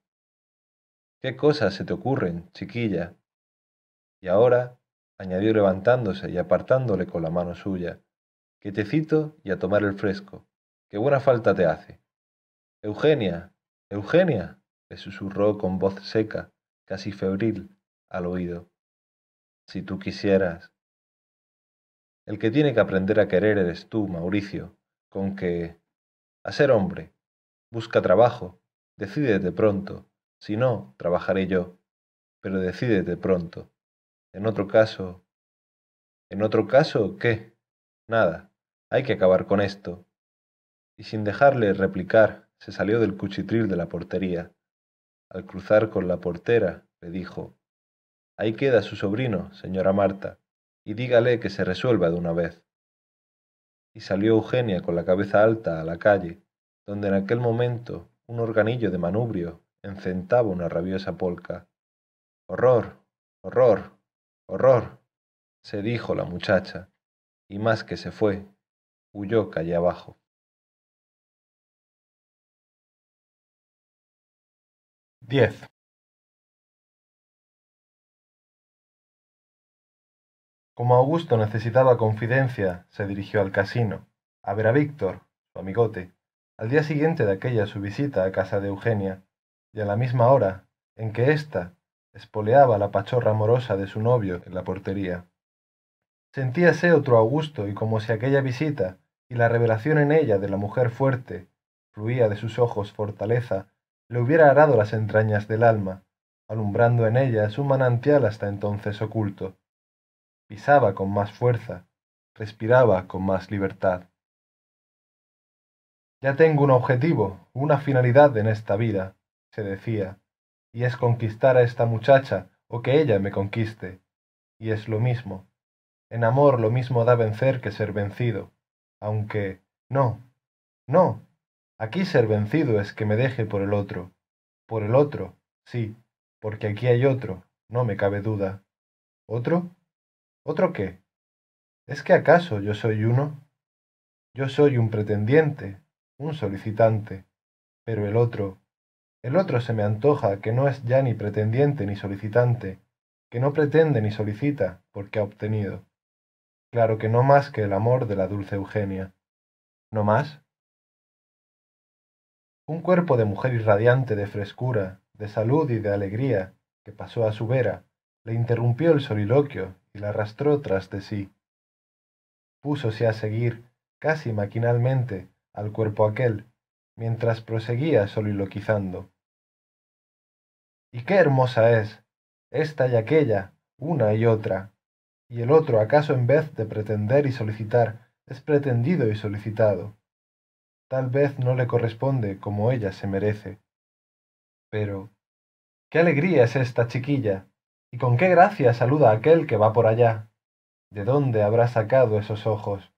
¿Qué cosas se te ocurren, chiquilla? Y ahora, añadió levantándose y apartándole con la mano suya, que te cito y a tomar el fresco, qué buena falta te hace. Eugenia, Eugenia, le susurró con voz seca, casi febril, al oído. Si tú quisieras. El que tiene que aprender a querer eres tú, Mauricio, con que... a ser hombre. Busca trabajo. Decídete pronto. Si no, trabajaré yo. Pero decídete pronto. En otro caso... ¿En otro caso qué? Nada. Hay que acabar con esto. Y sin dejarle replicar, se salió del cuchitril de la portería. Al cruzar con la portera, le dijo, Ahí queda su sobrino, señora Marta, y dígale que se resuelva de una vez y salió Eugenia con la cabeza alta a la calle, donde en aquel momento un organillo de manubrio encentaba una rabiosa polca. Horror, horror, horror, se dijo la muchacha, y más que se fue, huyó calle abajo. Diez. Como Augusto necesitaba confidencia, se dirigió al casino, a ver a Víctor, su amigote, al día siguiente de aquella su visita a casa de Eugenia, y a la misma hora en que ésta espoleaba la pachorra amorosa de su novio en la portería. Sentíase otro Augusto y como si aquella visita y la revelación en ella de la mujer fuerte fluía de sus ojos fortaleza, le hubiera arado las entrañas del alma, alumbrando en ellas un manantial hasta entonces oculto pisaba con más fuerza, respiraba con más libertad. Ya tengo un objetivo, una finalidad en esta vida, se decía, y es conquistar a esta muchacha o que ella me conquiste, y es lo mismo. En amor lo mismo da vencer que ser vencido, aunque no, no, aquí ser vencido es que me deje por el otro, por el otro, sí, porque aquí hay otro, no me cabe duda. ¿Otro? ¿Otro qué? ¿Es que acaso yo soy uno? Yo soy un pretendiente, un solicitante, pero el otro, el otro se me antoja que no es ya ni pretendiente ni solicitante, que no pretende ni solicita porque ha obtenido. Claro que no más que el amor de la dulce Eugenia. ¿No más? Un cuerpo de mujer irradiante de frescura, de salud y de alegría, que pasó a su vera, le interrumpió el soliloquio y la arrastró tras de sí. Púsose a seguir, casi maquinalmente, al cuerpo aquel, mientras proseguía soliloquizando. Y qué hermosa es, esta y aquella, una y otra, y el otro acaso en vez de pretender y solicitar, es pretendido y solicitado. Tal vez no le corresponde como ella se merece. Pero, qué alegría es esta chiquilla, y con qué gracia saluda a aquel que va por allá. ¿De dónde habrá sacado esos ojos?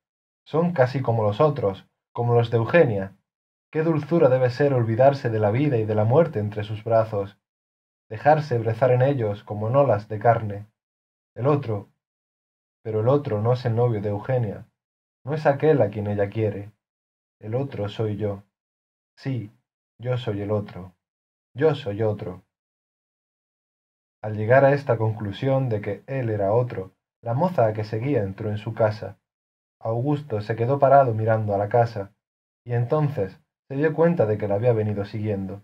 Son casi como los otros, como los de Eugenia. Qué dulzura debe ser olvidarse de la vida y de la muerte entre sus brazos, dejarse brezar en ellos como en olas de carne. El otro, pero el otro no es el novio de Eugenia, no es aquel a quien ella quiere. El otro soy yo. Sí, yo soy el otro. Yo soy otro. Al llegar a esta conclusión de que él era otro, la moza que seguía entró en su casa. Augusto se quedó parado mirando a la casa, y entonces se dio cuenta de que la había venido siguiendo.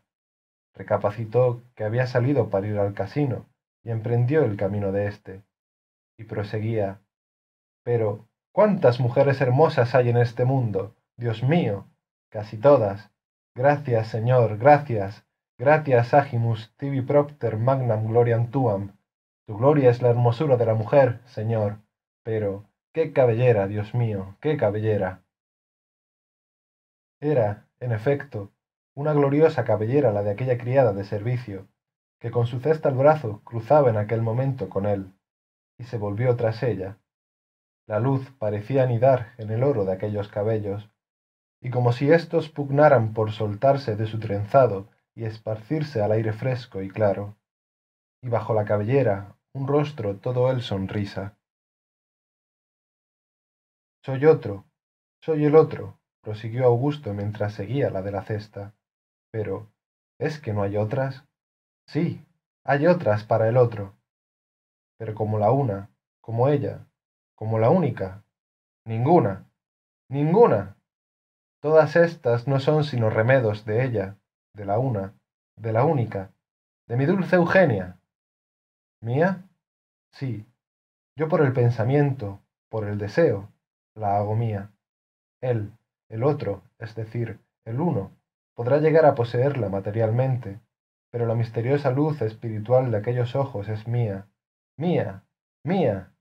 Recapacitó que había salido para ir al casino, y emprendió el camino de éste. Y proseguía. Pero, ¿cuántas mujeres hermosas hay en este mundo? Dios mío, casi todas. Gracias, Señor, gracias. Gratias agimus tibi propter magnam gloriam tuam. Tu gloria es la hermosura de la mujer, Señor. Pero, qué cabellera, Dios mío, qué cabellera. Era, en efecto, una gloriosa cabellera la de aquella criada de servicio, que con su cesta al brazo cruzaba en aquel momento con él, y se volvió tras ella. La luz parecía anidar en el oro de aquellos cabellos, y como si éstos pugnaran por soltarse de su trenzado y esparcirse al aire fresco y claro, y bajo la cabellera un rostro todo él sonrisa. Soy otro, soy el otro, prosiguió Augusto mientras seguía la de la cesta. Pero, ¿es que no hay otras? Sí, hay otras para el otro. Pero como la una, como ella, como la única, ninguna, ninguna. Todas estas no son sino remedos de ella, de la una, de la única, de mi dulce Eugenia. ¿Mía? Sí, yo por el pensamiento, por el deseo, la hago mía. Él, el otro, es decir, el uno, podrá llegar a poseerla materialmente, pero la misteriosa luz espiritual de aquellos ojos es mía, mía, mía.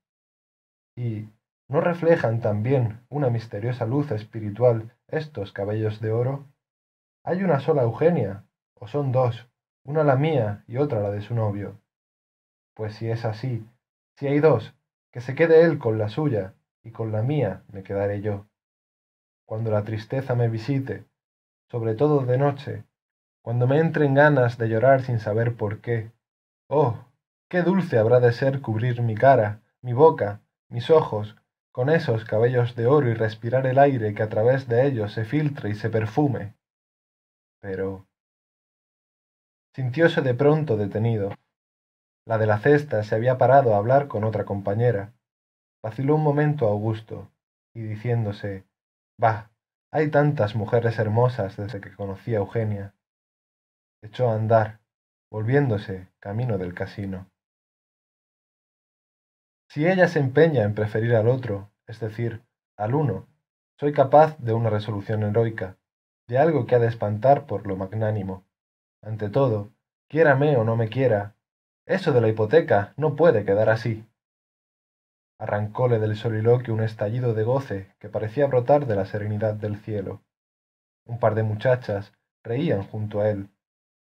Y, ¿No reflejan también una misteriosa luz espiritual estos cabellos de oro? ¿Hay una sola Eugenia? ¿O son dos? Una la mía y otra la de su novio. Pues si es así, si hay dos, que se quede él con la suya y con la mía me quedaré yo. Cuando la tristeza me visite, sobre todo de noche, cuando me entren ganas de llorar sin saber por qué, oh, qué dulce habrá de ser cubrir mi cara, mi boca, mis ojos, con esos cabellos de oro y respirar el aire que a través de ellos se filtre y se perfume. Pero... sintióse de pronto detenido. La de la cesta se había parado a hablar con otra compañera. Vaciló un momento Augusto, y diciéndose, Bah, hay tantas mujeres hermosas desde que conocí a Eugenia. Echó a andar, volviéndose camino del casino. Si ella se empeña en preferir al otro, es decir, al uno, soy capaz de una resolución heroica, de algo que ha de espantar por lo magnánimo. Ante todo, quiérame o no me quiera, eso de la hipoteca no puede quedar así. Arrancóle del soliloquio un estallido de goce que parecía brotar de la serenidad del cielo. Un par de muchachas reían junto a él,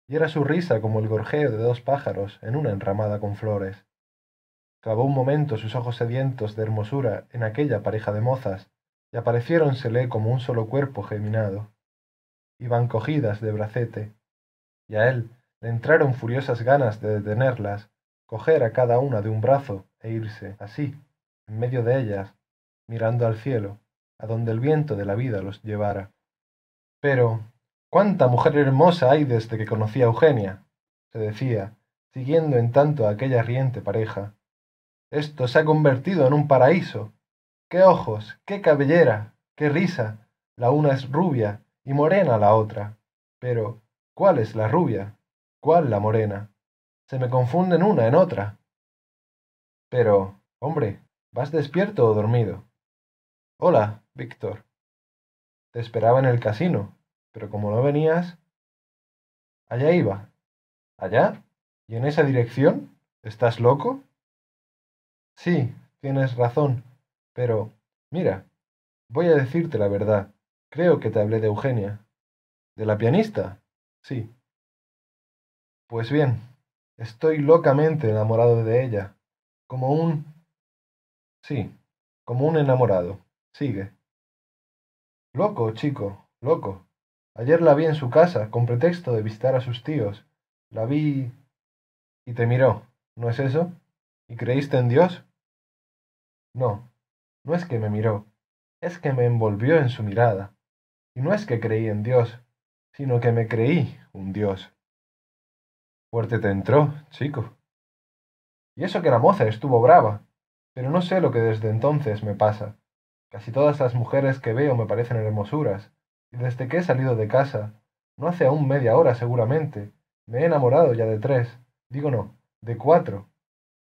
y era su risa como el gorjeo de dos pájaros en una enramada con flores. Clavó un momento sus ojos sedientos de hermosura en aquella pareja de mozas, y apareciéronsele como un solo cuerpo geminado. Iban cogidas de bracete, y a él le entraron furiosas ganas de detenerlas, coger a cada una de un brazo e irse, así, en medio de ellas, mirando al cielo, a donde el viento de la vida los llevara. Pero, ¿cuánta mujer hermosa hay desde que conocí a Eugenia? se decía, siguiendo en tanto a aquella riente pareja. Esto se ha convertido en un paraíso. ¡Qué ojos! ¡Qué cabellera! ¡Qué risa! La una es rubia y morena la otra. Pero, ¿cuál es la rubia? ¿Cuál la morena? Se me confunden una en otra. Pero, hombre, ¿vas despierto o dormido? Hola, Víctor. Te esperaba en el casino, pero como no venías... Allá iba. ¿Allá? ¿Y en esa dirección? ¿Estás loco? Sí, tienes razón, pero, mira, voy a decirte la verdad. Creo que te hablé de Eugenia. ¿De la pianista? Sí. Pues bien, Estoy locamente enamorado de ella, como un... Sí, como un enamorado. Sigue. Loco, chico, loco. Ayer la vi en su casa, con pretexto de visitar a sus tíos. La vi... y te miró, ¿no es eso? ¿Y creíste en Dios? No, no es que me miró, es que me envolvió en su mirada. Y no es que creí en Dios, sino que me creí un Dios. Fuerte te entró, chico. Y eso que la moza estuvo brava, pero no sé lo que desde entonces me pasa. Casi todas las mujeres que veo me parecen hermosuras, y desde que he salido de casa, no hace aún media hora seguramente, me he enamorado ya de tres, digo no, de cuatro.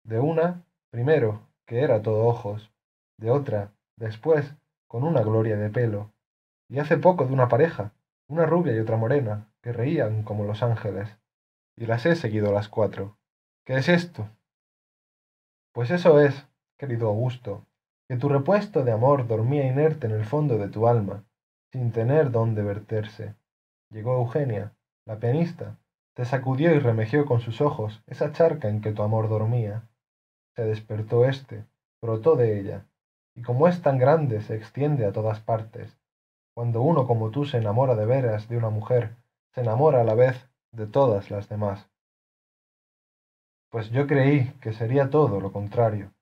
De una, primero, que era todo ojos, de otra, después, con una gloria de pelo, y hace poco de una pareja, una rubia y otra morena, que reían como los ángeles, y las he seguido a las cuatro. ¿Qué es esto? Pues eso es, querido Augusto, que tu repuesto de amor dormía inerte en el fondo de tu alma, sin tener dónde verterse. Llegó Eugenia, la pianista, te sacudió y remejió con sus ojos esa charca en que tu amor dormía. Se despertó éste, brotó de ella, y como es tan grande se extiende a todas partes. Cuando uno como tú se enamora de veras de una mujer, se enamora a la vez de todas las demás. Pues yo creí que sería todo lo contrario.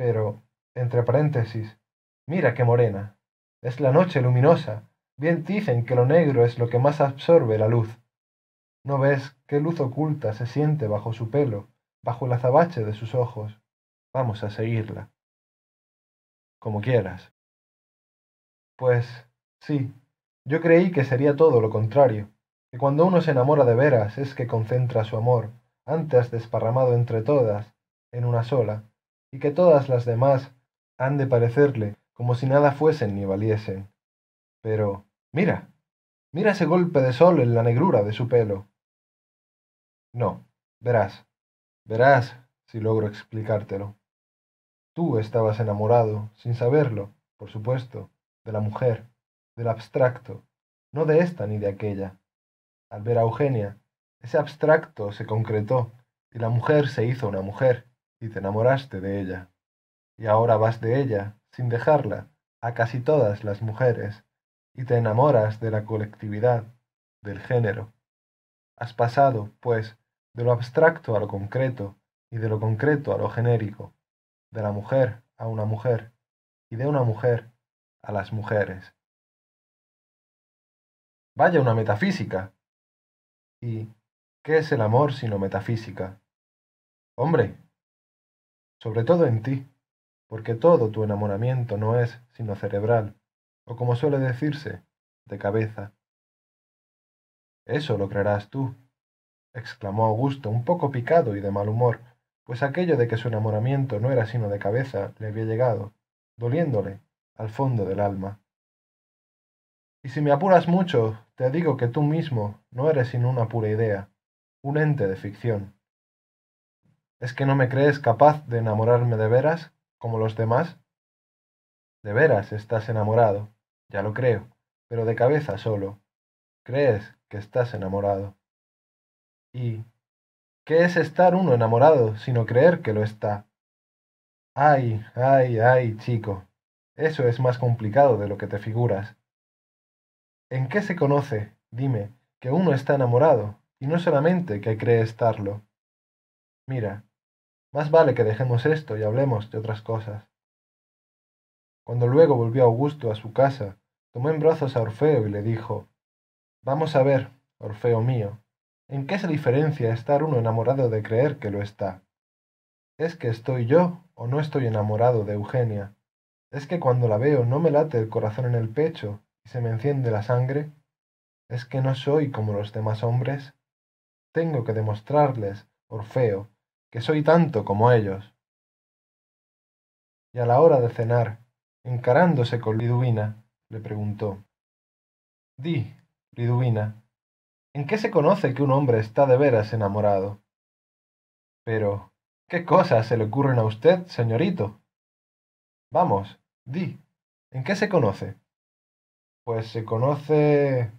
Pero, entre paréntesis, mira qué morena. Es la noche luminosa. Bien dicen que lo negro es lo que más absorbe la luz. ¿No ves qué luz oculta se siente bajo su pelo, bajo el azabache de sus ojos? Vamos a seguirla como quieras. Pues sí, yo creí que sería todo lo contrario, que cuando uno se enamora de veras es que concentra su amor, antes desparramado entre todas, en una sola, y que todas las demás han de parecerle como si nada fuesen ni valiesen. Pero, mira, mira ese golpe de sol en la negrura de su pelo. No, verás, verás si logro explicártelo. Tú estabas enamorado, sin saberlo, por supuesto, de la mujer, del abstracto, no de esta ni de aquella. Al ver a Eugenia, ese abstracto se concretó y la mujer se hizo una mujer y te enamoraste de ella. Y ahora vas de ella, sin dejarla, a casi todas las mujeres y te enamoras de la colectividad, del género. Has pasado, pues, de lo abstracto a lo concreto y de lo concreto a lo genérico de la mujer a una mujer y de una mujer a las mujeres. Vaya una metafísica. ¿Y qué es el amor sino metafísica? Hombre, sobre todo en ti, porque todo tu enamoramiento no es sino cerebral, o como suele decirse, de cabeza. Eso lo creerás tú, exclamó Augusto, un poco picado y de mal humor, pues aquello de que su enamoramiento no era sino de cabeza le había llegado, doliéndole, al fondo del alma. Y si me apuras mucho, te digo que tú mismo no eres sino una pura idea, un ente de ficción. ¿Es que no me crees capaz de enamorarme de veras, como los demás? De veras estás enamorado, ya lo creo, pero de cabeza solo. Crees que estás enamorado. Y, ¿Qué es estar uno enamorado sino creer que lo está? Ay, ay, ay, chico, eso es más complicado de lo que te figuras. ¿En qué se conoce, dime, que uno está enamorado y no solamente que cree estarlo? Mira, más vale que dejemos esto y hablemos de otras cosas. Cuando luego volvió Augusto a su casa, tomó en brazos a Orfeo y le dijo, Vamos a ver, Orfeo mío, ¿En qué se diferencia estar uno enamorado de creer que lo está? ¿Es que estoy yo o no estoy enamorado de Eugenia? ¿Es que cuando la veo no me late el corazón en el pecho y se me enciende la sangre? ¿Es que no soy como los demás hombres? Tengo que demostrarles, Orfeo, que soy tanto como ellos. Y a la hora de cenar, encarándose con Liduvina, le preguntó, Di, Liduvina, ¿En qué se conoce que un hombre está de veras enamorado? Pero, ¿qué cosas se le ocurren a usted, señorito? Vamos, di, ¿en qué se conoce? Pues se conoce...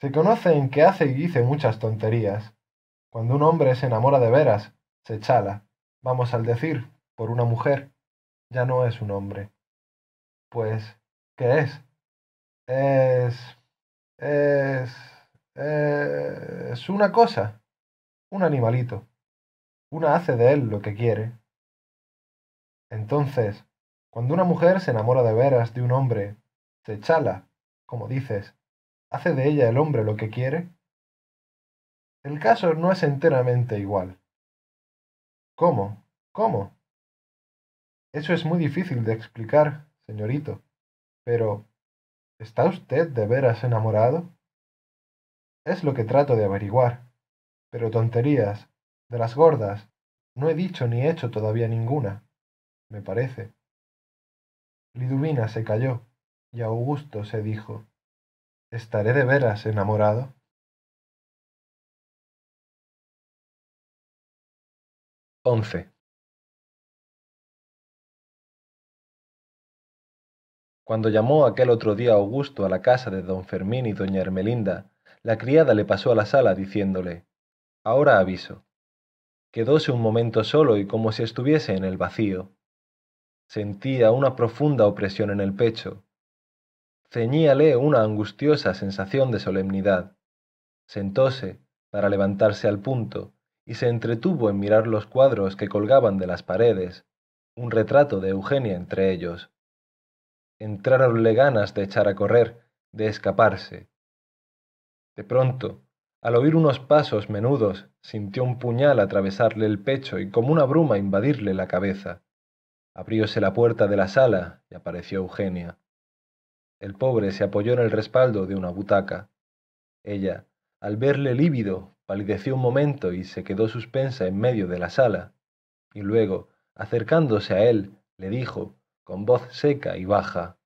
Se conoce en que hace y dice muchas tonterías. Cuando un hombre se enamora de veras, se chala, vamos al decir, por una mujer, ya no es un hombre. Pues, ¿qué es? Es... es... es una cosa, un animalito. Una hace de él lo que quiere. Entonces, cuando una mujer se enamora de veras de un hombre, se chala, como dices, hace de ella el hombre lo que quiere. El caso no es enteramente igual. ¿Cómo? ¿Cómo? Eso es muy difícil de explicar, señorito. Pero, ¿está usted de veras enamorado? Es lo que trato de averiguar. Pero tonterías, de las gordas, no he dicho ni hecho todavía ninguna, me parece. Liduvina se calló, y Augusto se dijo, ¿estaré de veras enamorado? XI. Cuando llamó aquel otro día Augusto a la casa de don Fermín y doña Ermelinda, la criada le pasó a la sala diciéndole, Ahora aviso. Quedóse un momento solo y como si estuviese en el vacío. Sentía una profunda opresión en el pecho. Ceñíale una angustiosa sensación de solemnidad. Sentóse, para levantarse al punto, y se entretuvo en mirar los cuadros que colgaban de las paredes, un retrato de Eugenia entre ellos. Entráronle ganas de echar a correr, de escaparse. De pronto, al oír unos pasos menudos, sintió un puñal atravesarle el pecho y como una bruma invadirle la cabeza. Abrióse la puerta de la sala y apareció Eugenia. El pobre se apoyó en el respaldo de una butaca. Ella, al verle lívido, palideció un momento y se quedó suspensa en medio de la sala, y luego, acercándose a él, le dijo, con voz seca y baja,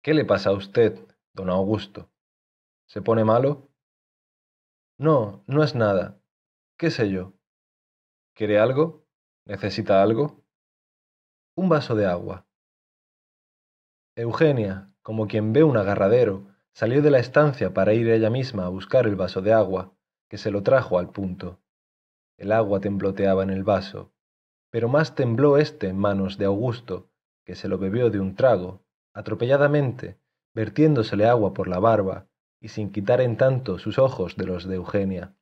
¿Qué le pasa a usted, don Augusto? ¿Se pone malo? No, no es nada. ¿Qué sé yo? ¿Quiere algo? ¿Necesita algo? Un vaso de agua. Eugenia, como quien ve un agarradero, salió de la estancia para ir ella misma a buscar el vaso de agua, que se lo trajo al punto. El agua tembloteaba en el vaso, pero más tembló éste en manos de Augusto, que se lo bebió de un trago, atropelladamente, vertiéndosele agua por la barba, y sin quitar en tanto sus ojos de los de Eugenia.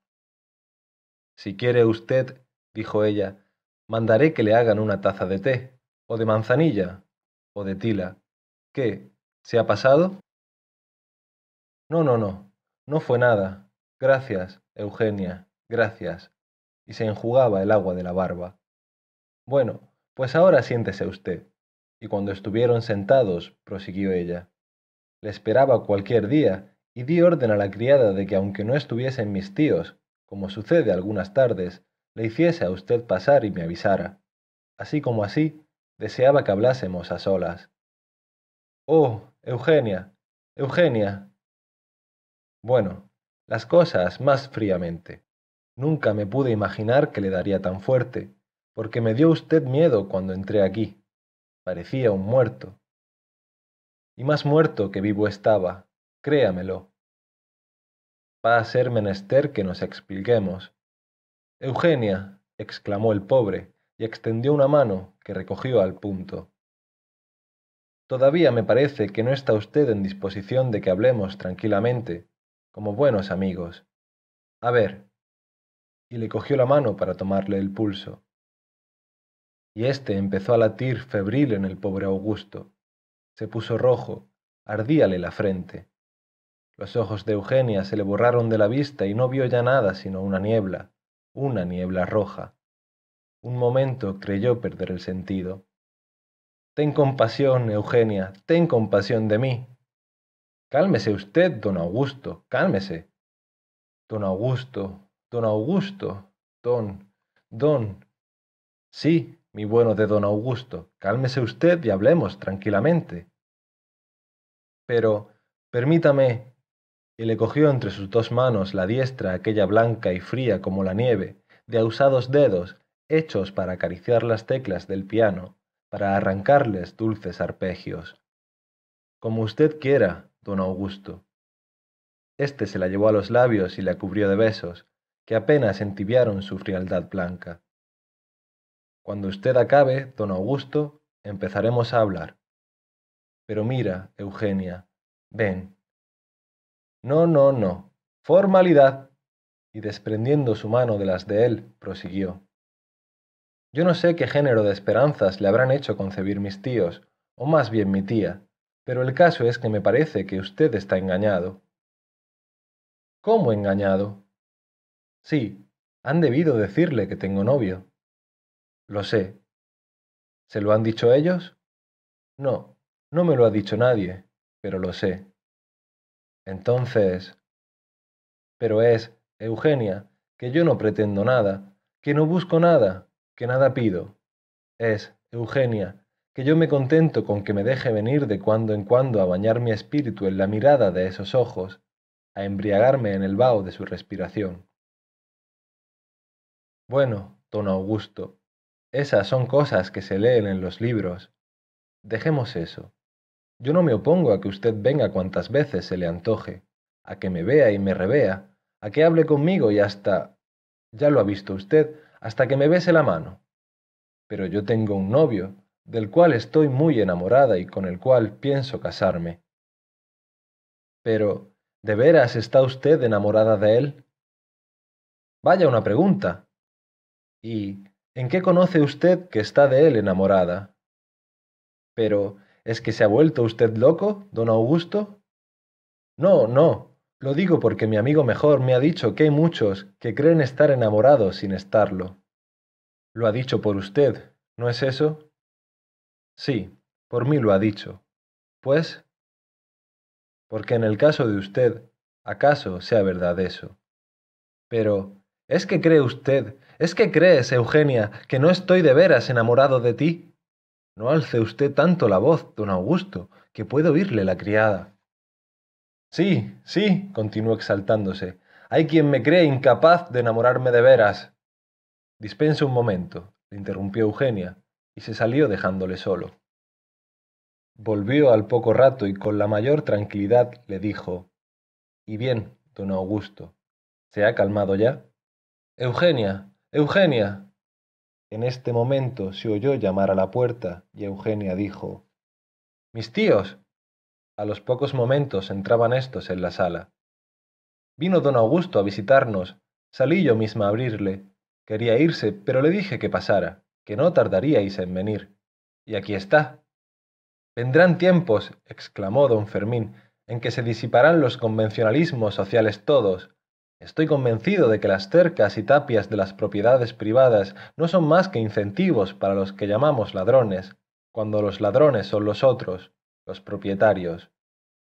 Si quiere usted, dijo ella, mandaré que le hagan una taza de té, o de manzanilla, o de tila. ¿Qué? ¿Se ha pasado? No, no, no, no fue nada. Gracias, Eugenia, gracias. Y se enjugaba el agua de la barba. Bueno, pues ahora siéntese usted. Y cuando estuvieron sentados, prosiguió ella, le esperaba cualquier día y di orden a la criada de que aunque no estuviesen mis tíos, como sucede algunas tardes, le hiciese a usted pasar y me avisara. Así como así, deseaba que hablásemos a solas. Oh, Eugenia, Eugenia. Bueno, las cosas más fríamente. Nunca me pude imaginar que le daría tan fuerte, porque me dio usted miedo cuando entré aquí. Parecía un muerto. Y más muerto que vivo estaba, créamelo. Va a ser menester que nos expliquemos. Eugenia, exclamó el pobre, y extendió una mano que recogió al punto. Todavía me parece que no está usted en disposición de que hablemos tranquilamente, como buenos amigos. A ver. Y le cogió la mano para tomarle el pulso. Y éste empezó a latir febril en el pobre Augusto. Se puso rojo, ardíale la frente. Los ojos de Eugenia se le borraron de la vista y no vio ya nada sino una niebla, una niebla roja. Un momento creyó perder el sentido. Ten compasión, Eugenia, ten compasión de mí. Cálmese usted, don Augusto, cálmese. Don Augusto, don Augusto, don, don. Sí, mi bueno de don Augusto, cálmese usted y hablemos tranquilamente. Pero, permítame, y le cogió entre sus dos manos la diestra aquella blanca y fría como la nieve, de ausados dedos, hechos para acariciar las teclas del piano, para arrancarles dulces arpegios. Como usted quiera, don Augusto. Este se la llevó a los labios y la cubrió de besos, que apenas entibiaron su frialdad blanca. Cuando usted acabe, don Augusto, empezaremos a hablar. Pero mira, Eugenia, ven. No, no, no. Formalidad. Y desprendiendo su mano de las de él, prosiguió. Yo no sé qué género de esperanzas le habrán hecho concebir mis tíos, o más bien mi tía, pero el caso es que me parece que usted está engañado. ¿Cómo engañado? Sí, han debido decirle que tengo novio. Lo sé. ¿Se lo han dicho ellos? No, no me lo ha dicho nadie, pero lo sé. Entonces... Pero es, Eugenia, que yo no pretendo nada, que no busco nada, que nada pido. Es, Eugenia, que yo me contento con que me deje venir de cuando en cuando a bañar mi espíritu en la mirada de esos ojos, a embriagarme en el vaho de su respiración. Bueno, don Augusto, esas son cosas que se leen en los libros. Dejemos eso. Yo no me opongo a que usted venga cuantas veces se le antoje, a que me vea y me revea, a que hable conmigo y hasta... ya lo ha visto usted, hasta que me bese la mano. Pero yo tengo un novio, del cual estoy muy enamorada y con el cual pienso casarme. Pero, ¿de veras está usted enamorada de él? Vaya una pregunta. ¿Y en qué conoce usted que está de él enamorada? Pero, ¿es que se ha vuelto usted loco, don Augusto? No, no, lo digo porque mi amigo mejor me ha dicho que hay muchos que creen estar enamorados sin estarlo. Lo ha dicho por usted, ¿no es eso? Sí, por mí lo ha dicho. Pues, porque en el caso de usted, acaso sea verdad eso. Pero, ¿es que cree usted ¿Es que crees, Eugenia, que no estoy de veras enamorado de ti? No alce usted tanto la voz, don Augusto, que puede oírle la criada. Sí, sí, continuó exaltándose, hay quien me cree incapaz de enamorarme de veras. Dispense un momento, le interrumpió Eugenia, y se salió dejándole solo. Volvió al poco rato y con la mayor tranquilidad le dijo Y bien, don Augusto, ¿se ha calmado ya? Eugenia, Eugenia. En este momento se oyó llamar a la puerta y Eugenia dijo Mis tíos. A los pocos momentos entraban estos en la sala. Vino don Augusto a visitarnos. Salí yo misma a abrirle. Quería irse, pero le dije que pasara, que no tardaríais en venir. Y aquí está. Vendrán tiempos, exclamó don Fermín, en que se disiparán los convencionalismos sociales todos, Estoy convencido de que las cercas y tapias de las propiedades privadas no son más que incentivos para los que llamamos ladrones, cuando los ladrones son los otros, los propietarios.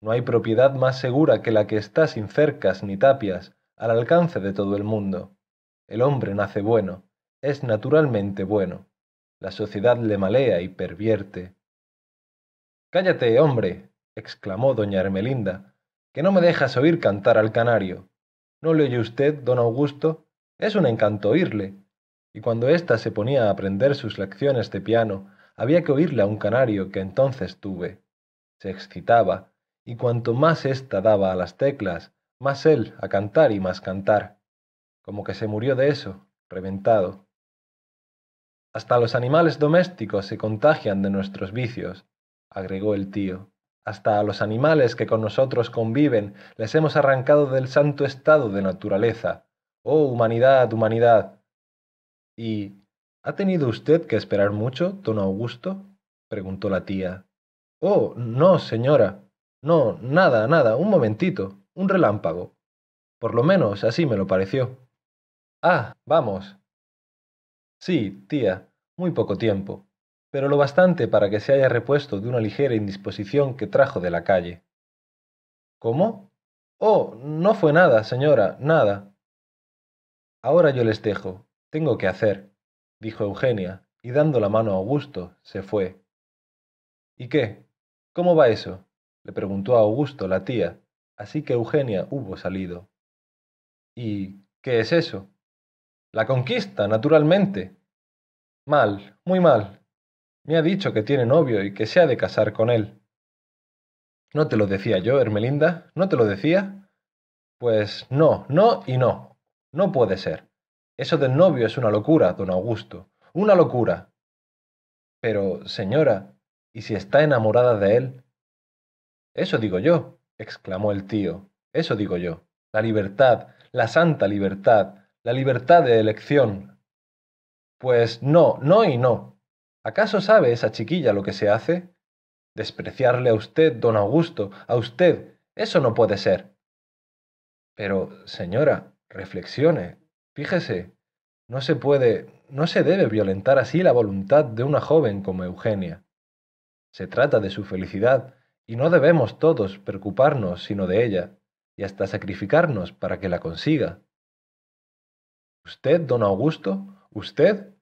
No hay propiedad más segura que la que está sin cercas ni tapias, al alcance de todo el mundo. El hombre nace bueno, es naturalmente bueno. La sociedad le malea y pervierte. Cállate, hombre, exclamó doña Ermelinda, que no me dejas oír cantar al canario. ¿No le oye usted, don Augusto? Es un encanto oírle. Y cuando ésta se ponía a aprender sus lecciones de piano, había que oírle a un canario que entonces tuve. Se excitaba, y cuanto más ésta daba a las teclas, más él a cantar y más cantar. Como que se murió de eso, reventado. Hasta los animales domésticos se contagian de nuestros vicios, agregó el tío. Hasta a los animales que con nosotros conviven les hemos arrancado del santo estado de naturaleza. Oh, humanidad, humanidad. ¿Y ha tenido usted que esperar mucho, don Augusto? preguntó la tía. Oh, no, señora. No, nada, nada, un momentito, un relámpago. Por lo menos así me lo pareció. Ah, vamos. Sí, tía, muy poco tiempo pero lo bastante para que se haya repuesto de una ligera indisposición que trajo de la calle. ¿Cómo? Oh, no fue nada, señora, nada. Ahora yo les dejo. Tengo que hacer, dijo Eugenia, y dando la mano a Augusto, se fue. ¿Y qué? ¿Cómo va eso? le preguntó a Augusto la tía, así que Eugenia hubo salido. ¿Y qué es eso? La conquista, naturalmente. Mal, muy mal, me ha dicho que tiene novio y que se ha de casar con él. ¿No te lo decía yo, Hermelinda? ¿No te lo decía? Pues no, no y no. No puede ser. Eso del novio es una locura, don Augusto. Una locura. Pero, señora, ¿y si está enamorada de él? Eso digo yo, exclamó el tío. Eso digo yo. La libertad, la santa libertad, la libertad de elección. Pues no, no y no. ¿Acaso sabe esa chiquilla lo que se hace? Despreciarle a usted, don Augusto, a usted. Eso no puede ser. Pero, señora, reflexione, fíjese, no se puede, no se debe violentar así la voluntad de una joven como Eugenia. Se trata de su felicidad, y no debemos todos preocuparnos sino de ella, y hasta sacrificarnos para que la consiga. ¿Usted, don Augusto? ¿Usted?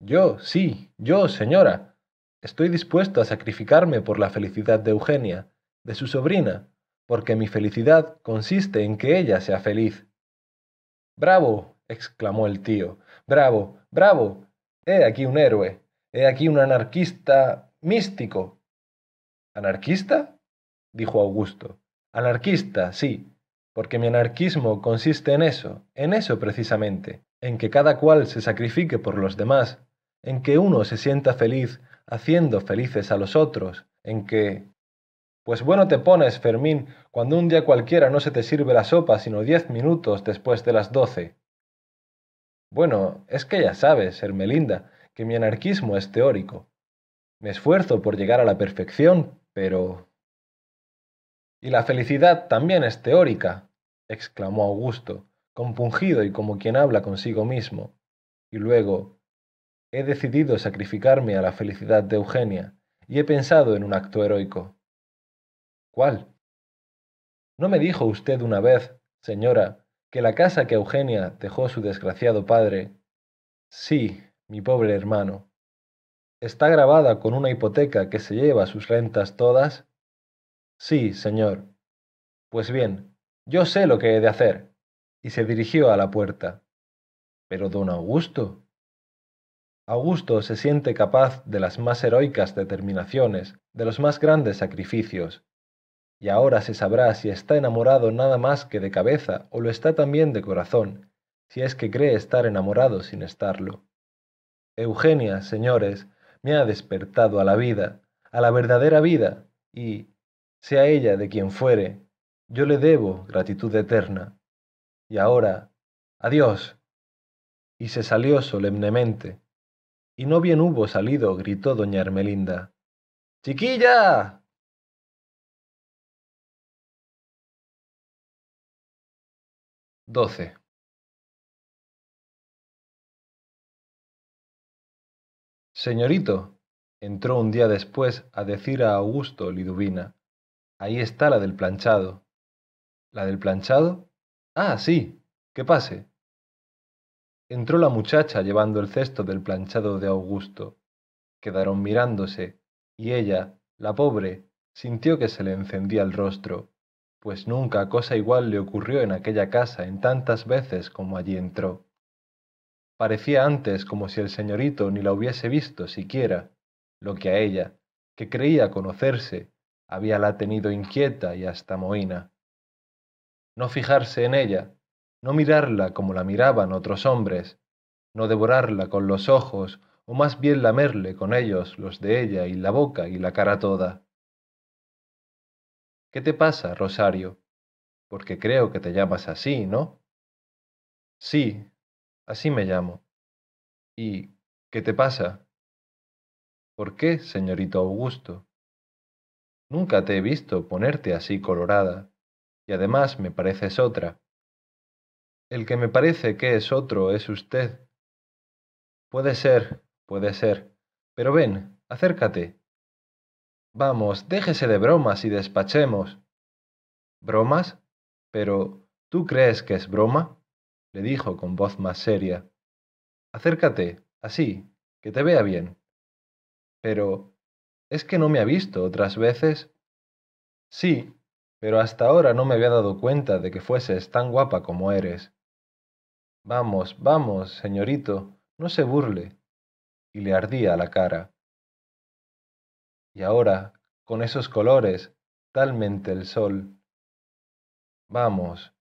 Yo, sí, yo, señora. Estoy dispuesto a sacrificarme por la felicidad de Eugenia, de su sobrina, porque mi felicidad consiste en que ella sea feliz. Bravo, exclamó el tío, bravo, bravo. He aquí un héroe, he aquí un anarquista místico. ¿Anarquista? dijo Augusto. Anarquista, sí, porque mi anarquismo consiste en eso, en eso precisamente, en que cada cual se sacrifique por los demás, en que uno se sienta feliz haciendo felices a los otros, en que, pues bueno te pones, Fermín, cuando un día cualquiera no se te sirve la sopa sino diez minutos después de las doce. Bueno, es que ya sabes, Hermelinda, que mi anarquismo es teórico. Me esfuerzo por llegar a la perfección, pero... Y la felicidad también es teórica, exclamó Augusto, compungido y como quien habla consigo mismo. Y luego, he decidido sacrificarme a la felicidad de Eugenia, y he pensado en un acto heroico. ¿Cuál? ¿No me dijo usted una vez, señora, que la casa que Eugenia dejó su desgraciado padre, sí, mi pobre hermano, está grabada con una hipoteca que se lleva sus rentas todas? Sí, señor. Pues bien, yo sé lo que he de hacer. Y se dirigió a la puerta. Pero don Augusto. Augusto se siente capaz de las más heroicas determinaciones, de los más grandes sacrificios, y ahora se sabrá si está enamorado nada más que de cabeza o lo está también de corazón, si es que cree estar enamorado sin estarlo. Eugenia, señores, me ha despertado a la vida, a la verdadera vida, y, sea ella de quien fuere, yo le debo gratitud eterna. Y ahora, adiós. Y se salió solemnemente. Y no bien hubo salido, gritó doña Ermelinda. ¡Chiquilla! 12. Señorito, entró un día después a decir a Augusto Liduvina, ahí está la del planchado. ¿La del planchado? Ah, sí, que pase. Entró la muchacha llevando el cesto del planchado de Augusto. Quedaron mirándose, y ella, la pobre, sintió que se le encendía el rostro pues nunca cosa igual le ocurrió en aquella casa en tantas veces como allí entró. Parecía antes como si el señorito ni la hubiese visto siquiera, lo que a ella, que creía conocerse, habíala tenido inquieta y hasta mohina. No fijarse en ella, no mirarla como la miraban otros hombres, no devorarla con los ojos, o más bien lamerle con ellos los de ella y la boca y la cara toda. ¿Qué te pasa, Rosario? Porque creo que te llamas así, ¿no? Sí, así me llamo. ¿Y qué te pasa? ¿Por qué, señorito Augusto? Nunca te he visto ponerte así colorada, y además me pareces otra. El que me parece que es otro es usted. Puede ser, puede ser, pero ven, acércate, Vamos, déjese de bromas y despachemos. ¿Bromas? Pero, ¿tú crees que es broma? le dijo con voz más seria. Acércate, así, que te vea bien. Pero, ¿es que no me ha visto otras veces? Sí, pero hasta ahora no me había dado cuenta de que fueses tan guapa como eres. Vamos, vamos, señorito, no se burle. Y le ardía la cara. Y ahora, con esos colores, talmente el sol. Vamos.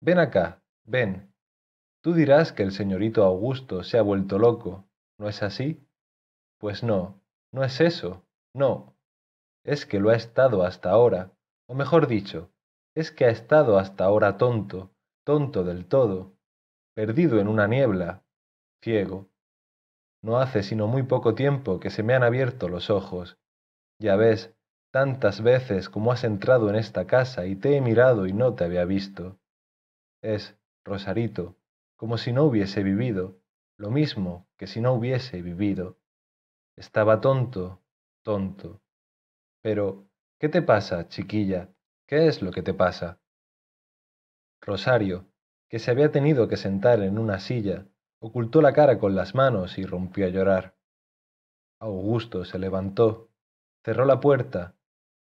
Ven acá, ven, Tú dirás que el señorito Augusto se ha vuelto loco, ¿no es así? Pues no, no es eso, no. Es que lo ha estado hasta ahora, o mejor dicho, es que ha estado hasta ahora tonto, tonto del todo, perdido en una niebla, ciego. No hace sino muy poco tiempo que se me han abierto los ojos. Ya ves, tantas veces como has entrado en esta casa y te he mirado y no te había visto. Es, Rosarito, como si no hubiese vivido, lo mismo que si no hubiese vivido. Estaba tonto, tonto. Pero, ¿qué te pasa, chiquilla? ¿Qué es lo que te pasa? Rosario, que se había tenido que sentar en una silla, ocultó la cara con las manos y rompió a llorar. Augusto se levantó, cerró la puerta,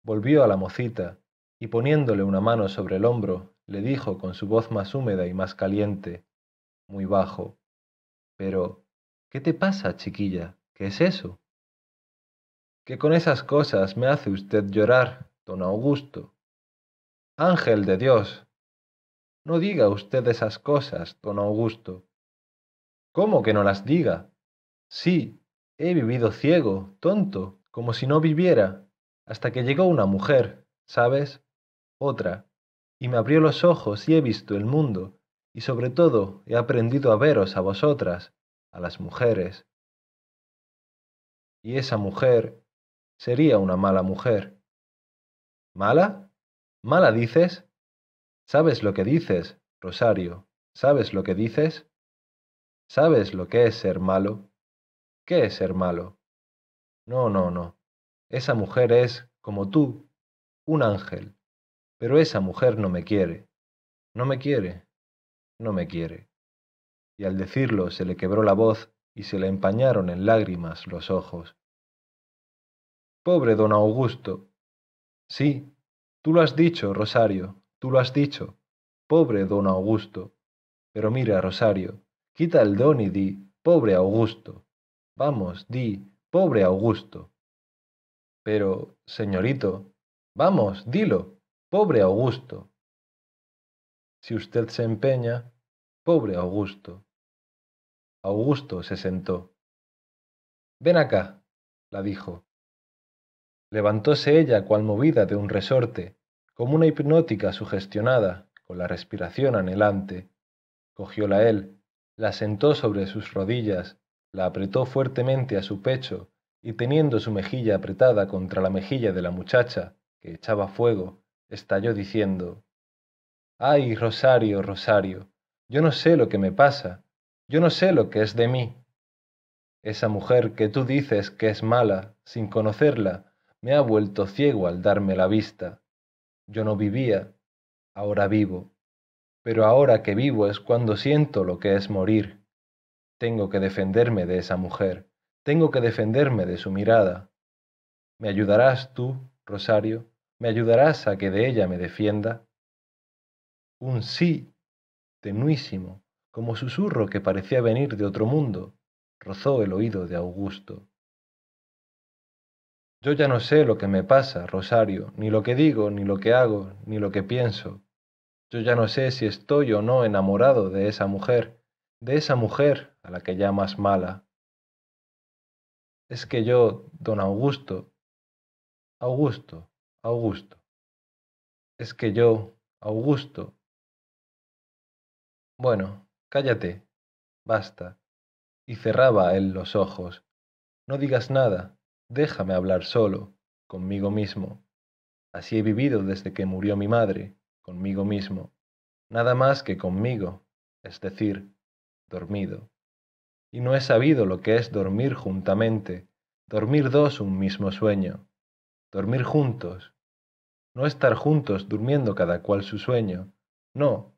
volvió a la mocita y poniéndole una mano sobre el hombro, le dijo con su voz más húmeda y más caliente, muy bajo, Pero, ¿qué te pasa, chiquilla? ¿Qué es eso? Que con esas cosas me hace usted llorar, don Augusto. Ángel de Dios. No diga usted esas cosas, don Augusto. ¿Cómo que no las diga? Sí, he vivido ciego, tonto, como si no viviera, hasta que llegó una mujer, ¿sabes? Otra, y me abrió los ojos y he visto el mundo, y sobre todo he aprendido a veros a vosotras, a las mujeres. Y esa mujer sería una mala mujer. ¿Mala? ¿Mala dices? ¿Sabes lo que dices, Rosario? ¿Sabes lo que dices? ¿Sabes lo que es ser malo? ¿Qué es ser malo? No, no, no. Esa mujer es, como tú, un ángel. Pero esa mujer no me quiere. No me quiere. No me quiere. Y al decirlo se le quebró la voz y se le empañaron en lágrimas los ojos. Pobre don Augusto. Sí, tú lo has dicho, Rosario, tú lo has dicho. Pobre don Augusto. Pero mira, Rosario, quita el don y di, pobre Augusto. Vamos, di, pobre Augusto. Pero, señorito, vamos, dilo, pobre Augusto. Si usted se empeña, pobre Augusto. Augusto se sentó. Ven acá, la dijo. Levantóse ella cual movida de un resorte, como una hipnótica sugestionada, con la respiración anhelante. Cogióla él, la sentó sobre sus rodillas, la apretó fuertemente a su pecho, y teniendo su mejilla apretada contra la mejilla de la muchacha, que echaba fuego, estalló diciendo Ay, Rosario, Rosario, yo no sé lo que me pasa, yo no sé lo que es de mí. Esa mujer que tú dices que es mala, sin conocerla, me ha vuelto ciego al darme la vista. Yo no vivía, ahora vivo, pero ahora que vivo es cuando siento lo que es morir. Tengo que defenderme de esa mujer, tengo que defenderme de su mirada. ¿Me ayudarás tú, Rosario? ¿Me ayudarás a que de ella me defienda? Un sí, tenuísimo, como susurro que parecía venir de otro mundo, rozó el oído de Augusto. Yo ya no sé lo que me pasa, Rosario, ni lo que digo, ni lo que hago, ni lo que pienso. Yo ya no sé si estoy o no enamorado de esa mujer, de esa mujer a la que llamas mala. Es que yo, don Augusto, Augusto, Augusto, es que yo, Augusto. Bueno, cállate, basta. Y cerraba él los ojos. No digas nada, Déjame hablar solo, conmigo mismo. Así he vivido desde que murió mi madre, conmigo mismo, nada más que conmigo, es decir, dormido. Y no he sabido lo que es dormir juntamente, dormir dos un mismo sueño, dormir juntos, no estar juntos durmiendo cada cual su sueño, no,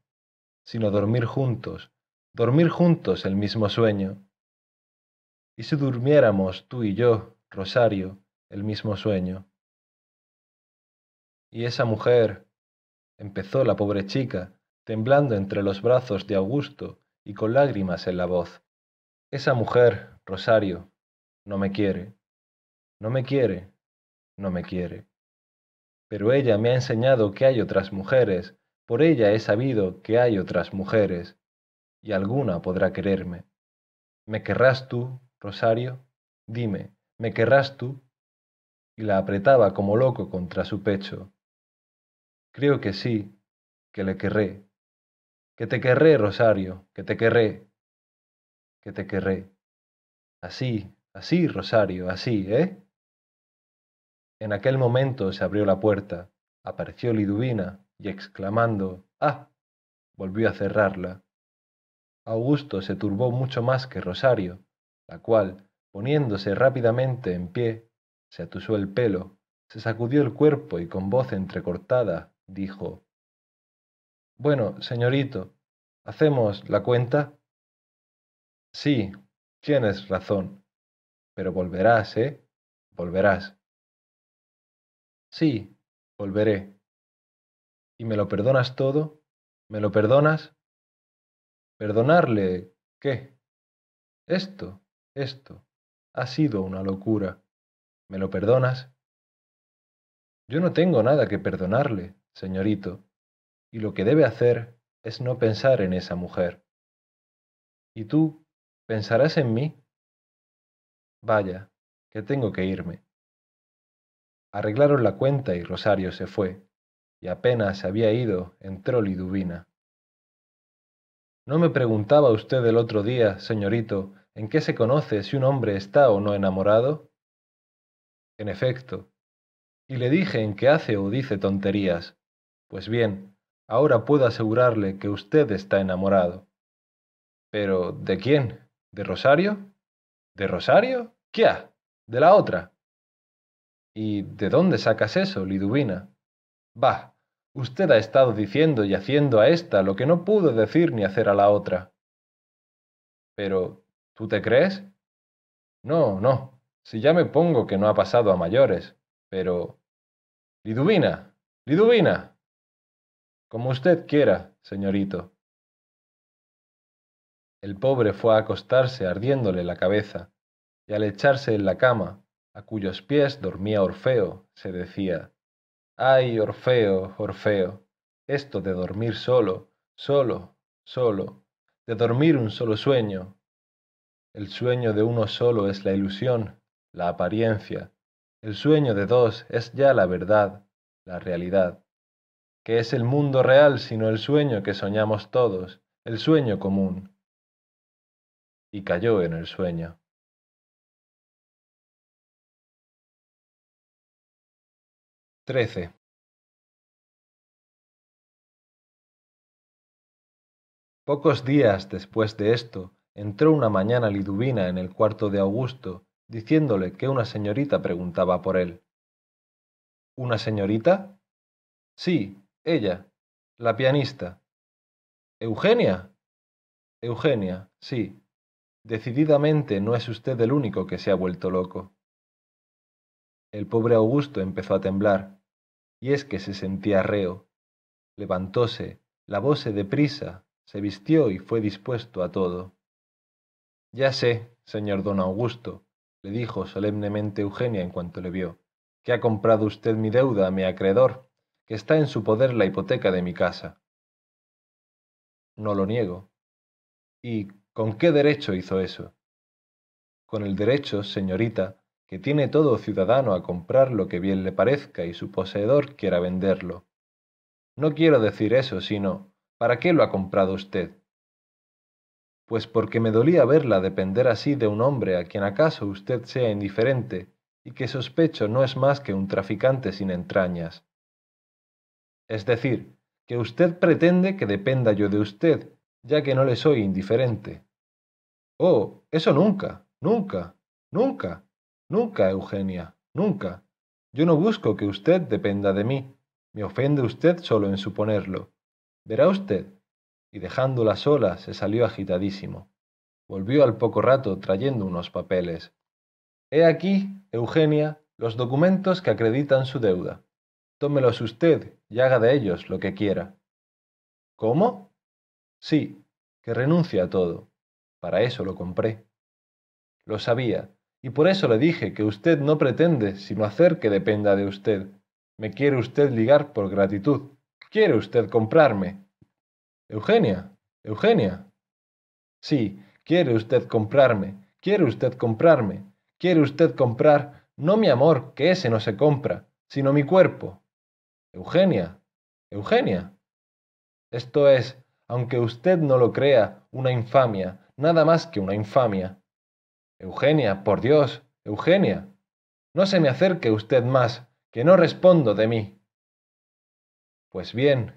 sino dormir juntos, dormir juntos el mismo sueño. Y si durmiéramos tú y yo Rosario, el mismo sueño. Y esa mujer, empezó la pobre chica, temblando entre los brazos de Augusto y con lágrimas en la voz. Esa mujer, Rosario, no me quiere, no me quiere, no me quiere. Pero ella me ha enseñado que hay otras mujeres, por ella he sabido que hay otras mujeres. Y alguna podrá quererme. ¿Me querrás tú, Rosario? Dime, ¿me querrás tú? Y la apretaba como loco contra su pecho. Creo que sí, que le querré. Que te querré, Rosario, que te querré. Que te querré. Así, así, Rosario, así, ¿eh? En aquel momento se abrió la puerta, apareció Liduvina y exclamando Ah, volvió a cerrarla. Augusto se turbó mucho más que Rosario, la cual, poniéndose rápidamente en pie, se atusó el pelo, se sacudió el cuerpo y con voz entrecortada dijo Bueno, señorito, ¿hacemos la cuenta? Sí, tienes razón, pero volverás, ¿eh? Volverás. Sí, volveré. ¿Y me lo perdonas todo? ¿Me lo perdonas? ¿Perdonarle qué? Esto, esto, ha sido una locura. ¿Me lo perdonas? Yo no tengo nada que perdonarle, señorito, y lo que debe hacer es no pensar en esa mujer. ¿Y tú pensarás en mí? Vaya, que tengo que irme. Arreglaron la cuenta y Rosario se fue, y apenas había ido entró Liduvina. ¿No me preguntaba usted el otro día, señorito, en qué se conoce si un hombre está o no enamorado? En efecto. Y le dije en qué hace o dice tonterías. Pues bien, ahora puedo asegurarle que usted está enamorado. Pero, ¿de quién? ¿De Rosario? ¿De Rosario? ¿Qué? ¿De la otra? ¿Y de dónde sacas eso, Liduvina? Bah, usted ha estado diciendo y haciendo a ésta lo que no pudo decir ni hacer a la otra. Pero, ¿tú te crees? No, no, si ya me pongo que no ha pasado a mayores, pero... Liduvina, Liduvina. Como usted quiera, señorito. El pobre fue a acostarse ardiéndole la cabeza, y al echarse en la cama, a cuyos pies dormía Orfeo, se decía, Ay, Orfeo, Orfeo, esto de dormir solo, solo, solo, de dormir un solo sueño. El sueño de uno solo es la ilusión, la apariencia. El sueño de dos es ya la verdad, la realidad. ¿Qué es el mundo real sino el sueño que soñamos todos, el sueño común? Y cayó en el sueño. 13. Pocos días después de esto, entró una mañana Liduvina en el cuarto de Augusto, diciéndole que una señorita preguntaba por él. ¿Una señorita? Sí, ella, la pianista. ¿Eugenia? Eugenia, sí. Decididamente no es usted el único que se ha vuelto loco. El pobre Augusto empezó a temblar y es que se sentía reo. Levantóse, lavóse de prisa, se vistió y fue dispuesto a todo. Ya sé, señor don Augusto, le dijo solemnemente Eugenia en cuanto le vio, que ha comprado usted mi deuda a mi acreedor, que está en su poder la hipoteca de mi casa. No lo niego. ¿Y con qué derecho hizo eso? Con el derecho, señorita, que tiene todo ciudadano a comprar lo que bien le parezca y su poseedor quiera venderlo. No quiero decir eso, sino, ¿para qué lo ha comprado usted? Pues porque me dolía verla depender así de un hombre a quien acaso usted sea indiferente y que sospecho no es más que un traficante sin entrañas. Es decir, que usted pretende que dependa yo de usted, ya que no le soy indiferente. Oh, eso nunca, nunca, nunca. Nunca, Eugenia, nunca. Yo no busco que usted dependa de mí. Me ofende usted solo en suponerlo. Verá usted. Y dejándola sola, se salió agitadísimo. Volvió al poco rato trayendo unos papeles. He aquí, Eugenia, los documentos que acreditan su deuda. Tómelos usted y haga de ellos lo que quiera. ¿Cómo? Sí, que renuncie a todo. Para eso lo compré. Lo sabía, y por eso le dije que usted no pretende sino hacer que dependa de usted. Me quiere usted ligar por gratitud. Quiere usted comprarme. Eugenia, Eugenia. Sí, quiere usted comprarme, quiere usted comprarme, quiere usted comprar, no mi amor, que ese no se compra, sino mi cuerpo. Eugenia, Eugenia. Esto es, aunque usted no lo crea, una infamia, nada más que una infamia. Eugenia, por Dios, Eugenia. No se me acerque usted más, que no respondo de mí. Pues bien,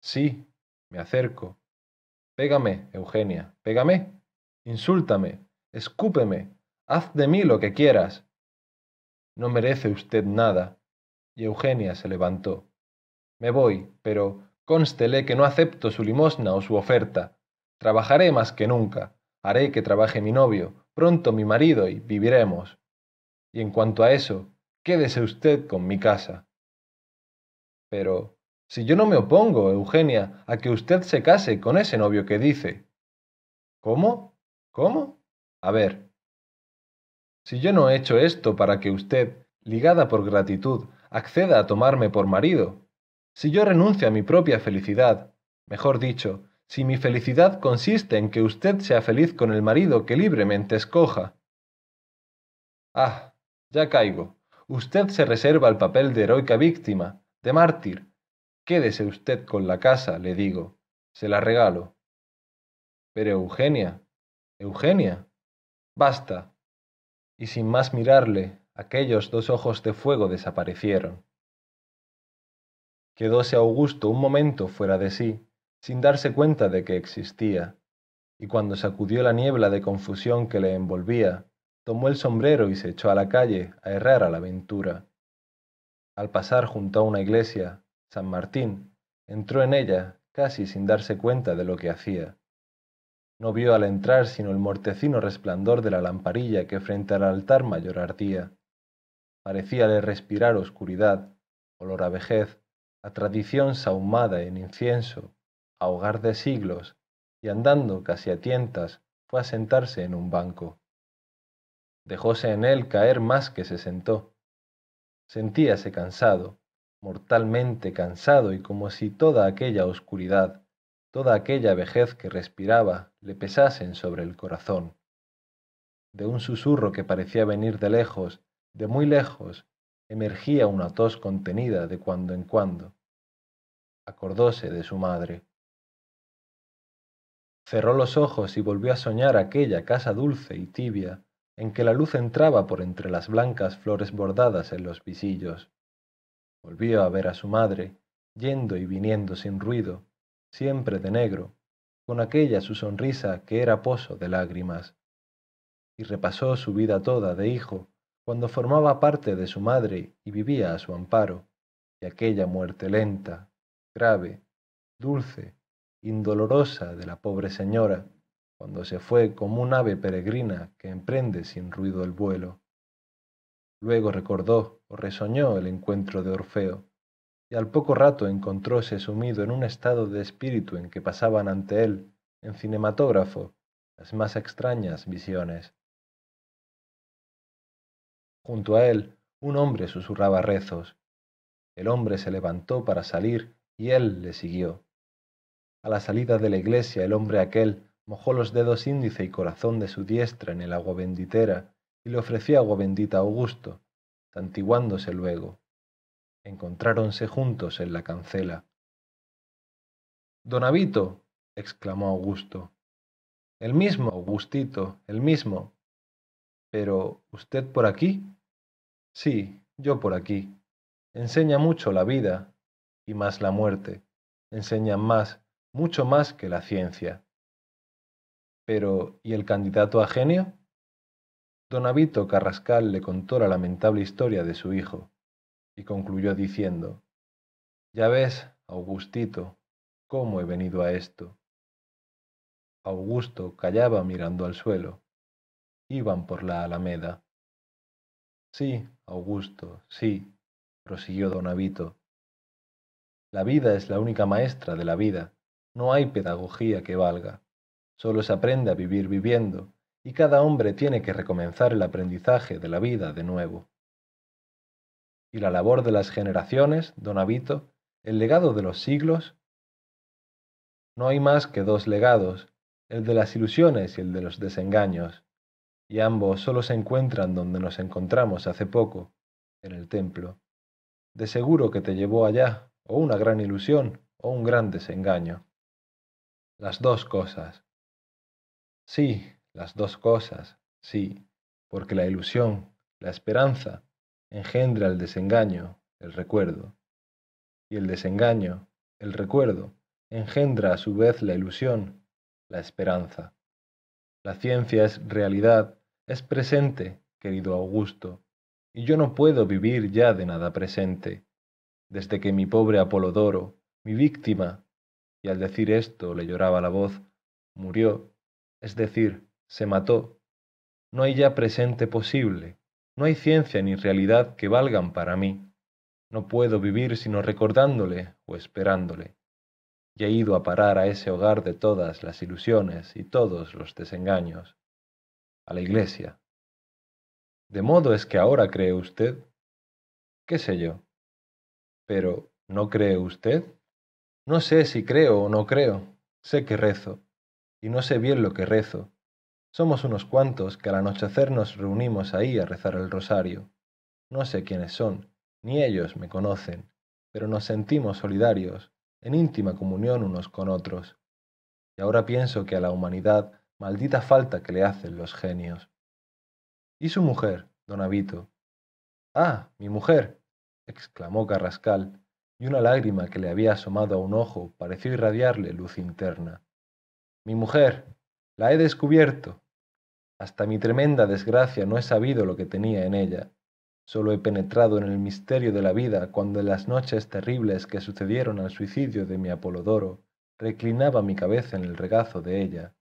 sí, me acerco. Pégame, Eugenia, pégame, insúltame, escúpeme, haz de mí lo que quieras. No merece usted nada. Y Eugenia se levantó. Me voy, pero constele que no acepto su limosna o su oferta. Trabajaré más que nunca. Haré que trabaje mi novio, pronto mi marido y viviremos. Y en cuanto a eso, quédese usted con mi casa. Pero, si yo no me opongo, Eugenia, a que usted se case con ese novio que dice. ¿Cómo? ¿Cómo? A ver. Si yo no he hecho esto para que usted, ligada por gratitud, acceda a tomarme por marido, si yo renuncio a mi propia felicidad, mejor dicho, si mi felicidad consiste en que usted sea feliz con el marido que libremente escoja. Ah, ya caigo. Usted se reserva el papel de heroica víctima, de mártir, Quédese usted con la casa, le digo. Se la regalo. Pero Eugenia, Eugenia. Basta. Y sin más mirarle, aquellos dos ojos de fuego desaparecieron. Quedóse Augusto un momento fuera de sí, sin darse cuenta de que existía, y cuando sacudió la niebla de confusión que le envolvía, tomó el sombrero y se echó a la calle a errar a la aventura. Al pasar junto a una iglesia, San Martín entró en ella casi sin darse cuenta de lo que hacía. No vio al entrar sino el mortecino resplandor de la lamparilla que frente al altar mayor ardía. Parecíale respirar oscuridad, olor a vejez, a tradición sahumada en incienso, a hogar de siglos, y andando casi a tientas fue a sentarse en un banco. Dejóse en él caer más que se sentó. Sentíase cansado, mortalmente cansado y como si toda aquella oscuridad, toda aquella vejez que respiraba, le pesasen sobre el corazón. De un susurro que parecía venir de lejos, de muy lejos, emergía una tos contenida de cuando en cuando. Acordóse de su madre. Cerró los ojos y volvió a soñar aquella casa dulce y tibia, en que la luz entraba por entre las blancas flores bordadas en los visillos. Volvió a ver a su madre, yendo y viniendo sin ruido, siempre de negro, con aquella su sonrisa que era pozo de lágrimas. Y repasó su vida toda de hijo, cuando formaba parte de su madre y vivía a su amparo, y aquella muerte lenta, grave, dulce, indolorosa de la pobre señora, cuando se fue como un ave peregrina que emprende sin ruido el vuelo. Luego recordó o resoñó el encuentro de Orfeo, y al poco rato encontróse sumido en un estado de espíritu en que pasaban ante él, en cinematógrafo, las más extrañas visiones. Junto a él, un hombre susurraba rezos. El hombre se levantó para salir y él le siguió. A la salida de la iglesia, el hombre aquel mojó los dedos índice y corazón de su diestra en el agua benditera y le ofreció agua bendita a Augusto, santiguándose luego. Encontráronse juntos en la cancela. Don Avito, exclamó Augusto. El mismo, Augustito, el mismo. Pero, ¿usted por aquí? Sí, yo por aquí. Enseña mucho la vida, y más la muerte. Enseña más, mucho más que la ciencia. Pero, ¿y el candidato a genio? Don Avito Carrascal le contó la lamentable historia de su hijo, y concluyó diciendo, Ya ves, Augustito, cómo he venido a esto. Augusto callaba mirando al suelo. Iban por la alameda. Sí, Augusto, sí, prosiguió don Avito. La vida es la única maestra de la vida. No hay pedagogía que valga. Solo se aprende a vivir viviendo y cada hombre tiene que recomenzar el aprendizaje de la vida de nuevo. Y la labor de las generaciones, don Avito, el legado de los siglos, no hay más que dos legados, el de las ilusiones y el de los desengaños, y ambos solo se encuentran donde nos encontramos hace poco, en el templo. De seguro que te llevó allá, o una gran ilusión, o un gran desengaño. Las dos cosas. Sí, las dos cosas, sí, porque la ilusión, la esperanza, engendra el desengaño, el recuerdo, y el desengaño, el recuerdo, engendra a su vez la ilusión, la esperanza. La ciencia es realidad, es presente, querido Augusto, y yo no puedo vivir ya de nada presente, desde que mi pobre Apolodoro, mi víctima, y al decir esto le lloraba la voz, murió, es decir, se mató. No hay ya presente posible, no hay ciencia ni realidad que valgan para mí. No puedo vivir sino recordándole o esperándole. Y he ido a parar a ese hogar de todas las ilusiones y todos los desengaños, a la iglesia. ¿De modo es que ahora cree usted? ¿Qué sé yo? Pero, ¿no cree usted? No sé si creo o no creo. Sé que rezo. Y no sé bien lo que rezo. Somos unos cuantos que al anochecer nos reunimos ahí a rezar el rosario. No sé quiénes son, ni ellos me conocen, pero nos sentimos solidarios, en íntima comunión unos con otros. Y ahora pienso que a la humanidad maldita falta que le hacen los genios. ¿Y su mujer, don Avito? Ah, mi mujer, exclamó Carrascal, y una lágrima que le había asomado a un ojo pareció irradiarle luz interna. Mi mujer, la he descubierto. Hasta mi tremenda desgracia no he sabido lo que tenía en ella. Solo he penetrado en el misterio de la vida cuando en las noches terribles que sucedieron al suicidio de mi Apolodoro reclinaba mi cabeza en el regazo de ella,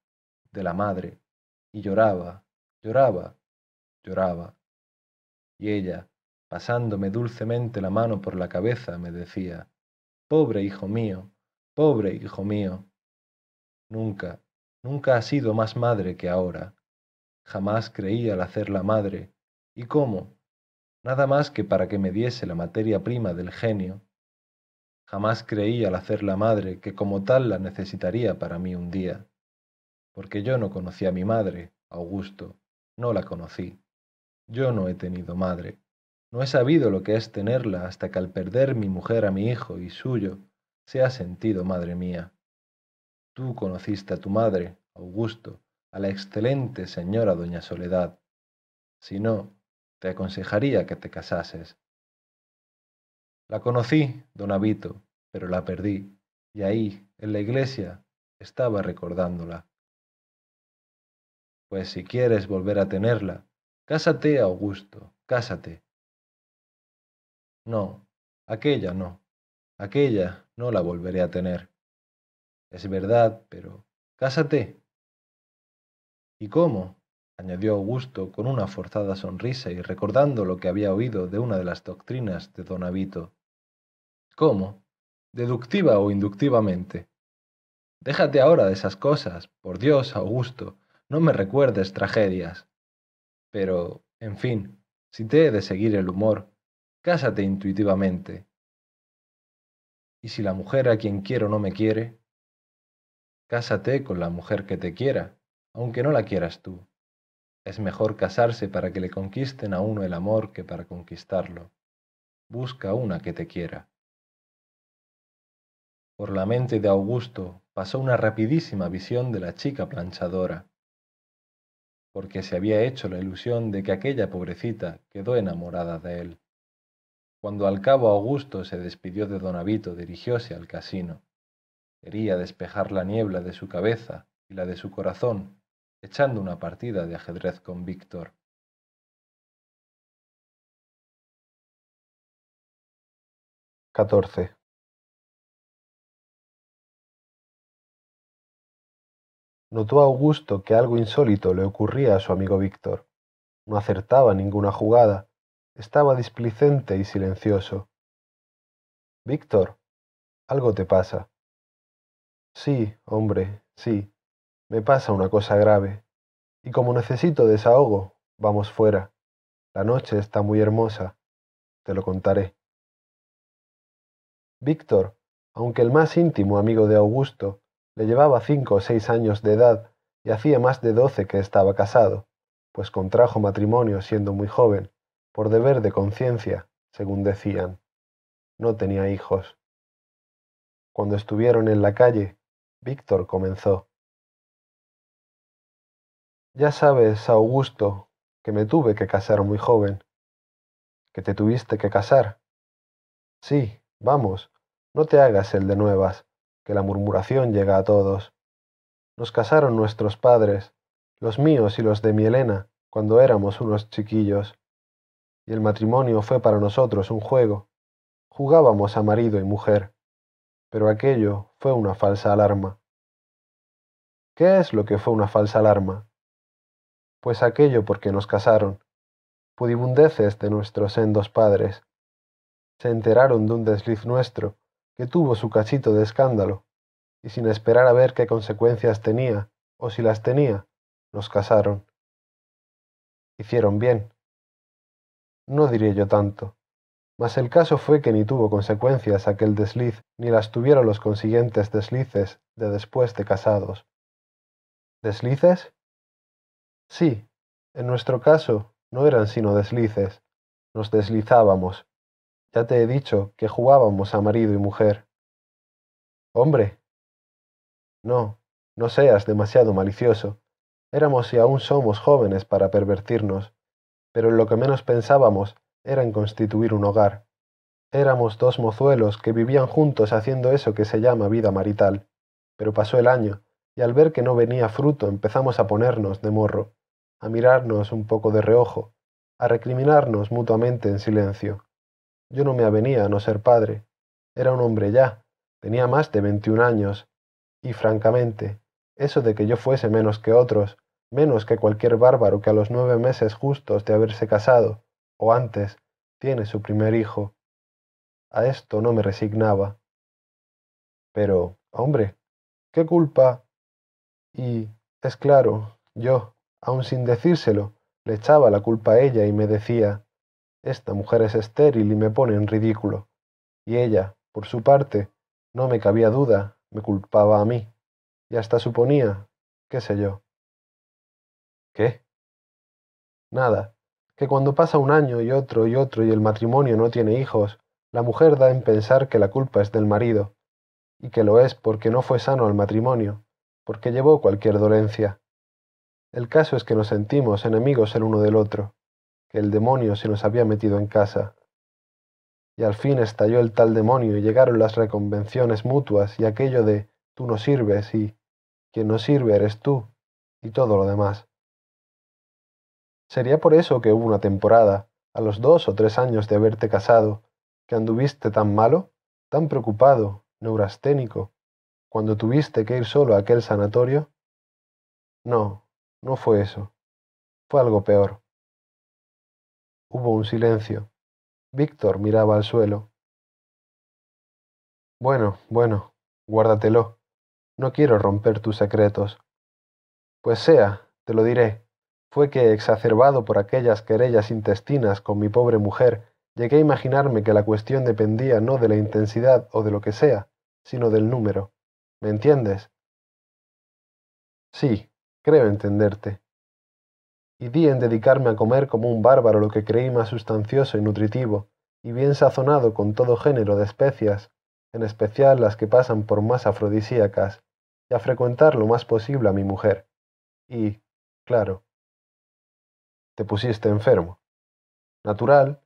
de la madre, y lloraba, lloraba, lloraba. Y ella, pasándome dulcemente la mano por la cabeza, me decía, Pobre hijo mío, pobre hijo mío. Nunca, nunca ha sido más madre que ahora. Jamás creí al hacerla madre. ¿Y cómo? Nada más que para que me diese la materia prima del genio. Jamás creí al hacerla madre que como tal la necesitaría para mí un día. Porque yo no conocí a mi madre, Augusto, no la conocí. Yo no he tenido madre. No he sabido lo que es tenerla hasta que al perder mi mujer a mi hijo y suyo, se ha sentido madre mía. Tú conociste a tu madre, Augusto, a la excelente señora doña Soledad. Si no, te aconsejaría que te casases. La conocí, don Abito, pero la perdí, y ahí, en la iglesia, estaba recordándola. Pues si quieres volver a tenerla, Cásate, Augusto, cásate. No, aquella no, aquella no la volveré a tener. Es verdad, pero cásate. ¿Y cómo? añadió Augusto con una forzada sonrisa y recordando lo que había oído de una de las doctrinas de don Avito. ¿Cómo? ¿Deductiva o inductivamente? Déjate ahora de esas cosas, por Dios, Augusto, no me recuerdes tragedias. Pero, en fin, si te he de seguir el humor, cásate intuitivamente. Y si la mujer a quien quiero no me quiere, cásate con la mujer que te quiera, aunque no la quieras tú. Es mejor casarse para que le conquisten a uno el amor que para conquistarlo. Busca una que te quiera. Por la mente de Augusto pasó una rapidísima visión de la chica planchadora, porque se había hecho la ilusión de que aquella pobrecita quedó enamorada de él. Cuando al cabo Augusto se despidió de don Avito, dirigióse al casino. Quería despejar la niebla de su cabeza y la de su corazón, echando una partida de ajedrez con Víctor. Notó Augusto que algo insólito le ocurría a su amigo Víctor. No acertaba ninguna jugada, estaba displicente y silencioso. Víctor, algo te pasa. Sí, hombre, sí, me pasa una cosa grave. Y como necesito desahogo, vamos fuera. La noche está muy hermosa. Te lo contaré. Víctor, aunque el más íntimo amigo de Augusto, le llevaba cinco o seis años de edad, y hacía más de doce que estaba casado, pues contrajo matrimonio siendo muy joven, por deber de conciencia, según decían. No tenía hijos. Cuando estuvieron en la calle, Víctor comenzó. Ya sabes, Augusto, que me tuve que casar muy joven. ¿Que te tuviste que casar? Sí, vamos, no te hagas el de nuevas, que la murmuración llega a todos. Nos casaron nuestros padres, los míos y los de mi Elena, cuando éramos unos chiquillos, y el matrimonio fue para nosotros un juego. Jugábamos a marido y mujer, pero aquello fue una falsa alarma. ¿Qué es lo que fue una falsa alarma? Pues aquello porque nos casaron, pudibundeces de nuestros sendos padres. Se enteraron de un desliz nuestro, que tuvo su cachito de escándalo, y sin esperar a ver qué consecuencias tenía, o si las tenía, nos casaron. Hicieron bien. No diré yo tanto, mas el caso fue que ni tuvo consecuencias aquel desliz, ni las tuvieron los consiguientes deslices de después de casados. ¿Deslices? Sí, en nuestro caso no eran sino deslices, nos deslizábamos, ya te he dicho que jugábamos a marido y mujer. Hombre. No, no seas demasiado malicioso. Éramos y aún somos jóvenes para pervertirnos, pero lo que menos pensábamos era en constituir un hogar. Éramos dos mozuelos que vivían juntos haciendo eso que se llama vida marital. Pero pasó el año, y al ver que no venía fruto empezamos a ponernos de morro, a mirarnos un poco de reojo, a recriminarnos mutuamente en silencio. Yo no me avenía a no ser padre. Era un hombre ya, tenía más de veintiún años, y francamente, eso de que yo fuese menos que otros, menos que cualquier bárbaro que a los nueve meses justos de haberse casado, o antes, tiene su primer hijo. A esto no me resignaba. Pero, hombre, ¿qué culpa? Y, es claro, yo, aun sin decírselo, le echaba la culpa a ella y me decía, esta mujer es estéril y me pone en ridículo. Y ella, por su parte, no me cabía duda, me culpaba a mí, y hasta suponía, qué sé yo. ¿Qué? Nada, que cuando pasa un año y otro y otro y el matrimonio no tiene hijos, la mujer da en pensar que la culpa es del marido, y que lo es porque no fue sano el matrimonio, porque llevó cualquier dolencia. El caso es que nos sentimos enemigos el uno del otro, que el demonio se nos había metido en casa. Y al fin estalló el tal demonio y llegaron las reconvenciones mutuas y aquello de tú no sirves y quien no sirve eres tú y todo lo demás. Sería por eso que hubo una temporada, a los dos o tres años de haberte casado, que anduviste tan malo, tan preocupado, neurasténico, cuando tuviste que ir solo a aquel sanatorio? No, no fue eso. Fue algo peor. Hubo un silencio. Víctor miraba al suelo. Bueno, bueno, guárdatelo. No quiero romper tus secretos. Pues sea, te lo diré. Fue que, exacerbado por aquellas querellas intestinas con mi pobre mujer, llegué a imaginarme que la cuestión dependía no de la intensidad o de lo que sea, sino del número. ¿Me entiendes? Sí, creo entenderte y di en dedicarme a comer como un bárbaro lo que creí más sustancioso y nutritivo, y bien sazonado con todo género de especias, en especial las que pasan por más afrodisíacas, y a frecuentar lo más posible a mi mujer. Y, claro, te pusiste enfermo. Natural,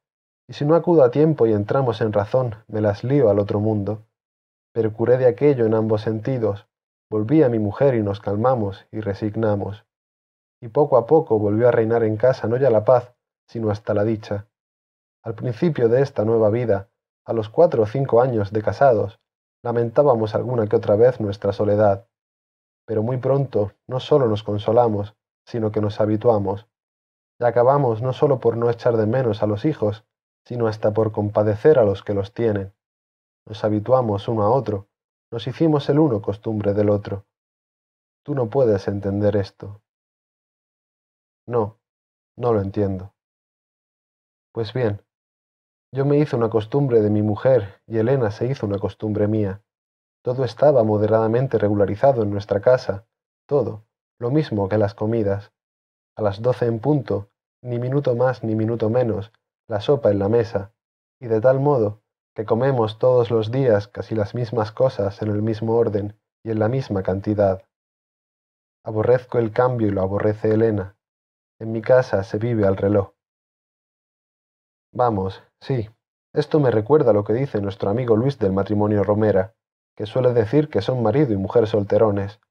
y si no acudo a tiempo y entramos en razón, me las lío al otro mundo. Pero curé de aquello en ambos sentidos, volví a mi mujer y nos calmamos y resignamos y poco a poco volvió a reinar en casa no ya la paz, sino hasta la dicha. Al principio de esta nueva vida, a los cuatro o cinco años de casados, lamentábamos alguna que otra vez nuestra soledad, pero muy pronto no solo nos consolamos, sino que nos habituamos, acabamos no solo por no echar de menos a los hijos, sino hasta por compadecer a los que los tienen. Nos habituamos uno a otro, nos hicimos el uno costumbre del otro. Tú no puedes entender esto, no, no lo entiendo. Pues bien, yo me hice una costumbre de mi mujer y Elena se hizo una costumbre mía. Todo estaba moderadamente regularizado en nuestra casa, todo, lo mismo que las comidas. A las doce en punto, ni minuto más ni minuto menos, la sopa en la mesa, y de tal modo que comemos todos los días casi las mismas cosas en el mismo orden y en la misma cantidad. Aborrezco el cambio y lo aborrece Elena. En mi casa se vive al reloj. Vamos, sí, esto me recuerda lo que dice nuestro amigo Luis del matrimonio Romera, que suele decir que son marido y mujer solterones.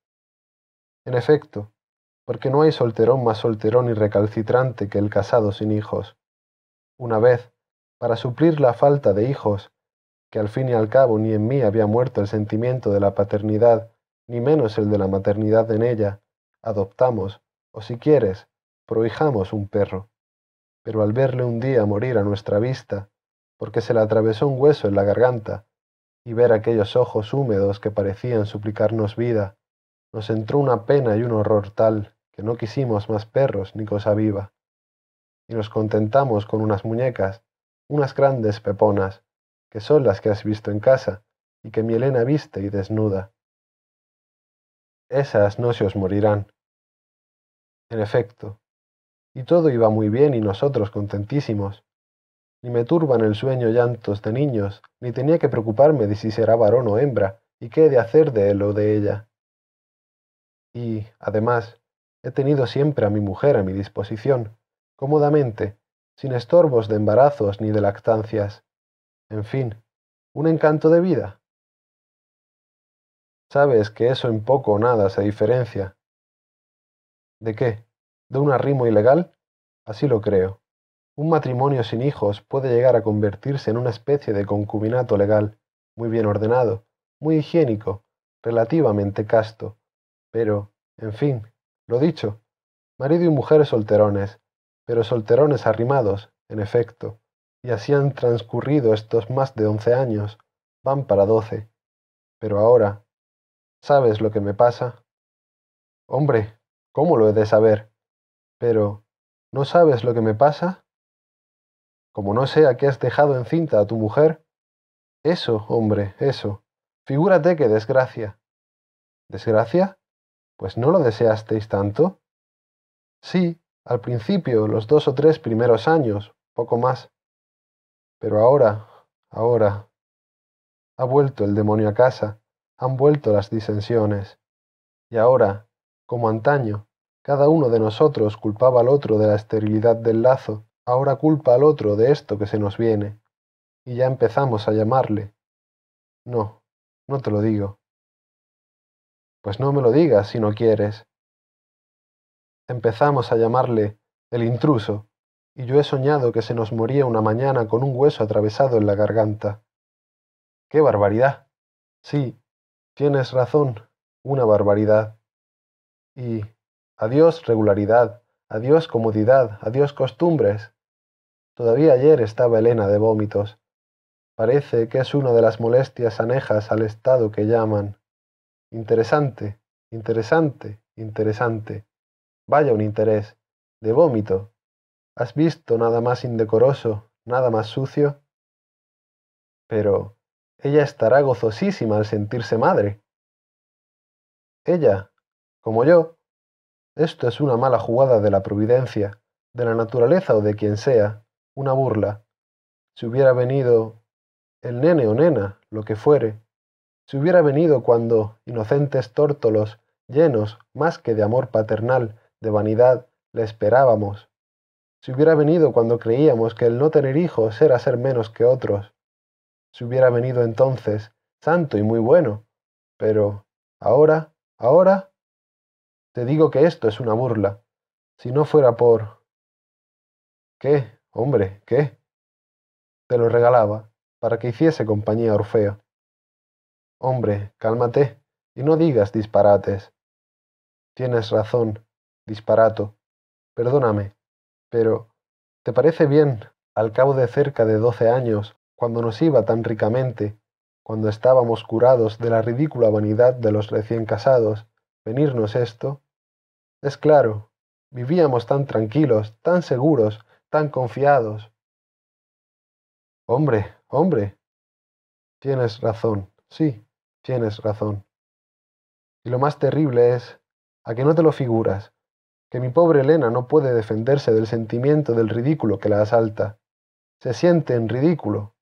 En efecto, porque no hay solterón más solterón y recalcitrante que el casado sin hijos. Una vez, para suplir la falta de hijos, que al fin y al cabo ni en mí había muerto el sentimiento de la paternidad, ni menos el de la maternidad en ella, adoptamos, o si quieres, prohijamos un perro. Pero al verle un día morir a nuestra vista, porque se le atravesó un hueso en la garganta, y ver aquellos ojos húmedos que parecían suplicarnos vida, nos entró una pena y un horror tal que no quisimos más perros ni cosa viva, y nos contentamos con unas muñecas, unas grandes peponas, que son las que has visto en casa, y que mi Elena viste y desnuda. Esas no se os morirán. En efecto, y todo iba muy bien y nosotros contentísimos, ni me turban el sueño llantos de niños, ni tenía que preocuparme de si será varón o hembra, y qué he de hacer de él o de ella. Y, además, he tenido siempre a mi mujer a mi disposición, cómodamente, sin estorbos de embarazos ni de lactancias. En fin, un encanto de vida. Sabes que eso en poco o nada se diferencia. ¿De qué? ¿De un arrimo ilegal? Así lo creo. Un matrimonio sin hijos puede llegar a convertirse en una especie de concubinato legal, muy bien ordenado, muy higiénico, relativamente casto, pero, en fin, lo dicho, marido y mujer solterones, pero solterones arrimados, en efecto, y así han transcurrido estos más de once años, van para doce. Pero ahora, ¿sabes lo que me pasa? Hombre, ¿cómo lo he de saber? Pero, ¿no sabes lo que me pasa? como no sea que has dejado encinta a tu mujer. Eso, hombre, eso. Figúrate qué desgracia. ¿Desgracia? Pues no lo deseasteis tanto. Sí, al principio, los dos o tres primeros años, poco más. Pero ahora, ahora. Ha vuelto el demonio a casa, han vuelto las disensiones. Y ahora, como antaño, cada uno de nosotros culpaba al otro de la esterilidad del lazo, ahora culpa al otro de esto que se nos viene, y ya empezamos a llamarle. No, no te lo digo. Pues no me lo digas si no quieres. Empezamos a llamarle el intruso, y yo he soñado que se nos moría una mañana con un hueso atravesado en la garganta. ¡Qué barbaridad! Sí, tienes razón, una barbaridad. Y adiós regularidad, adiós comodidad, adiós costumbres. Todavía ayer estaba Elena de vómitos. Parece que es una de las molestias anejas al estado que llaman. Interesante, interesante, interesante. Vaya un interés. De vómito. ¿Has visto nada más indecoroso, nada más sucio? Pero ella estará gozosísima al sentirse madre. Ella, como yo. Esto es una mala jugada de la providencia, de la naturaleza o de quien sea una burla. Si hubiera venido el nene o nena, lo que fuere, si hubiera venido cuando, inocentes tórtolos, llenos, más que de amor paternal, de vanidad, le esperábamos, si hubiera venido cuando creíamos que el no tener hijos era ser menos que otros, si hubiera venido entonces, santo y muy bueno, pero ahora, ahora, te digo que esto es una burla, si no fuera por... ¿Qué? Hombre, ¿qué? Te lo regalaba, para que hiciese compañía a Orfeo. Hombre, cálmate, y no digas disparates. Tienes razón, disparato. Perdóname, pero ¿te parece bien, al cabo de cerca de doce años, cuando nos iba tan ricamente, cuando estábamos curados de la ridícula vanidad de los recién casados, venirnos esto? Es claro, vivíamos tan tranquilos, tan seguros, tan confiados. Hombre, hombre. Tienes razón, sí, tienes razón. Y lo más terrible es ¿A que no te lo figuras? Que mi pobre Elena no puede defenderse del sentimiento del ridículo que la asalta. Se siente en ridículo.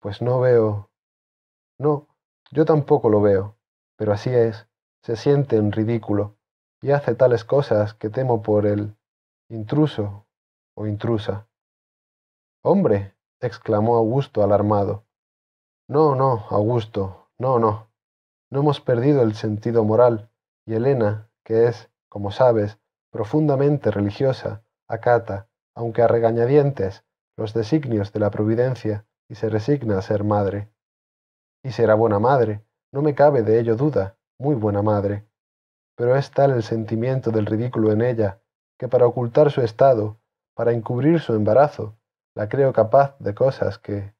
Pues no veo. No, yo tampoco lo veo, pero así es, se siente en ridículo y hace tales cosas que temo por el intruso o intrusa. Hombre, exclamó Augusto alarmado. No, no, Augusto, no, no. No hemos perdido el sentido moral, y Elena, que es, como sabes, profundamente religiosa, acata, aunque a regañadientes, los designios de la providencia y se resigna a ser madre. Y será buena madre, no me cabe de ello duda, muy buena madre. Pero es tal el sentimiento del ridículo en ella, que para ocultar su estado, para encubrir su embarazo, la creo capaz de cosas que...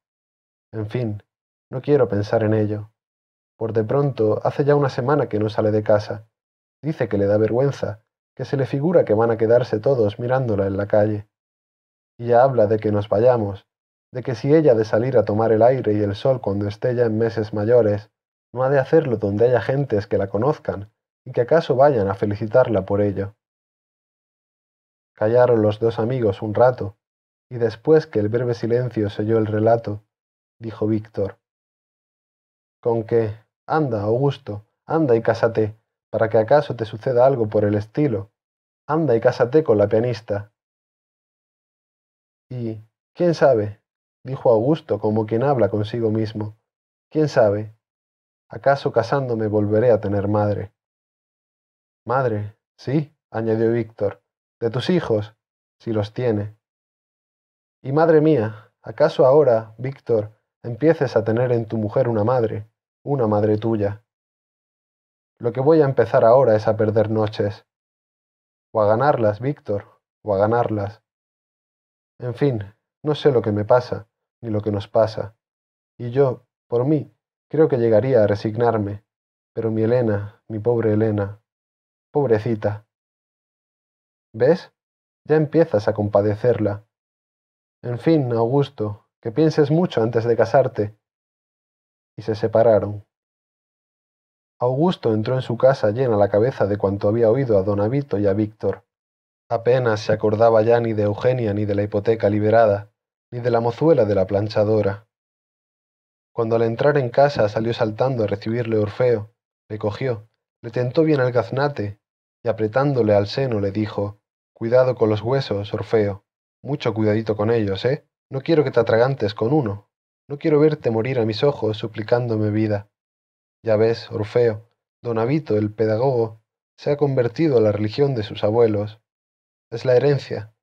En fin, no quiero pensar en ello. Por de pronto, hace ya una semana que no sale de casa. Dice que le da vergüenza, que se le figura que van a quedarse todos mirándola en la calle. Y ya habla de que nos vayamos, de que si ella ha de salir a tomar el aire y el sol cuando esté ya en meses mayores, no ha de hacerlo donde haya gentes que la conozcan y que acaso vayan a felicitarla por ello. Callaron los dos amigos un rato, y después que el breve silencio selló el relato, dijo Víctor. Con que, anda, Augusto, anda y cásate, para que acaso te suceda algo por el estilo. Anda y cásate con la pianista. Y, ¿quién sabe? dijo Augusto como quien habla consigo mismo. ¿Quién sabe? ¿Acaso casándome volveré a tener madre? Madre, sí, añadió Víctor, de tus hijos, si los tiene. Y madre mía, ¿acaso ahora, Víctor, empieces a tener en tu mujer una madre, una madre tuya? Lo que voy a empezar ahora es a perder noches. O a ganarlas, Víctor, o a ganarlas. En fin, no sé lo que me pasa, ni lo que nos pasa. Y yo, por mí, creo que llegaría a resignarme. Pero mi Elena, mi pobre Elena, pobrecita. ¿Ves? Ya empiezas a compadecerla. En fin, Augusto, que pienses mucho antes de casarte. Y se separaron. Augusto entró en su casa llena la cabeza de cuanto había oído a don Avito y a Víctor. Apenas se acordaba ya ni de Eugenia ni de la hipoteca liberada, ni de la mozuela de la planchadora. Cuando al entrar en casa salió saltando a recibirle Orfeo, le cogió, le tentó bien el gaznate, y apretándole al seno le dijo, Cuidado con los huesos, Orfeo, mucho cuidadito con ellos, ¿eh? No quiero que te atragantes con uno, no quiero verte morir a mis ojos suplicándome vida. Ya ves, Orfeo, don Avito, el pedagogo, se ha convertido a la religión de sus abuelos. Es la herencia,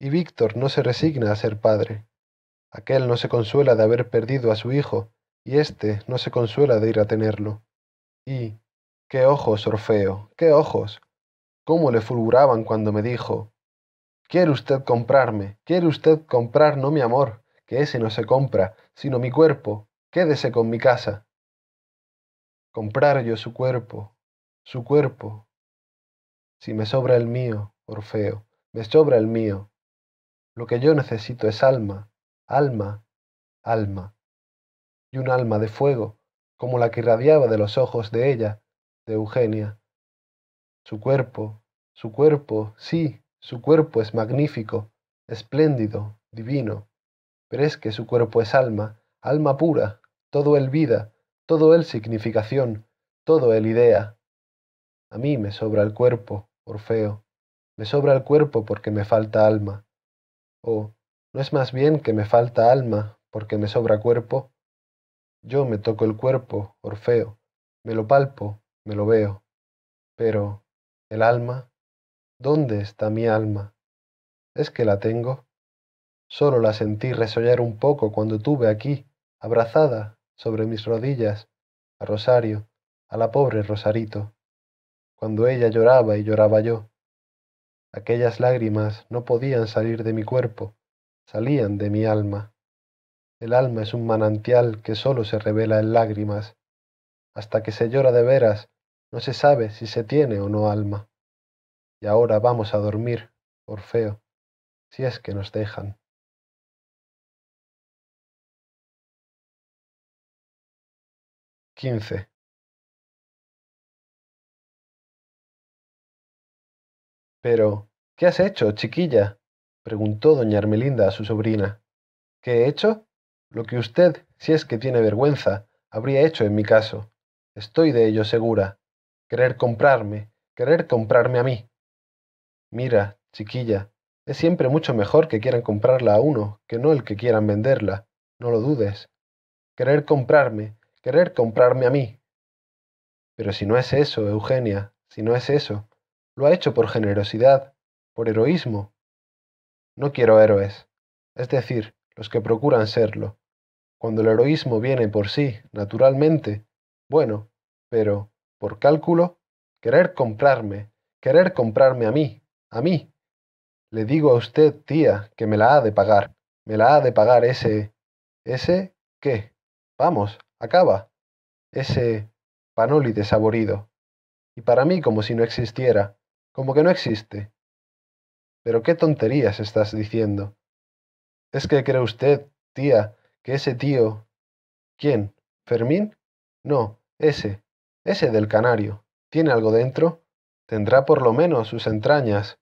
y Víctor no se resigna a ser padre. Aquel no se consuela de haber perdido a su hijo, y éste no se consuela de ir a tenerlo. Y, qué ojos, Orfeo, qué ojos. cómo le fulguraban cuando me dijo, ¿Quiere usted comprarme? ¿Quiere usted comprar no mi amor, que ese no se compra, sino mi cuerpo? Quédese con mi casa. Comprar yo su cuerpo, su cuerpo. Si me sobra el mío, Orfeo, me sobra el mío, lo que yo necesito es alma, alma, alma. Y un alma de fuego, como la que irradiaba de los ojos de ella, de Eugenia. Su cuerpo, su cuerpo, sí, su cuerpo es magnífico, espléndido, divino, pero es que su cuerpo es alma, alma pura, todo el vida, todo el significación, todo el idea. A mí me sobra el cuerpo, Orfeo, me sobra el cuerpo porque me falta alma. ¿O no es más bien que me falta alma porque me sobra cuerpo? Yo me toco el cuerpo, Orfeo, me lo palpo, me lo veo. Pero, ¿el alma? ¿Dónde está mi alma? ¿Es que la tengo? Solo la sentí resollar un poco cuando tuve aquí, abrazada, sobre mis rodillas, a Rosario, a la pobre Rosarito, cuando ella lloraba y lloraba yo. Aquellas lágrimas no podían salir de mi cuerpo, salían de mi alma. El alma es un manantial que sólo se revela en lágrimas. Hasta que se llora de veras, no se sabe si se tiene o no alma. Y ahora vamos a dormir, Orfeo, si es que nos dejan. 15. Pero, ¿qué has hecho, chiquilla? preguntó doña Ermelinda a su sobrina. ¿Qué he hecho? Lo que usted, si es que tiene vergüenza, habría hecho en mi caso. Estoy de ello segura. Querer comprarme, querer comprarme a mí. Mira, chiquilla, es siempre mucho mejor que quieran comprarla a uno que no el que quieran venderla, no lo dudes. Querer comprarme, querer comprarme a mí. Pero si no es eso, Eugenia, si no es eso, lo ha hecho por generosidad, por heroísmo. No quiero héroes, es decir, los que procuran serlo. Cuando el heroísmo viene por sí, naturalmente, bueno, pero, por cálculo, querer comprarme, querer comprarme a mí, a mí. Le digo a usted, tía, que me la ha de pagar, me la ha de pagar ese... ese... ¿qué? Vamos, acaba. Ese panoli desaborido. Y para mí como si no existiera, como que no existe. Pero qué tonterías estás diciendo. ¿Es que cree usted, tía, que ese tío... ¿Quién? ¿Fermín? No, ese, ese del canario. ¿Tiene algo dentro? Tendrá por lo menos sus entrañas.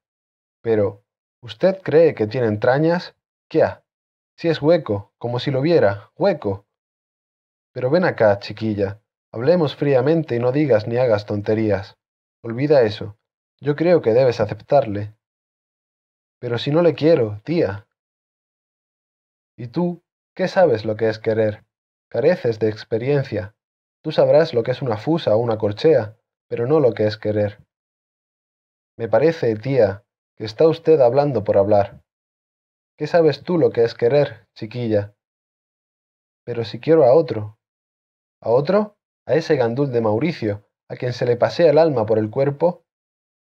Pero, ¿usted cree que tiene entrañas? ¿Qué? Si es hueco, como si lo viera, hueco. Pero ven acá, chiquilla, hablemos fríamente y no digas ni hagas tonterías. Olvida eso. Yo creo que debes aceptarle. Pero si no le quiero, tía. ¿Y tú? ¿Qué sabes lo que es querer? Careces de experiencia. Tú sabrás lo que es una fusa o una corchea, pero no lo que es querer. Me parece, tía, que está usted hablando por hablar. ¿Qué sabes tú lo que es querer, chiquilla? Pero si quiero a otro. ¿A otro? ¿A ese gandul de Mauricio, a quien se le pasea el alma por el cuerpo?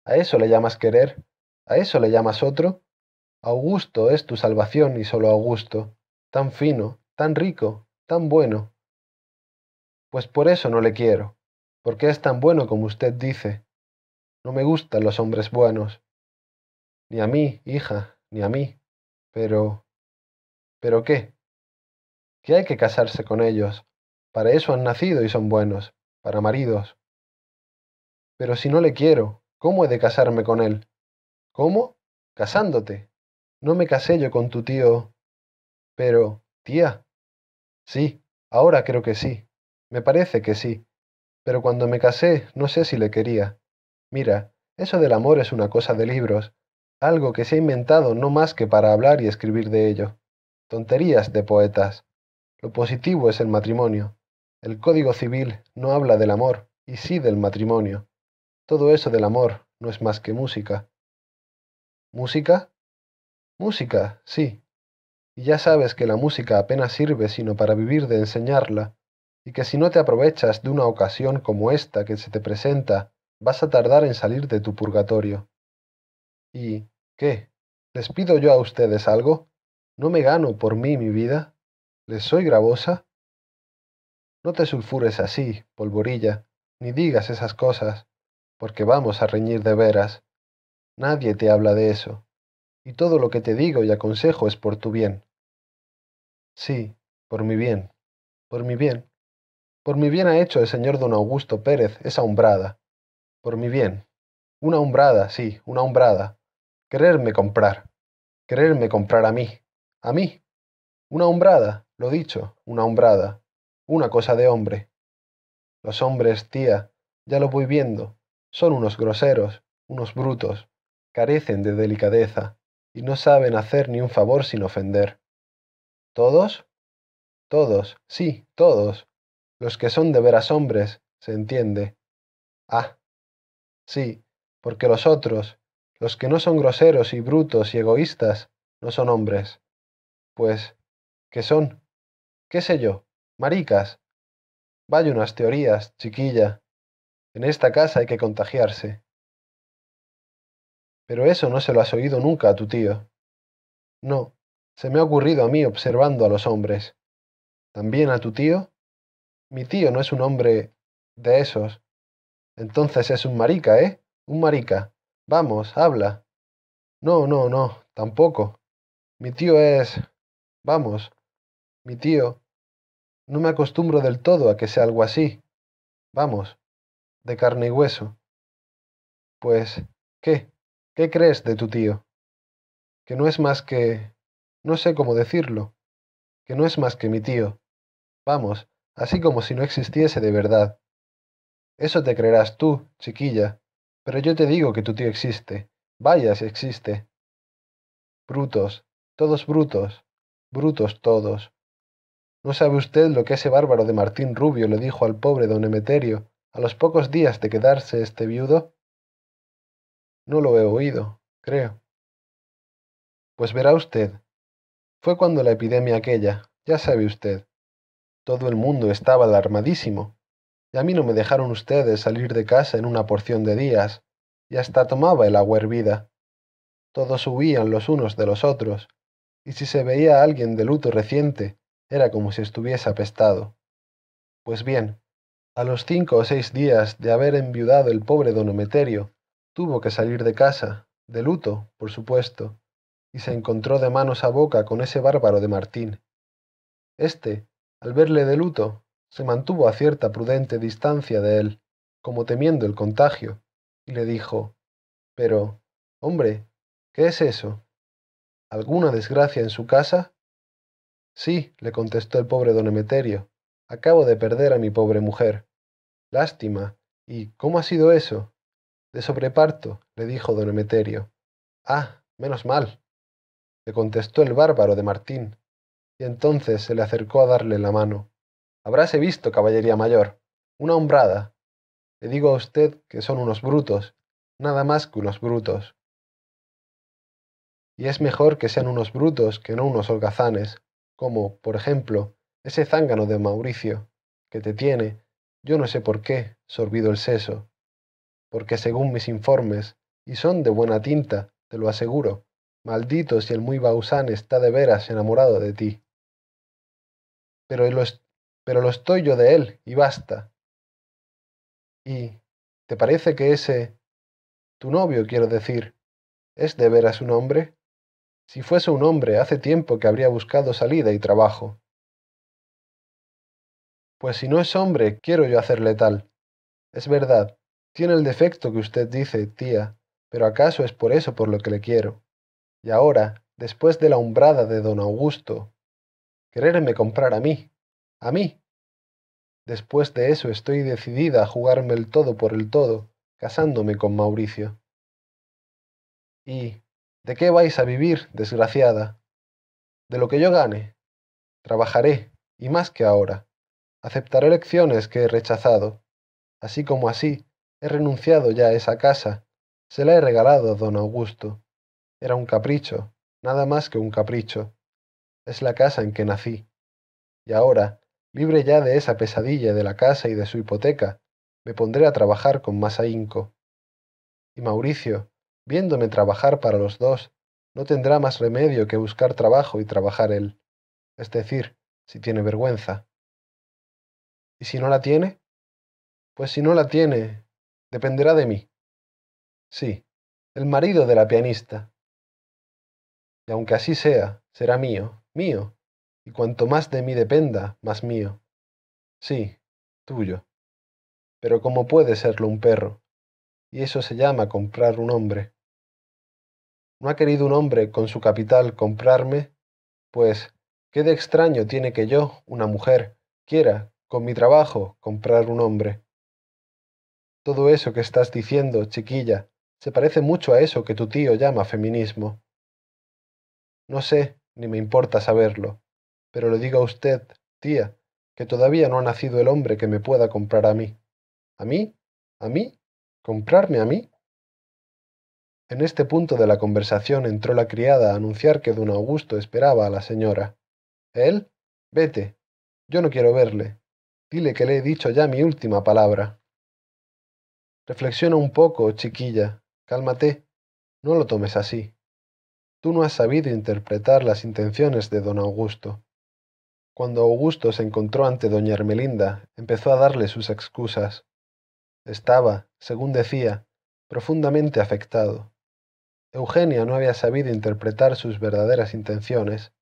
¿A eso le llamas querer? ¿A eso le llamas otro? Augusto es tu salvación y solo Augusto, tan fino, tan rico, tan bueno. Pues por eso no le quiero, porque es tan bueno como usted dice. No me gustan los hombres buenos. Ni a mí, hija, ni a mí. Pero... ¿Pero qué? Que hay que casarse con ellos. Para eso han nacido y son buenos, para maridos. Pero si no le quiero, ¿cómo he de casarme con él? ¿Cómo? Casándote. No me casé yo con tu tío. Pero, tía. Sí, ahora creo que sí. Me parece que sí. Pero cuando me casé no sé si le quería. Mira, eso del amor es una cosa de libros, algo que se ha inventado no más que para hablar y escribir de ello. Tonterías de poetas. Lo positivo es el matrimonio. El Código Civil no habla del amor, y sí del matrimonio. Todo eso del amor no es más que música. ¿Música? Música, sí. Y ya sabes que la música apenas sirve sino para vivir de enseñarla, y que si no te aprovechas de una ocasión como esta que se te presenta, vas a tardar en salir de tu purgatorio. ¿Y qué? ¿Les pido yo a ustedes algo? ¿No me gano por mí mi vida? ¿Les soy gravosa? No te sulfures así, polvorilla, ni digas esas cosas, porque vamos a reñir de veras. Nadie te habla de eso y todo lo que te digo y aconsejo es por tu bien. Sí, por mi bien, por mi bien. Por mi bien ha hecho el señor don Augusto Pérez esa hombrada. Por mi bien. Una hombrada, sí, una hombrada. Quererme comprar. Quererme comprar a mí. A mí. Una hombrada, lo dicho, una hombrada. Una cosa de hombre. Los hombres, tía, ya lo voy viendo, son unos groseros, unos brutos, carecen de delicadeza, y no saben hacer ni un favor sin ofender. ¿Todos? Todos, sí, todos. Los que son de veras hombres, se entiende. Ah, sí, porque los otros, los que no son groseros y brutos y egoístas, no son hombres. Pues, ¿qué son? ¿Qué sé yo? Maricas. Vaya unas teorías, chiquilla. En esta casa hay que contagiarse. Pero eso no se lo has oído nunca a tu tío. No, se me ha ocurrido a mí observando a los hombres. ¿También a tu tío? Mi tío no es un hombre de esos. Entonces es un marica, ¿eh? Un marica. Vamos, habla. No, no, no, tampoco. Mi tío es... Vamos, mi tío... No me acostumbro del todo a que sea algo así. Vamos, de carne y hueso. Pues, ¿qué? ¿Qué crees de tu tío? Que no es más que... no sé cómo decirlo. Que no es más que mi tío. Vamos, así como si no existiese de verdad. Eso te creerás tú, chiquilla, pero yo te digo que tu tío existe. Vaya si existe. Brutos, todos brutos, brutos todos. ¿No sabe usted lo que ese bárbaro de Martín Rubio le dijo al pobre don Emeterio a los pocos días de quedarse este viudo? No lo he oído, creo. Pues verá usted. Fue cuando la epidemia aquella, ya sabe usted. Todo el mundo estaba alarmadísimo, y a mí no me dejaron ustedes salir de casa en una porción de días, y hasta tomaba el agua hervida. Todos huían los unos de los otros, y si se veía a alguien de luto reciente, era como si estuviese apestado. Pues bien, a los cinco o seis días de haber enviudado el pobre don Emeterio, tuvo que salir de casa, de luto, por supuesto, y se encontró de manos a boca con ese bárbaro de Martín. Este, al verle de luto, se mantuvo a cierta prudente distancia de él, como temiendo el contagio, y le dijo Pero, hombre, ¿qué es eso? ¿Alguna desgracia en su casa? Sí, le contestó el pobre don Emeterio. Acabo de perder a mi pobre mujer. Lástima. ¿Y cómo ha sido eso? De sobreparto, le dijo don Emeterio. Ah, menos mal, le contestó el bárbaro de Martín, y entonces se le acercó a darle la mano. Habráse visto, caballería mayor, una hombrada. Le digo a usted que son unos brutos, nada más que unos brutos. Y es mejor que sean unos brutos que no unos holgazanes, como, por ejemplo, ese zángano de Mauricio, que te tiene, yo no sé por qué, sorbido el seso, porque según mis informes, y son de buena tinta, te lo aseguro, maldito si el muy Bausán está de veras enamorado de ti. Pero lo, pero lo estoy yo de él, y basta. ¿Y te parece que ese, tu novio, quiero decir, es de veras un hombre? Si fuese un hombre, hace tiempo que habría buscado salida y trabajo. Pues si no es hombre, quiero yo hacerle tal. Es verdad, tiene el defecto que usted dice, tía, pero acaso es por eso por lo que le quiero. Y ahora, después de la umbrada de don Augusto, quererme comprar a mí, a mí. Después de eso estoy decidida a jugarme el todo por el todo, casándome con Mauricio. ¿Y ¿De qué vais a vivir, desgraciada? De lo que yo gane. Trabajaré, y más que ahora. Aceptaré lecciones que he rechazado. Así como así, he renunciado ya a esa casa. Se la he regalado a don Augusto. Era un capricho, nada más que un capricho. Es la casa en que nací. Y ahora, libre ya de esa pesadilla de la casa y de su hipoteca, me pondré a trabajar con más ahínco. Y Mauricio, viéndome trabajar para los dos, no tendrá más remedio que buscar trabajo y trabajar él, es decir, si tiene vergüenza. ¿Y si no la tiene? Pues si no la tiene, dependerá de mí. Sí, el marido de la pianista. Y aunque así sea, será mío, mío, y cuanto más de mí dependa, más mío. Sí, tuyo. Pero ¿cómo puede serlo un perro? Y eso se llama comprar un hombre. ¿No ha querido un hombre con su capital comprarme? Pues, ¿qué de extraño tiene que yo, una mujer, quiera, con mi trabajo, comprar un hombre? Todo eso que estás diciendo, chiquilla, se parece mucho a eso que tu tío llama feminismo. No sé, ni me importa saberlo, pero le digo a usted, tía, que todavía no ha nacido el hombre que me pueda comprar a mí. ¿A mí? ¿A mí? ¿Comprarme a mí? En este punto de la conversación entró la criada a anunciar que don Augusto esperaba a la señora. ¿Él? Vete. Yo no quiero verle. Dile que le he dicho ya mi última palabra. Reflexiona un poco, chiquilla. Cálmate. No lo tomes así. Tú no has sabido interpretar las intenciones de don Augusto. Cuando Augusto se encontró ante doña Ermelinda, empezó a darle sus excusas. Estaba, según decía, profundamente afectado. Eugenia no había sabido interpretar sus verdaderas intenciones.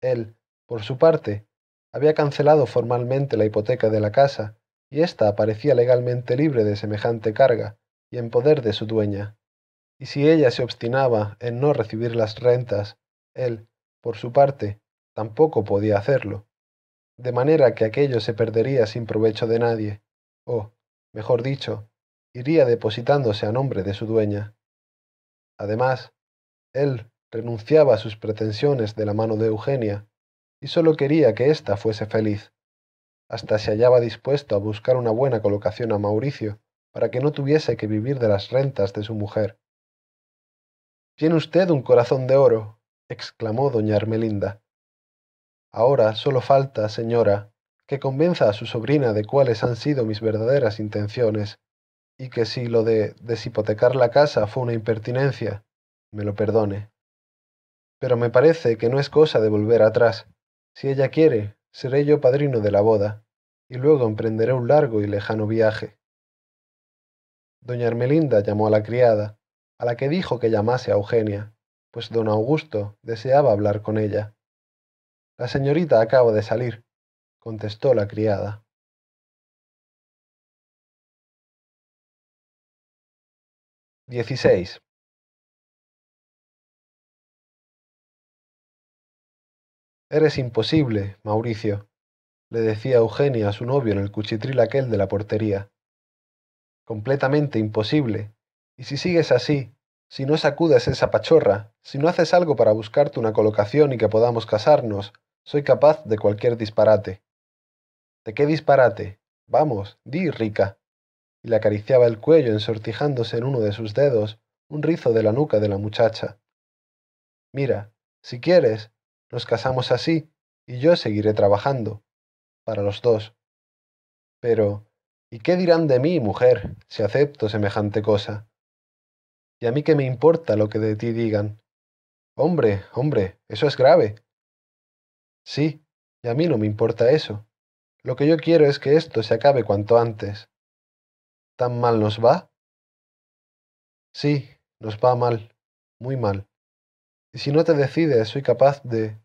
Él, por su parte, había cancelado formalmente la hipoteca de la casa, y ésta aparecía legalmente libre de semejante carga y en poder de su dueña. y si ella se obstinaba en no recibir las rentas, él, por su parte, tampoco podía hacerlo, de manera que aquello se perdería sin provecho de nadie, o, mejor dicho, iría depositándose a nombre de su dueña. Además, él renunciaba a sus pretensiones de la mano de Eugenia, y sólo quería que ésta fuese feliz. Hasta se hallaba dispuesto a buscar una buena colocación a Mauricio, para que no tuviese que vivir de las rentas de su mujer. Tiene usted un corazón de oro, exclamó doña Ermelinda. Ahora solo falta, señora, que convenza a su sobrina de cuáles han sido mis verdaderas intenciones, y que si lo de deshipotecar la casa fue una impertinencia, me lo perdone. Pero me parece que no es cosa de volver atrás. Si ella quiere, seré yo padrino de la boda, y luego emprenderé un largo y lejano viaje. Doña Ermelinda llamó a la criada, a la que dijo que llamase a Eugenia, pues don Augusto deseaba hablar con ella. La señorita acaba de salir, contestó la criada. Dieciséis. Eres imposible, Mauricio, le decía Eugenia a su novio en el cuchitril aquel de la portería. Completamente imposible. Y si sigues así, si no sacudes esa pachorra, si no haces algo para buscarte una colocación y que podamos casarnos, soy capaz de cualquier disparate. ¿De qué disparate? Vamos, di, rica. Y le acariciaba el cuello ensortijándose en uno de sus dedos un rizo de la nuca de la muchacha. Mira, si quieres, nos casamos así y yo seguiré trabajando. Para los dos. Pero, ¿y qué dirán de mí, mujer, si acepto semejante cosa? ¿Y a mí qué me importa lo que de ti digan? Hombre, hombre, eso es grave. Sí, y a mí no me importa eso. Lo que yo quiero es que esto se acabe cuanto antes. ¿Tan mal nos va? Sí, nos va mal, muy mal. Y si no te decides, soy capaz de...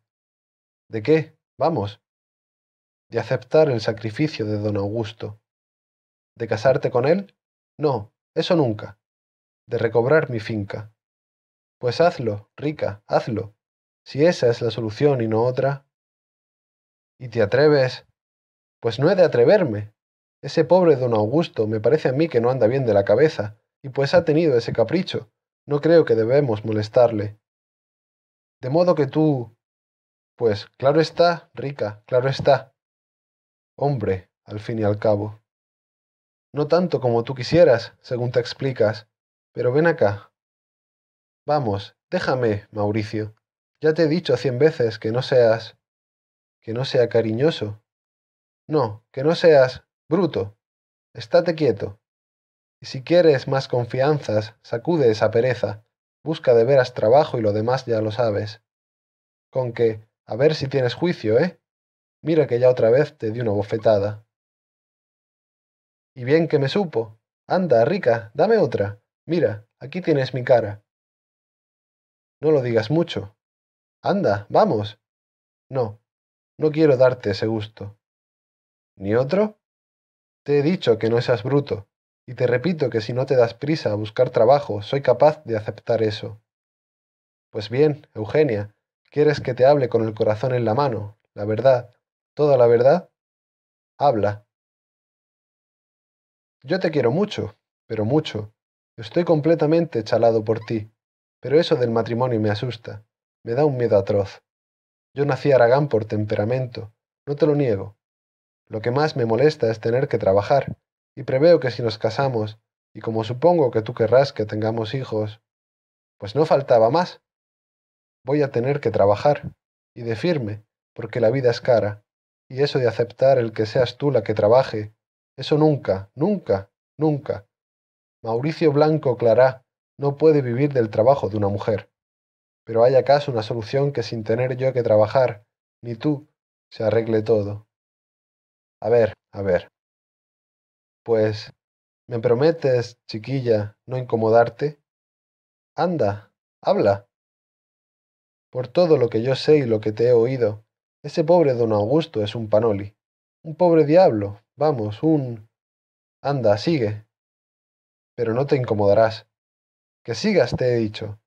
¿De qué? Vamos. De aceptar el sacrificio de don Augusto. ¿De casarte con él? No, eso nunca. De recobrar mi finca. Pues hazlo, rica, hazlo. Si esa es la solución y no otra, ¿Y te atreves? Pues no he de atreverme. Ese pobre don Augusto me parece a mí que no anda bien de la cabeza, y pues ha tenido ese capricho. No creo que debemos molestarle. De modo que tú... Pues claro está, rica, claro está. Hombre, al fin y al cabo. No tanto como tú quisieras, según te explicas, pero ven acá. Vamos, déjame, Mauricio. Ya te he dicho cien veces que no seas que no sea cariñoso. No, que no seas bruto. Estate quieto. Y si quieres más confianzas, sacude esa pereza, busca de veras trabajo y lo demás ya lo sabes. Con que, a ver si tienes juicio, ¿eh? Mira que ya otra vez te di una bofetada. Y bien que me supo. Anda, rica, dame otra. Mira, aquí tienes mi cara. No lo digas mucho. Anda, vamos. No, no quiero darte ese gusto. ¿Ni otro? Te he dicho que no seas bruto, y te repito que si no te das prisa a buscar trabajo, soy capaz de aceptar eso. Pues bien, Eugenia, ¿quieres que te hable con el corazón en la mano, la verdad, toda la verdad? Habla. Yo te quiero mucho, pero mucho. Estoy completamente chalado por ti, pero eso del matrimonio me asusta, me da un miedo atroz. Yo nací Aragán por temperamento, no te lo niego. Lo que más me molesta es tener que trabajar, y preveo que si nos casamos, y como supongo que tú querrás que tengamos hijos, pues no faltaba más. Voy a tener que trabajar, y de firme, porque la vida es cara, y eso de aceptar el que seas tú la que trabaje, eso nunca, nunca, nunca. Mauricio Blanco Clará no puede vivir del trabajo de una mujer. Pero hay acaso una solución que sin tener yo que trabajar, ni tú, se arregle todo. A ver, a ver. Pues, ¿me prometes, chiquilla, no incomodarte? Anda, habla. Por todo lo que yo sé y lo que te he oído, ese pobre don Augusto es un panoli. Un pobre diablo, vamos, un... Anda, sigue. Pero no te incomodarás. Que sigas, te he dicho.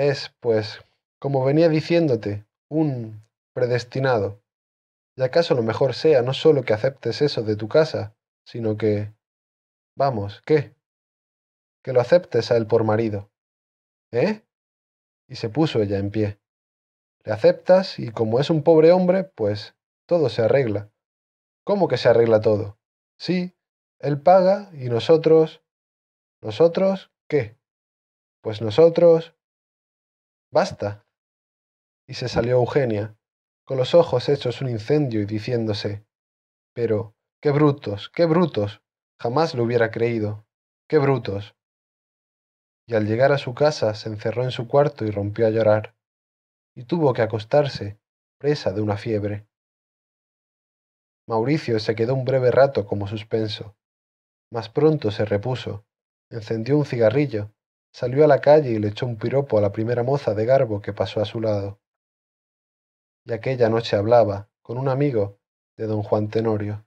Es, pues, como venía diciéndote, un predestinado. Y acaso lo mejor sea no solo que aceptes eso de tu casa, sino que... Vamos, ¿qué? Que lo aceptes a él por marido. ¿Eh? Y se puso ella en pie. Le aceptas y como es un pobre hombre, pues todo se arregla. ¿Cómo que se arregla todo? Sí, él paga y nosotros... ¿Nosotros qué? Pues nosotros... Basta. Y se salió Eugenia, con los ojos hechos un incendio y diciéndose, pero, qué brutos, qué brutos, jamás lo hubiera creído, qué brutos. Y al llegar a su casa se encerró en su cuarto y rompió a llorar, y tuvo que acostarse, presa de una fiebre. Mauricio se quedó un breve rato como suspenso, mas pronto se repuso, encendió un cigarrillo, salió a la calle y le echó un piropo a la primera moza de garbo que pasó a su lado y aquella noche hablaba con un amigo de don Juan Tenorio.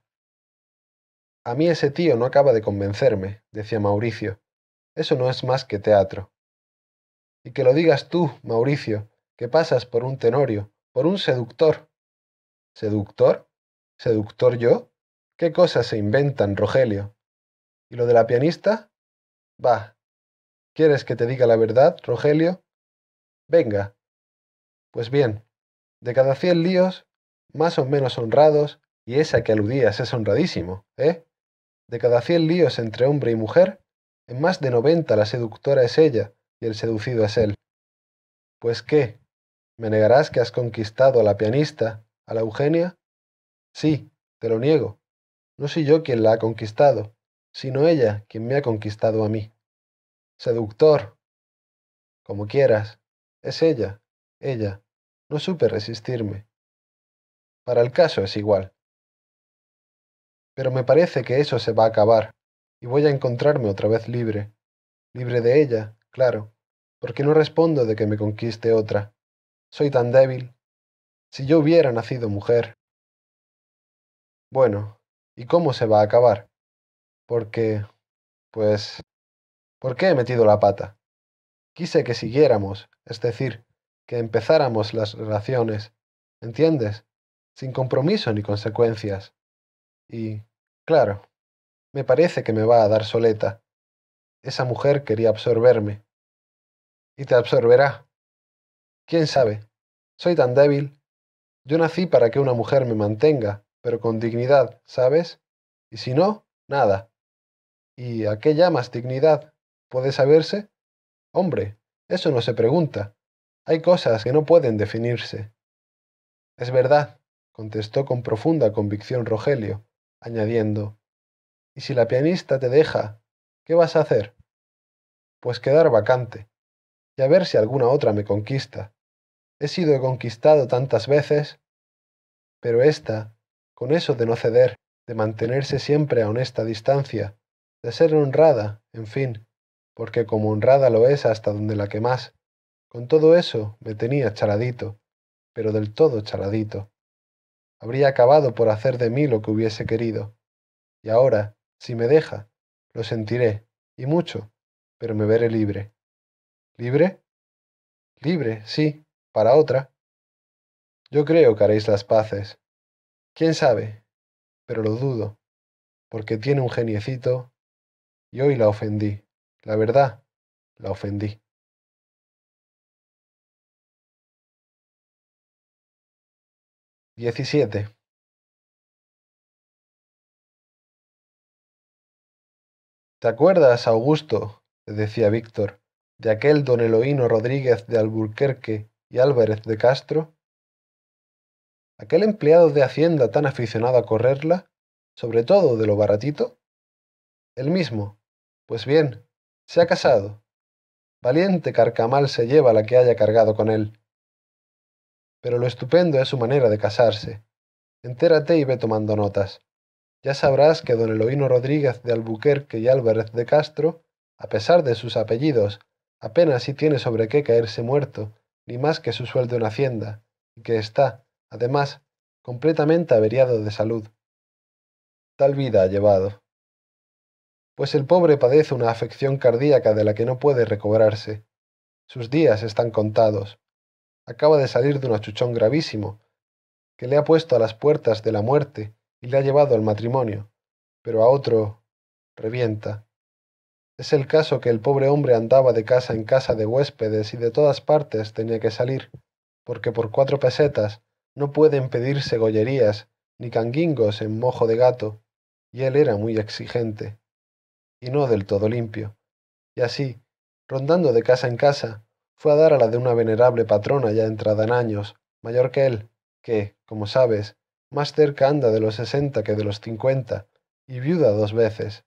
A mí ese tío no acaba de convencerme, decía Mauricio. Eso no es más que teatro. Y que lo digas tú, Mauricio, que pasas por un Tenorio, por un seductor. ¿Seductor? ¿Seductor yo? ¿Qué cosas se inventan, Rogelio? ¿Y lo de la pianista? Va. ¿Quieres que te diga la verdad, Rogelio? Venga. Pues bien, de cada cien líos, más o menos honrados, y esa que aludías es honradísimo, ¿eh? De cada cien líos entre hombre y mujer, en más de noventa la seductora es ella y el seducido es él. Pues qué, ¿me negarás que has conquistado a la pianista, a la Eugenia? Sí, te lo niego. No soy yo quien la ha conquistado, sino ella quien me ha conquistado a mí. Seductor. Como quieras. Es ella, ella. No supe resistirme. Para el caso es igual. Pero me parece que eso se va a acabar, y voy a encontrarme otra vez libre. Libre de ella, claro, porque no respondo de que me conquiste otra. Soy tan débil. Si yo hubiera nacido mujer. Bueno, ¿y cómo se va a acabar? Porque... pues... ¿Por qué he metido la pata? Quise que siguiéramos, es decir, que empezáramos las relaciones, ¿entiendes? Sin compromiso ni consecuencias. Y, claro, me parece que me va a dar soleta. Esa mujer quería absorberme. Y te absorberá. ¿Quién sabe? Soy tan débil. Yo nací para que una mujer me mantenga, pero con dignidad, ¿sabes? Y si no, nada. ¿Y a qué llamas dignidad? ¿Puede saberse? Hombre, eso no se pregunta. Hay cosas que no pueden definirse. Es verdad, contestó con profunda convicción Rogelio, añadiendo, ¿y si la pianista te deja, qué vas a hacer? Pues quedar vacante, y a ver si alguna otra me conquista. He sido conquistado tantas veces, pero esta, con eso de no ceder, de mantenerse siempre a honesta distancia, de ser honrada, en fin, porque como honrada lo es hasta donde la que más, con todo eso me tenía chaladito, pero del todo chaladito. Habría acabado por hacer de mí lo que hubiese querido. Y ahora, si me deja, lo sentiré, y mucho, pero me veré libre. ¿Libre? Libre, sí, para otra. Yo creo que haréis las paces. ¿Quién sabe? Pero lo dudo, porque tiene un geniecito, y hoy la ofendí. La verdad, la ofendí. 17. ¿Te acuerdas, Augusto, te decía Víctor, de aquel don Eloíno Rodríguez de Alburquerque y Álvarez de Castro? ¿Aquel empleado de Hacienda tan aficionado a correrla, sobre todo de lo baratito? El mismo. Pues bien, se ha casado. Valiente carcamal se lleva la que haya cargado con él pero lo estupendo es su manera de casarse. Entérate y ve tomando notas. Ya sabrás que don Eloíno Rodríguez de Albuquerque y Álvarez de Castro, a pesar de sus apellidos, apenas si tiene sobre qué caerse muerto, ni más que su sueldo en Hacienda, y que está, además, completamente averiado de salud. Tal vida ha llevado. Pues el pobre padece una afección cardíaca de la que no puede recobrarse. Sus días están contados. Acaba de salir de un achuchón gravísimo, que le ha puesto a las puertas de la muerte y le ha llevado al matrimonio, pero a otro revienta. Es el caso que el pobre hombre andaba de casa en casa de huéspedes y de todas partes tenía que salir, porque por cuatro pesetas no pueden pedirse gollerías ni canguingos en mojo de gato, y él era muy exigente, y no del todo limpio. Y así, rondando de casa en casa, fue a dar a la de una venerable patrona ya entrada en años, mayor que él, que, como sabes, más cerca anda de los sesenta que de los cincuenta, y viuda dos veces.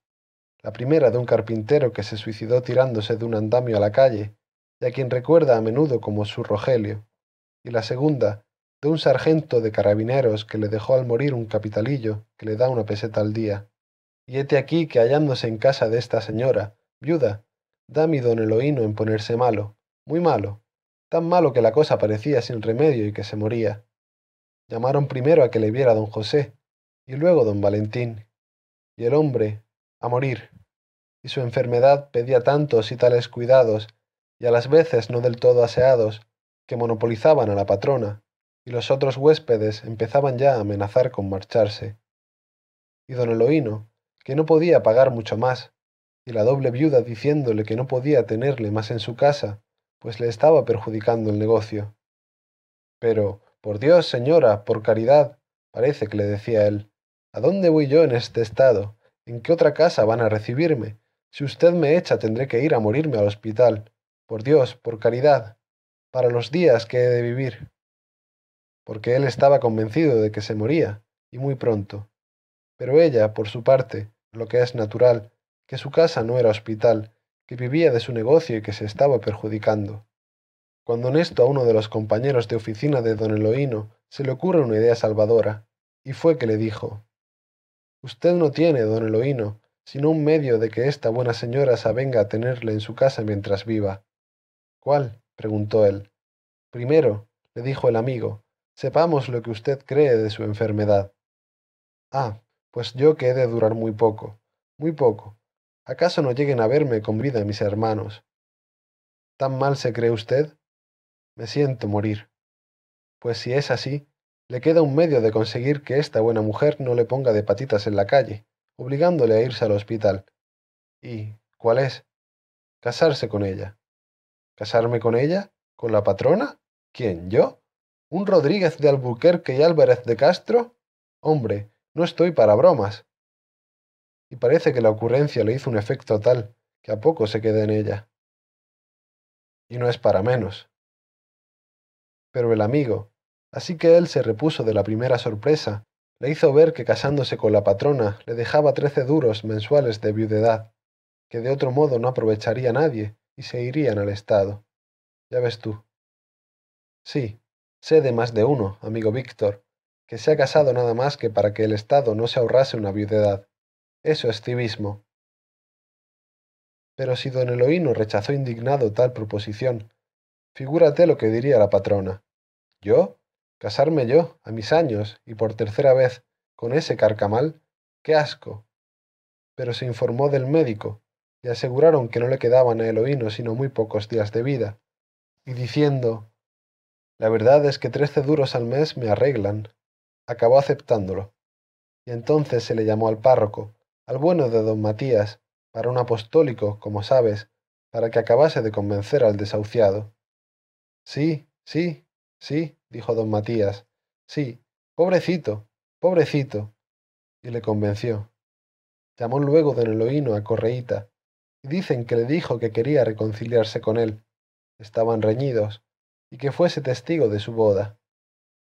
La primera de un carpintero que se suicidó tirándose de un andamio a la calle, y a quien recuerda a menudo como su Rogelio, y la segunda de un sargento de carabineros que le dejó al morir un capitalillo que le da una peseta al día. Y hete aquí que hallándose en casa de esta señora, viuda, da mi don Eloíno en ponerse malo, muy malo, tan malo que la cosa parecía sin remedio y que se moría. Llamaron primero a que le viera don José, y luego don Valentín, y el hombre, a morir, y su enfermedad pedía tantos y tales cuidados, y a las veces no del todo aseados, que monopolizaban a la patrona, y los otros huéspedes empezaban ya a amenazar con marcharse. Y don Eloíno, que no podía pagar mucho más, y la doble viuda diciéndole que no podía tenerle más en su casa, pues le estaba perjudicando el negocio. Pero, por Dios, señora, por caridad, parece que le decía él, ¿a dónde voy yo en este estado? ¿En qué otra casa van a recibirme? Si usted me echa tendré que ir a morirme al hospital. Por Dios, por caridad, para los días que he de vivir porque él estaba convencido de que se moría, y muy pronto. Pero ella, por su parte, lo que es natural, que su casa no era hospital, que vivía de su negocio y que se estaba perjudicando. Cuando en esto a uno de los compañeros de oficina de don Eloíno se le ocurre una idea salvadora, y fue que le dijo Usted no tiene, don Eloíno, sino un medio de que esta buena señora se venga a tenerle en su casa mientras viva. ¿Cuál? preguntó él. Primero, le dijo el amigo, sepamos lo que usted cree de su enfermedad. Ah, pues yo que he de durar muy poco, muy poco. ¿Acaso no lleguen a verme con vida mis hermanos? ¿Tan mal se cree usted? Me siento morir. Pues si es así, le queda un medio de conseguir que esta buena mujer no le ponga de patitas en la calle, obligándole a irse al hospital. ¿Y cuál es? Casarse con ella. ¿Casarme con ella? ¿Con la patrona? ¿Quién? ¿Yo? ¿Un Rodríguez de Albuquerque y Álvarez de Castro? Hombre, no estoy para bromas. Y parece que la ocurrencia le hizo un efecto tal que a poco se queda en ella. Y no es para menos. Pero el amigo, así que él se repuso de la primera sorpresa, le hizo ver que casándose con la patrona le dejaba trece duros mensuales de viudedad, que de otro modo no aprovecharía nadie y se irían al Estado. Ya ves tú. Sí, Sé de más de uno, amigo Víctor, que se ha casado nada más que para que el Estado no se ahorrase una viudedad. Eso es civismo. Pero si don Eloíno rechazó indignado tal proposición, figúrate lo que diría la patrona. ¿Yo? ¿Casarme yo, a mis años, y por tercera vez, con ese carcamal? ¡Qué asco! Pero se informó del médico, y aseguraron que no le quedaban a Eloíno sino muy pocos días de vida, y diciendo la verdad es que trece duros al mes me arreglan. Acabó aceptándolo. Y entonces se le llamó al párroco, al bueno de don Matías, para un apostólico, como sabes, para que acabase de convencer al desahuciado. Sí, sí, sí, dijo don Matías, sí, pobrecito, pobrecito. Y le convenció. Llamó luego don Eloíno a Correíta, y dicen que le dijo que quería reconciliarse con él. Estaban reñidos, y que fuese testigo de su boda.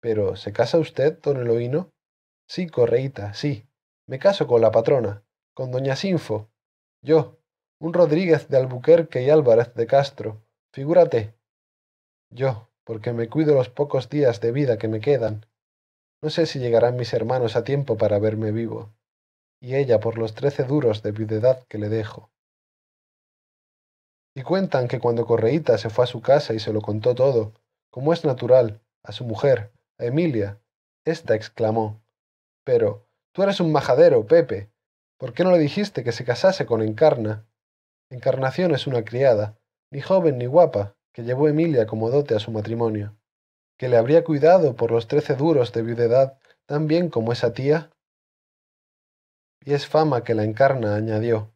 Pero, ¿se casa usted, don Eloíno? Sí, correíta, sí. Me caso con la patrona, con doña Sinfo. Yo, un Rodríguez de Albuquerque y Álvarez de Castro. Figúrate. Yo, porque me cuido los pocos días de vida que me quedan. No sé si llegarán mis hermanos a tiempo para verme vivo. Y ella por los trece duros de viudedad que le dejo. Y cuentan que cuando Correíta se fue a su casa y se lo contó todo, como es natural, a su mujer, Emilia, ésta exclamó Pero, tú eres un majadero, Pepe. ¿Por qué no le dijiste que se casase con Encarna? Encarnación es una criada, ni joven ni guapa, que llevó Emilia como dote a su matrimonio, que le habría cuidado por los trece duros de viudedad tan bien como esa tía. Y es fama que la encarna añadió.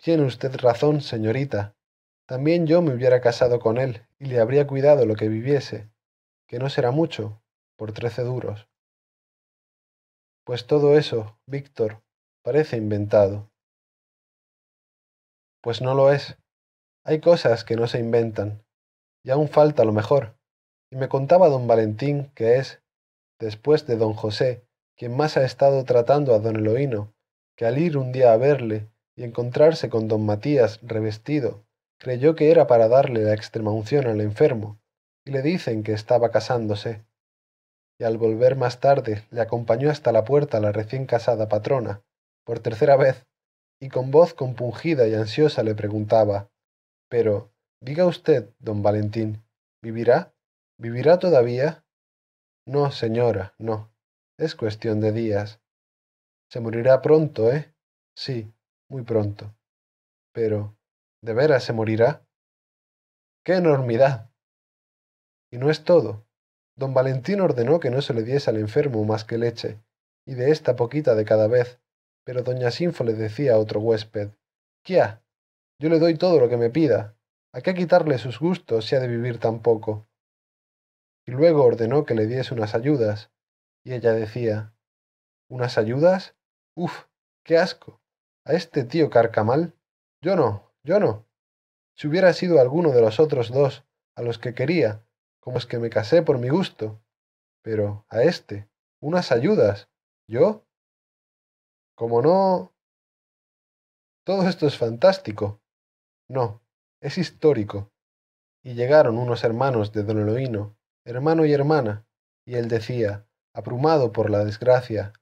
Tiene usted razón, señorita. También yo me hubiera casado con él y le habría cuidado lo que viviese, que no será mucho, por trece duros. Pues todo eso, Víctor, parece inventado. Pues no lo es. Hay cosas que no se inventan, y aún falta lo mejor. Y me contaba don Valentín que es, después de don José, quien más ha estado tratando a don Eloíno, que al ir un día a verle y encontrarse con don Matías revestido, creyó que era para darle la extremaunción al enfermo, y le dicen que estaba casándose. Y al volver más tarde le acompañó hasta la puerta la recién casada patrona, por tercera vez, y con voz compungida y ansiosa le preguntaba Pero, diga usted, don Valentín, ¿vivirá? ¿Vivirá todavía? No, señora, no. Es cuestión de días. Se morirá pronto, ¿eh? Sí, muy pronto. Pero, ¿de veras se morirá? ¡Qué enormidad! Y no es todo. Don Valentín ordenó que no se le diese al enfermo más que leche, y de esta poquita de cada vez, pero doña Sinfo le decía a otro huésped, «¡Quia! Yo le doy todo lo que me pida. ¿A qué quitarle sus gustos si ha de vivir tan poco? Y luego ordenó que le diese unas ayudas, y ella decía, ¿Unas ayudas? Uf, qué asco. A este tío carcamal. Yo no, yo no. Si hubiera sido alguno de los otros dos, a los que quería, como es que me casé por mi gusto. Pero a este, unas ayudas. ¿Yo? Como no... Todo esto es fantástico. No, es histórico. Y llegaron unos hermanos de don Eloíno, hermano y hermana, y él decía, abrumado por la desgracia,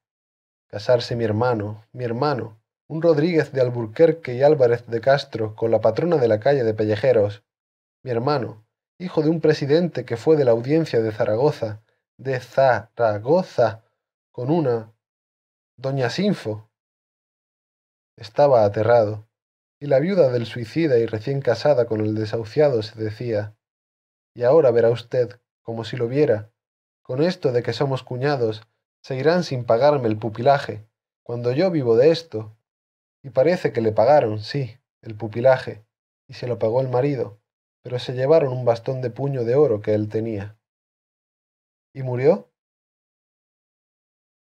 casarse mi hermano, mi hermano, un Rodríguez de Alburquerque y Álvarez de Castro con la patrona de la calle de Pellejeros, mi hermano, hijo de un presidente que fue de la audiencia de Zaragoza, de Zaragoza, con una Doña Sinfo. Estaba aterrado, y la viuda del suicida y recién casada con el desahuciado se decía, y ahora verá usted, como si lo viera, con esto de que somos cuñados, se irán sin pagarme el pupilaje, cuando yo vivo de esto. Y parece que le pagaron, sí, el pupilaje, y se lo pagó el marido, pero se llevaron un bastón de puño de oro que él tenía. ¿Y murió?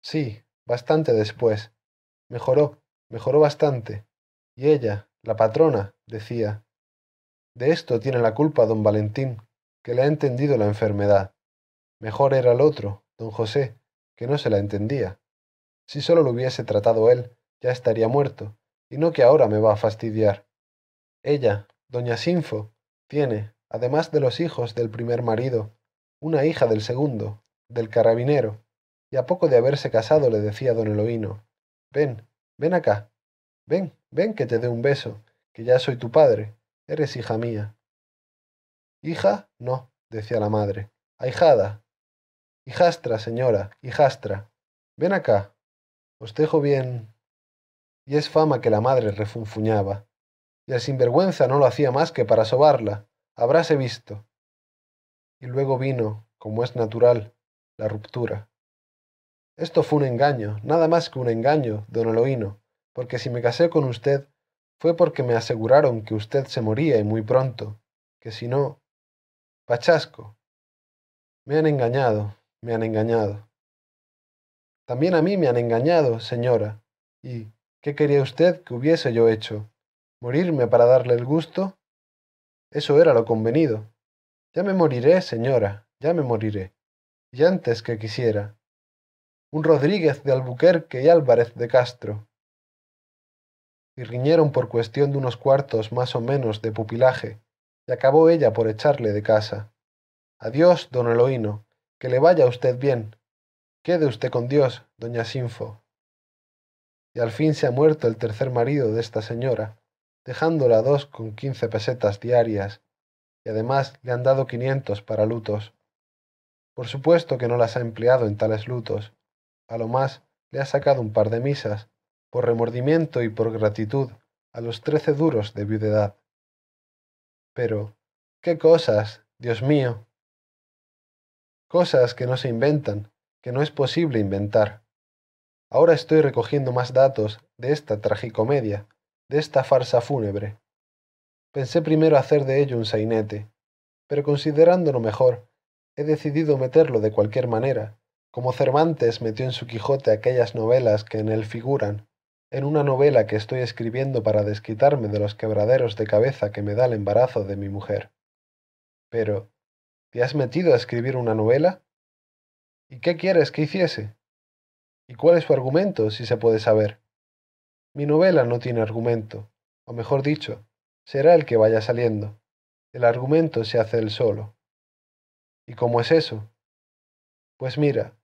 Sí, bastante después. Mejoró, mejoró bastante. Y ella, la patrona, decía, de esto tiene la culpa don Valentín, que le ha entendido la enfermedad. Mejor era el otro, don José, que no se la entendía. Si solo lo hubiese tratado él, ya estaría muerto, y no que ahora me va a fastidiar. Ella, doña Sinfo, tiene, además de los hijos del primer marido, una hija del segundo, del carabinero, y a poco de haberse casado le decía don Eloíno, ven, ven acá, ven, ven que te dé un beso, que ya soy tu padre, eres hija mía. Hija, no, decía la madre, ahijada. Hijastra, señora, hijastra, ven acá, os dejo bien. Y es fama que la madre refunfuñaba, y el sinvergüenza no lo hacía más que para sobarla, habráse visto. Y luego vino, como es natural, la ruptura. Esto fue un engaño, nada más que un engaño, don Eloíno, porque si me casé con usted fue porque me aseguraron que usted se moría y muy pronto, que si no... Pachasco. Me han engañado, me han engañado. También a mí me han engañado, señora. ¿Y qué quería usted que hubiese yo hecho? ¿Morirme para darle el gusto? Eso era lo convenido. Ya me moriré, señora, ya me moriré. Y antes que quisiera un Rodríguez de Albuquerque y Álvarez de Castro. Y riñeron por cuestión de unos cuartos más o menos de pupilaje, y acabó ella por echarle de casa. Adiós, don Eloíno, que le vaya usted bien. Quede usted con Dios, doña Sinfo. Y al fin se ha muerto el tercer marido de esta señora, dejándola dos con quince pesetas diarias, y además le han dado quinientos para lutos. Por supuesto que no las ha empleado en tales lutos, a lo más le ha sacado un par de misas, por remordimiento y por gratitud, a los trece duros de viudedad. Pero, ¿qué cosas, Dios mío? Cosas que no se inventan, que no es posible inventar. Ahora estoy recogiendo más datos de esta tragicomedia, de esta farsa fúnebre. Pensé primero hacer de ello un sainete, pero considerándolo mejor, he decidido meterlo de cualquier manera, como Cervantes metió en su Quijote aquellas novelas que en él figuran, en una novela que estoy escribiendo para desquitarme de los quebraderos de cabeza que me da el embarazo de mi mujer. Pero, ¿te has metido a escribir una novela? ¿Y qué quieres que hiciese? ¿Y cuál es su argumento, si se puede saber? Mi novela no tiene argumento, o mejor dicho, será el que vaya saliendo. El argumento se hace él solo. ¿Y cómo es eso? Pues mira,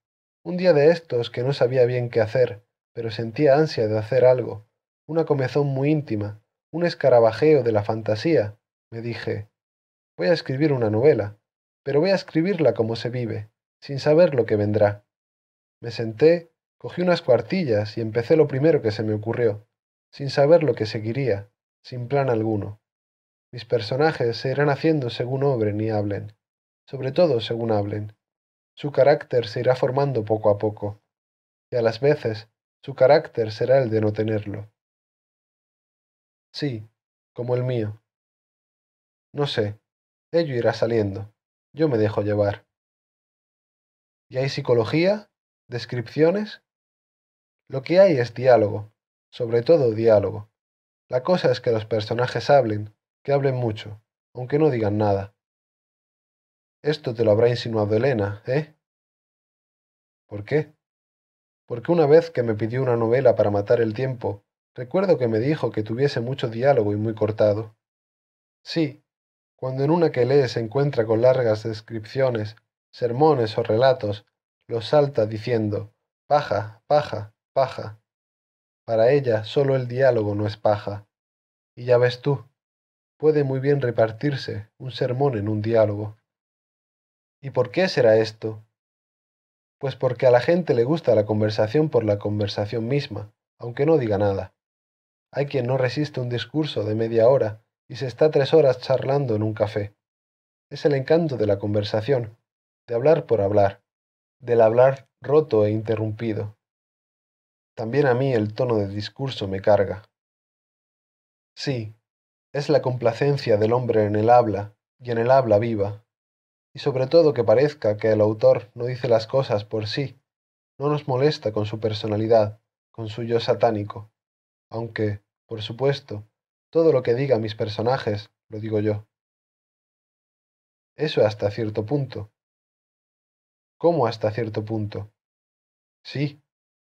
un día de estos que no sabía bien qué hacer, pero sentía ansia de hacer algo, una comezón muy íntima, un escarabajeo de la fantasía, me dije, voy a escribir una novela, pero voy a escribirla como se vive, sin saber lo que vendrá. Me senté, cogí unas cuartillas y empecé lo primero que se me ocurrió, sin saber lo que seguiría, sin plan alguno. Mis personajes se irán haciendo según obren y hablen, sobre todo según hablen. Su carácter se irá formando poco a poco, y a las veces su carácter será el de no tenerlo. Sí, como el mío. No sé, ello irá saliendo, yo me dejo llevar. ¿Y hay psicología? ¿Descripciones? Lo que hay es diálogo, sobre todo diálogo. La cosa es que los personajes hablen, que hablen mucho, aunque no digan nada. Esto te lo habrá insinuado Elena, ¿eh? ¿Por qué? Porque una vez que me pidió una novela para matar el tiempo, recuerdo que me dijo que tuviese mucho diálogo y muy cortado. Sí, cuando en una que lee se encuentra con largas descripciones, sermones o relatos, los salta diciendo paja, paja, paja. Para ella solo el diálogo no es paja. Y ya ves tú, puede muy bien repartirse un sermón en un diálogo. ¿Y por qué será esto? Pues porque a la gente le gusta la conversación por la conversación misma, aunque no diga nada. Hay quien no resiste un discurso de media hora y se está tres horas charlando en un café. Es el encanto de la conversación, de hablar por hablar, del hablar roto e interrumpido. También a mí el tono de discurso me carga. Sí, es la complacencia del hombre en el habla y en el habla viva, y sobre todo que parezca que el autor no dice las cosas por sí, no nos molesta con su personalidad, con su yo satánico, aunque, por supuesto, todo lo que diga mis personajes lo digo yo. Eso hasta cierto punto. ¿Cómo hasta cierto punto? Sí,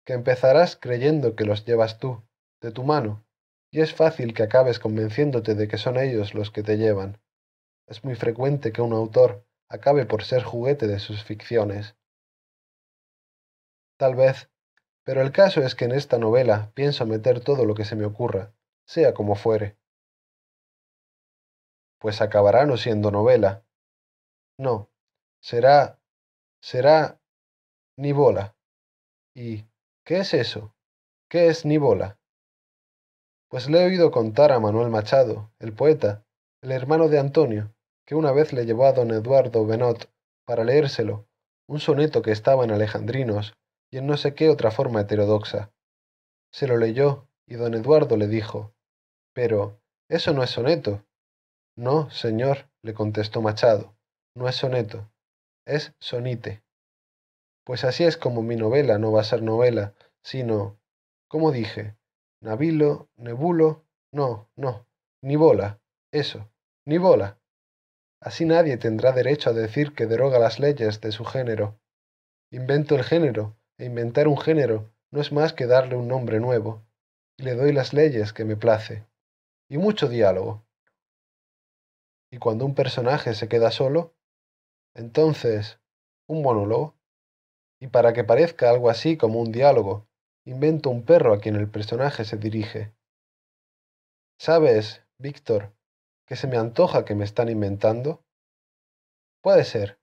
que empezarás creyendo que los llevas tú, de tu mano, y es fácil que acabes convenciéndote de que son ellos los que te llevan. Es muy frecuente que un autor acabe por ser juguete de sus ficciones. Tal vez, pero el caso es que en esta novela pienso meter todo lo que se me ocurra, sea como fuere. Pues acabará no siendo novela. No, será... será... Nibola. ¿Y qué es eso? ¿Qué es Nibola? Pues le he oído contar a Manuel Machado, el poeta, el hermano de Antonio, que una vez le llevó a don Eduardo Benot para leérselo, un soneto que estaba en alejandrinos y en no sé qué otra forma heterodoxa. Se lo leyó y don Eduardo le dijo, Pero, eso no es soneto. No, señor, le contestó Machado, no es soneto, es sonite. Pues así es como mi novela no va a ser novela, sino, como dije, navilo, nebulo, no, no, ni bola, eso, ni bola. Así nadie tendrá derecho a decir que deroga las leyes de su género. Invento el género, e inventar un género no es más que darle un nombre nuevo, y le doy las leyes que me place. Y mucho diálogo. Y cuando un personaje se queda solo, entonces, un monólogo. Y para que parezca algo así como un diálogo, invento un perro a quien el personaje se dirige. ¿Sabes, Víctor, que se me antoja que me están inventando? Puede ser.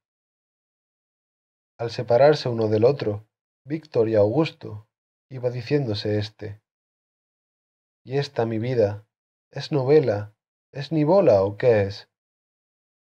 Al separarse uno del otro, Víctor y Augusto, iba diciéndose éste, y esta mi vida, ¿es novela, es nivola o qué es?